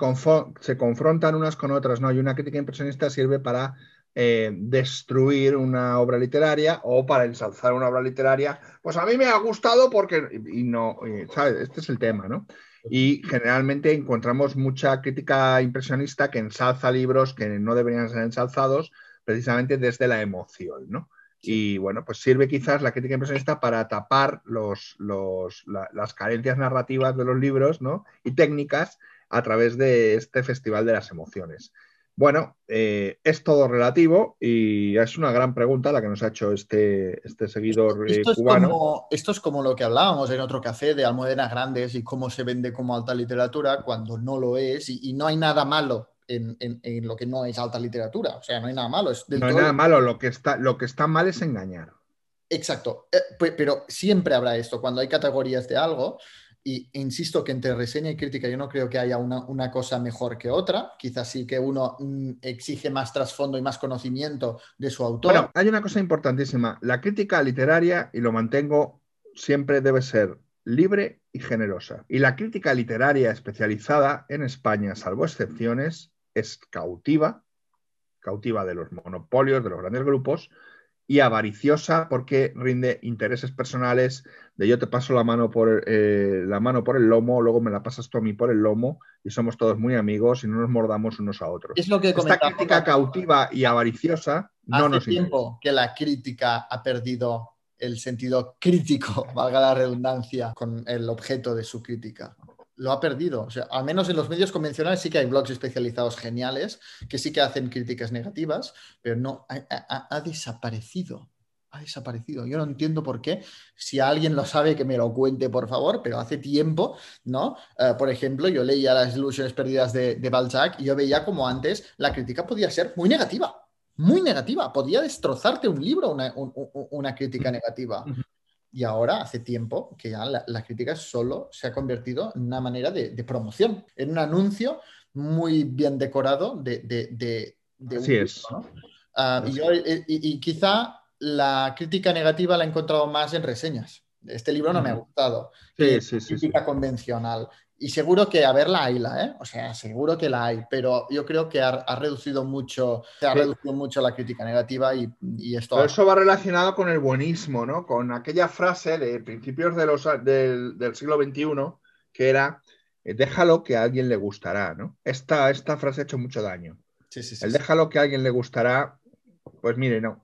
se confrontan unas con otras, ¿no? Y una crítica impresionista sirve para eh, destruir una obra literaria o para ensalzar una obra literaria, pues a mí me ha gustado porque, y no, y, ¿sabes? Este es el tema, ¿no? Y generalmente encontramos mucha crítica impresionista que ensalza libros que no deberían ser ensalzados precisamente desde la emoción, ¿no? Y bueno, pues sirve quizás la crítica impresionista para tapar los, las carencias narrativas de los libros ¿no? y técnicas a través de este Festival de las Emociones. Bueno, eh, es todo relativo y es una gran pregunta la que nos ha hecho este, este seguidor eh, esto, es cubano. Como, esto es como lo que hablábamos en otro café de almohadenas grandes y cómo se vende como alta literatura cuando no lo es y, no hay nada malo en, lo que no es alta literatura. O sea, no hay nada malo. no hay nada malo, lo que, está, lo que está mal es engañar. Exacto, eh, pero siempre habrá esto. Cuando hay categorías de algo, y insisto que entre reseña y crítica yo no creo que haya una, cosa mejor que otra. Quizás sí que uno mm, exige más trasfondo y más conocimiento de su autor. Bueno, hay una cosa importantísima. La crítica literaria, y lo mantengo, siempre debe ser libre y generosa. Y la crítica literaria especializada en España, salvo excepciones, es cautiva, cautiva de los monopolios, de los grandes grupos, y avariciosa porque rinde intereses personales de yo te paso la mano por eh, la mano por el lomo, luego me la pasas tú a mí por el lomo y somos todos muy amigos y no nos mordamos unos a otros. Es lo que Esta crítica cautiva y avariciosa no nos tiempo que la crítica ha perdido el sentido crítico, valga la redundancia, con el objeto de su crítica lo ha perdido. O sea, al menos en los medios convencionales sí que hay blogs especializados geniales que sí que hacen críticas negativas, pero no, ha, desaparecido. Ha desaparecido. Yo no entiendo por qué. Si alguien lo sabe, que me lo cuente, por favor, pero hace tiempo, ¿no? Eh, por ejemplo, yo leía las ilusiones perdidas de, de Balzac y yo veía como antes la crítica podía ser muy negativa muy negativa. Podía destrozarte un libro, una, una crítica negativa. Y ahora, hace tiempo, que ya la, crítica solo se ha convertido en una manera de, promoción, en un anuncio muy bien decorado de, de, Así es. Ah, y, quizá la crítica negativa la he encontrado más en reseñas. Este libro no me ha gustado. Sí, sí, sí, crítica convencional. Y seguro que a verla hay la, ¿eh? O sea, seguro que la hay, pero yo creo que ha, reducido mucho, se ha reducido mucho la crítica negativa y, esto. Pero eso va relacionado con el buenismo, ¿no? Con aquella frase de principios de los, del, siglo XXI que era eh, déjalo que a alguien le gustará, ¿no? Esta, esta frase ha hecho mucho daño. Sí, sí, sí, el déjalo que a alguien le gustará, pues mire, no,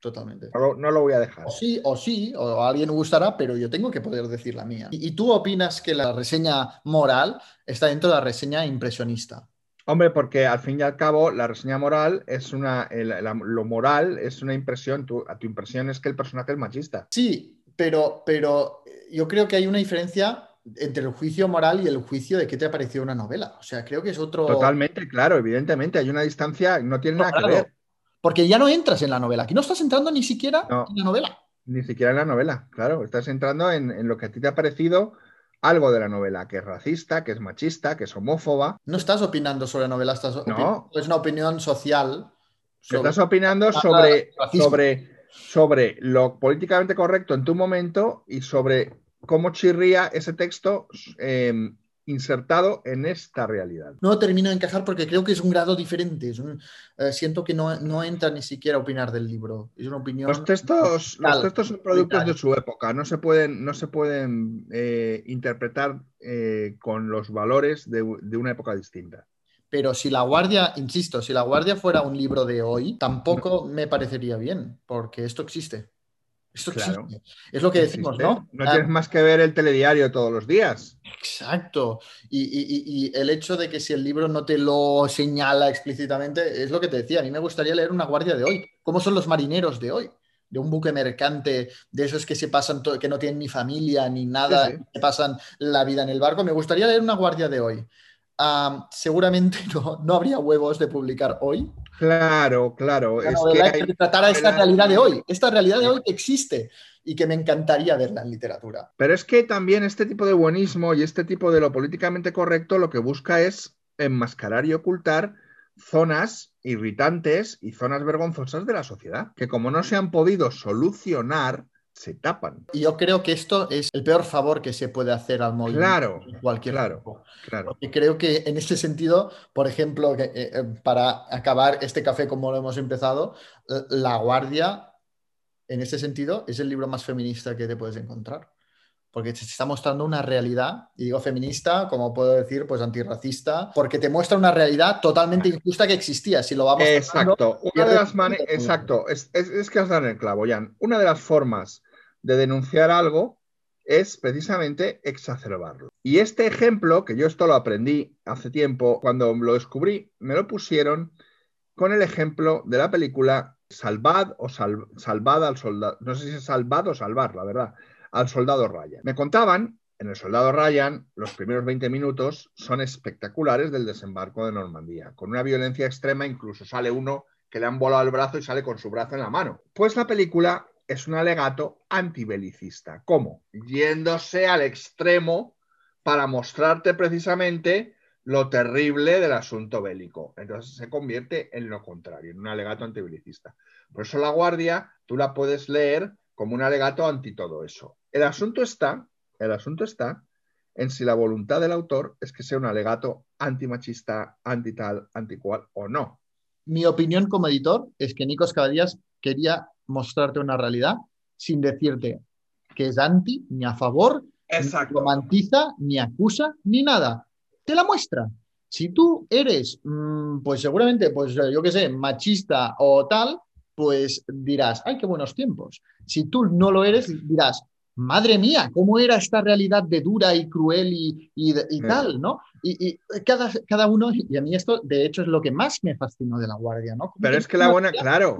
Totalmente. No, lo voy a dejar. O sí, o sí, o a alguien gustará, pero yo tengo que poder decir la mía. ¿Y, tú opinas que la reseña moral está dentro de la reseña impresionista? Hombre, porque al fin y al cabo la reseña moral es una, lo moral es una impresión, tu, tu impresión es que el personaje es machista. Sí, pero, pero yo creo que hay una diferencia entre el juicio moral y el juicio de qué te ha parecido una novela. O sea, creo que es otro... Totalmente, claro, evidentemente, hay una distancia, no tiene nada que ver. Porque ya no entras en la novela. Aquí no estás entrando ni siquiera en la novela. Ni siquiera en la novela, claro. Estás entrando en, lo que a ti te ha parecido algo de la novela, que es racista, que es machista, que es homófoba. No estás opinando sobre la novela, estás no. es una opinión social. Estás opinando sobre, sobre, sobre lo políticamente correcto en tu momento y sobre cómo chirría ese texto em, insertado en esta realidad. No termino de encajar porque creo que es un grado diferente. Eh, siento que no, entra ni siquiera a opinar del libro. Es una opinión. Los textos, los textos son productos de su época, no se pueden, no se pueden eh, interpretar eh, con los valores de, de una época distinta. Pero si La Guardia, insisto, si La Guardia fuera un libro de hoy, tampoco me parecería bien, porque esto existe. Esto claro. Es lo que decimos, ¿no? No tienes más que ver el telediario todos los días. Exacto. Y, el hecho de que si el libro no te lo señala explícitamente, es lo que te decía. A mí me gustaría leer una guardia de hoy. ¿Cómo son los marineros de hoy? De un buque mercante, de esos que se pasan, que no tienen ni familia ni nada, que pasan la vida en el barco. Me gustaría leer una guardia de hoy. seguramente no, no habría huevos de publicar hoy, Claro, claro. es que, tratar a esta realidad de hoy, esta realidad de hoy que existe y que me encantaría verla en literatura. Pero es que también este tipo de buenismo y este tipo de lo políticamente correcto lo que busca es enmascarar y ocultar zonas irritantes y zonas vergonzosas de la sociedad, que como no se han podido solucionar, se tapan. Y yo creo que esto es el peor favor que se puede hacer al movimiento. Claro, cualquier claro, claro. Y creo que en este sentido, por ejemplo, eh, eh, para acabar este café como lo hemos empezado, La Guardia, en este sentido, es el libro más feminista que te puedes encontrar. porque se está mostrando una realidad, y digo feminista, como puedo decir, pues antirracista, porque te muestra una realidad totalmente injusta que existía, si lo vamos Exacto, una de las maneras, exacto, es, es, que has dado en el clavo, Jan. Una de las formas de denunciar algo es precisamente exacerbarlo. Y este ejemplo, que yo esto lo aprendí hace tiempo, cuando lo descubrí, me lo pusieron con el ejemplo de la película Salvad o Salvad al soldado, no sé si es Salvad o Salvar, la verdad, al soldado Ryan. Me contaban, en el soldado Ryan, los primeros 20 minutos son espectaculares del desembarco de Normandía, con una violencia extrema, incluso sale uno que le han volado el brazo y sale con su brazo en la mano. Pues la película es un alegato antibelicista. ¿Cómo? Yéndose al extremo para mostrarte precisamente lo terrible del asunto bélico. Entonces se convierte en lo contrario, en un alegato antibelicista. Por eso la Guardia tú la puedes leer como un alegato anti todo eso. El asunto está, el asunto está en si la voluntad del autor es que sea un alegato antimachista, anti tal, anti cual o no. Mi opinión como editor es que Nicos Cabadías quería mostrarte una realidad sin decirte que es anti, ni a favor, ni romantiza, ni acusa, ni nada. Te la muestra. Si tú eres, mm, pues seguramente, pues yo qué sé, machista o tal, pues dirás, ay, qué buenos tiempos. Si tú no lo eres, dirás, madre mía, ¿cómo era esta realidad de dura y cruel y, tal, ¿no? Y, cada, cada, uno, y a mí esto de hecho es lo que más me fascinó de La Guardia, ¿no? Pero es que la buena, claro,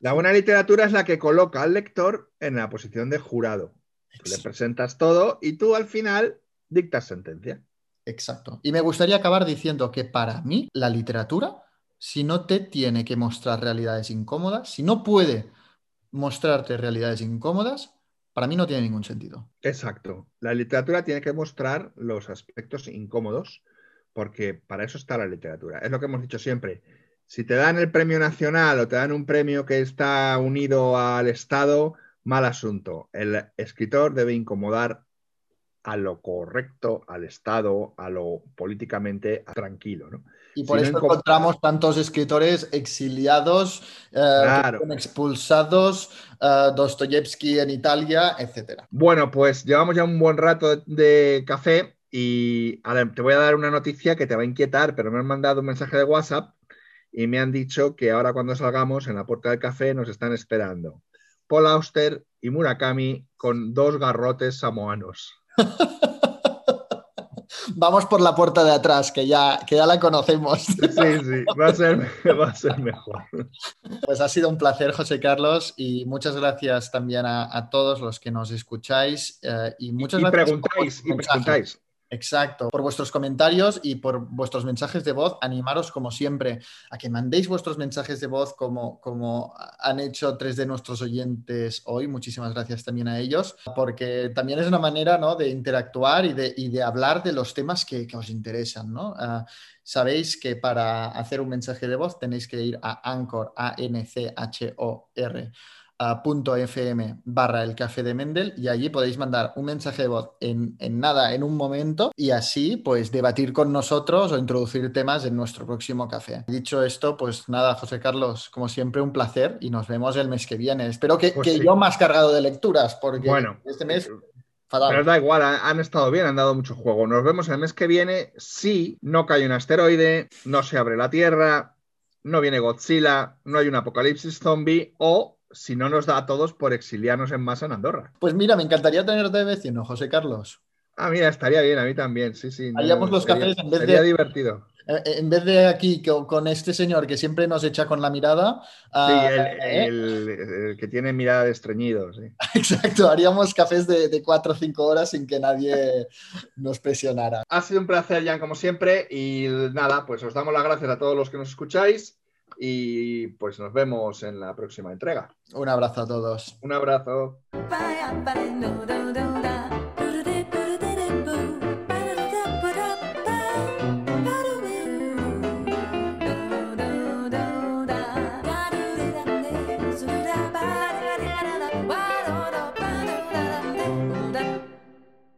la buena literatura es la que coloca al lector en la posición de jurado. le presentas todo y tú al final dictas sentencia. Exacto. Y me gustaría acabar diciendo que para mí la literatura, si no te tiene que mostrar realidades incómodas, si no puede mostrarte realidades incómodas, para mí no tiene ningún sentido. Exacto. La literatura tiene que mostrar los aspectos incómodos, porque para eso está la literatura. Es lo que hemos dicho siempre. Si te dan el premio nacional o te dan un premio que está unido al Estado, mal asunto. El escritor debe incomodar a lo correcto, al Estado, a lo políticamente tranquilo. ¿no? Y por eso encontramos tantos escritores exiliados, eh, expulsados, uh, Dostoyevsky en Italia, etc. Bueno, pues llevamos ya un buen rato de, café y te voy a dar una noticia que te va a inquietar, pero me han mandado un mensaje de WhatsApp y me han dicho que ahora cuando salgamos en la puerta del café nos están esperando Paul Auster y Murakami con dos garrotes samoanos. Vamos por la puerta de atrás, que ya, que ya la conocemos. Sí, sí, va a, ser, mejor. Pues ha sido un placer, José Carlos, y muchas gracias también a, todos los que nos escucháis. Eh, y muchas preguntáis, y preguntáis. Exacto, por vuestros comentarios y por vuestros mensajes de voz, animaros como siempre a que mandéis vuestros mensajes de voz como, como han hecho tres de nuestros oyentes hoy. Muchísimas gracias también a ellos, porque también es una manera ¿no? de interactuar y de, y de, hablar de los temas que, que os interesan. ¿no? Uh, sabéis que para hacer un mensaje de voz tenéis que ir a Anchor, A-N-C-H-O-R fm barra el café de Mendel y allí podéis mandar un mensaje de voz en, nada, en un momento y así pues debatir con nosotros o introducir temas en nuestro próximo café. Dicho esto, pues nada, José Carlos, como siempre un placer y nos vemos el mes que viene. Espero que, pues yo más cargado de lecturas porque bueno, este mes... Pero da igual, han estado bien, han dado mucho juego. Nos vemos el mes que viene si no cae un asteroide, no se abre la Tierra, no viene Godzilla, no hay un apocalipsis zombie o si no nos da a todos por exiliarnos en masa en Andorra. Pues mira, me encantaría tenerte de vecino, José Carlos. Ah, mira, estaría bien, a mí también, sí, sí. Haríamos los cafés en vez sería divertido. Eh, eh, en vez de aquí con este señor que siempre nos echa con la mirada. sí, ¿eh? el, que tiene mirada de estreñido. Sí. Exacto, haríamos cafés de, de 4 o 5 horas sin que nadie nos presionara. Ha sido un placer, Jan, como siempre. Y nada, pues os damos las gracias a todos los que nos escucháis y pues nos vemos en la próxima entrega. Un abrazo a todos. Un abrazo.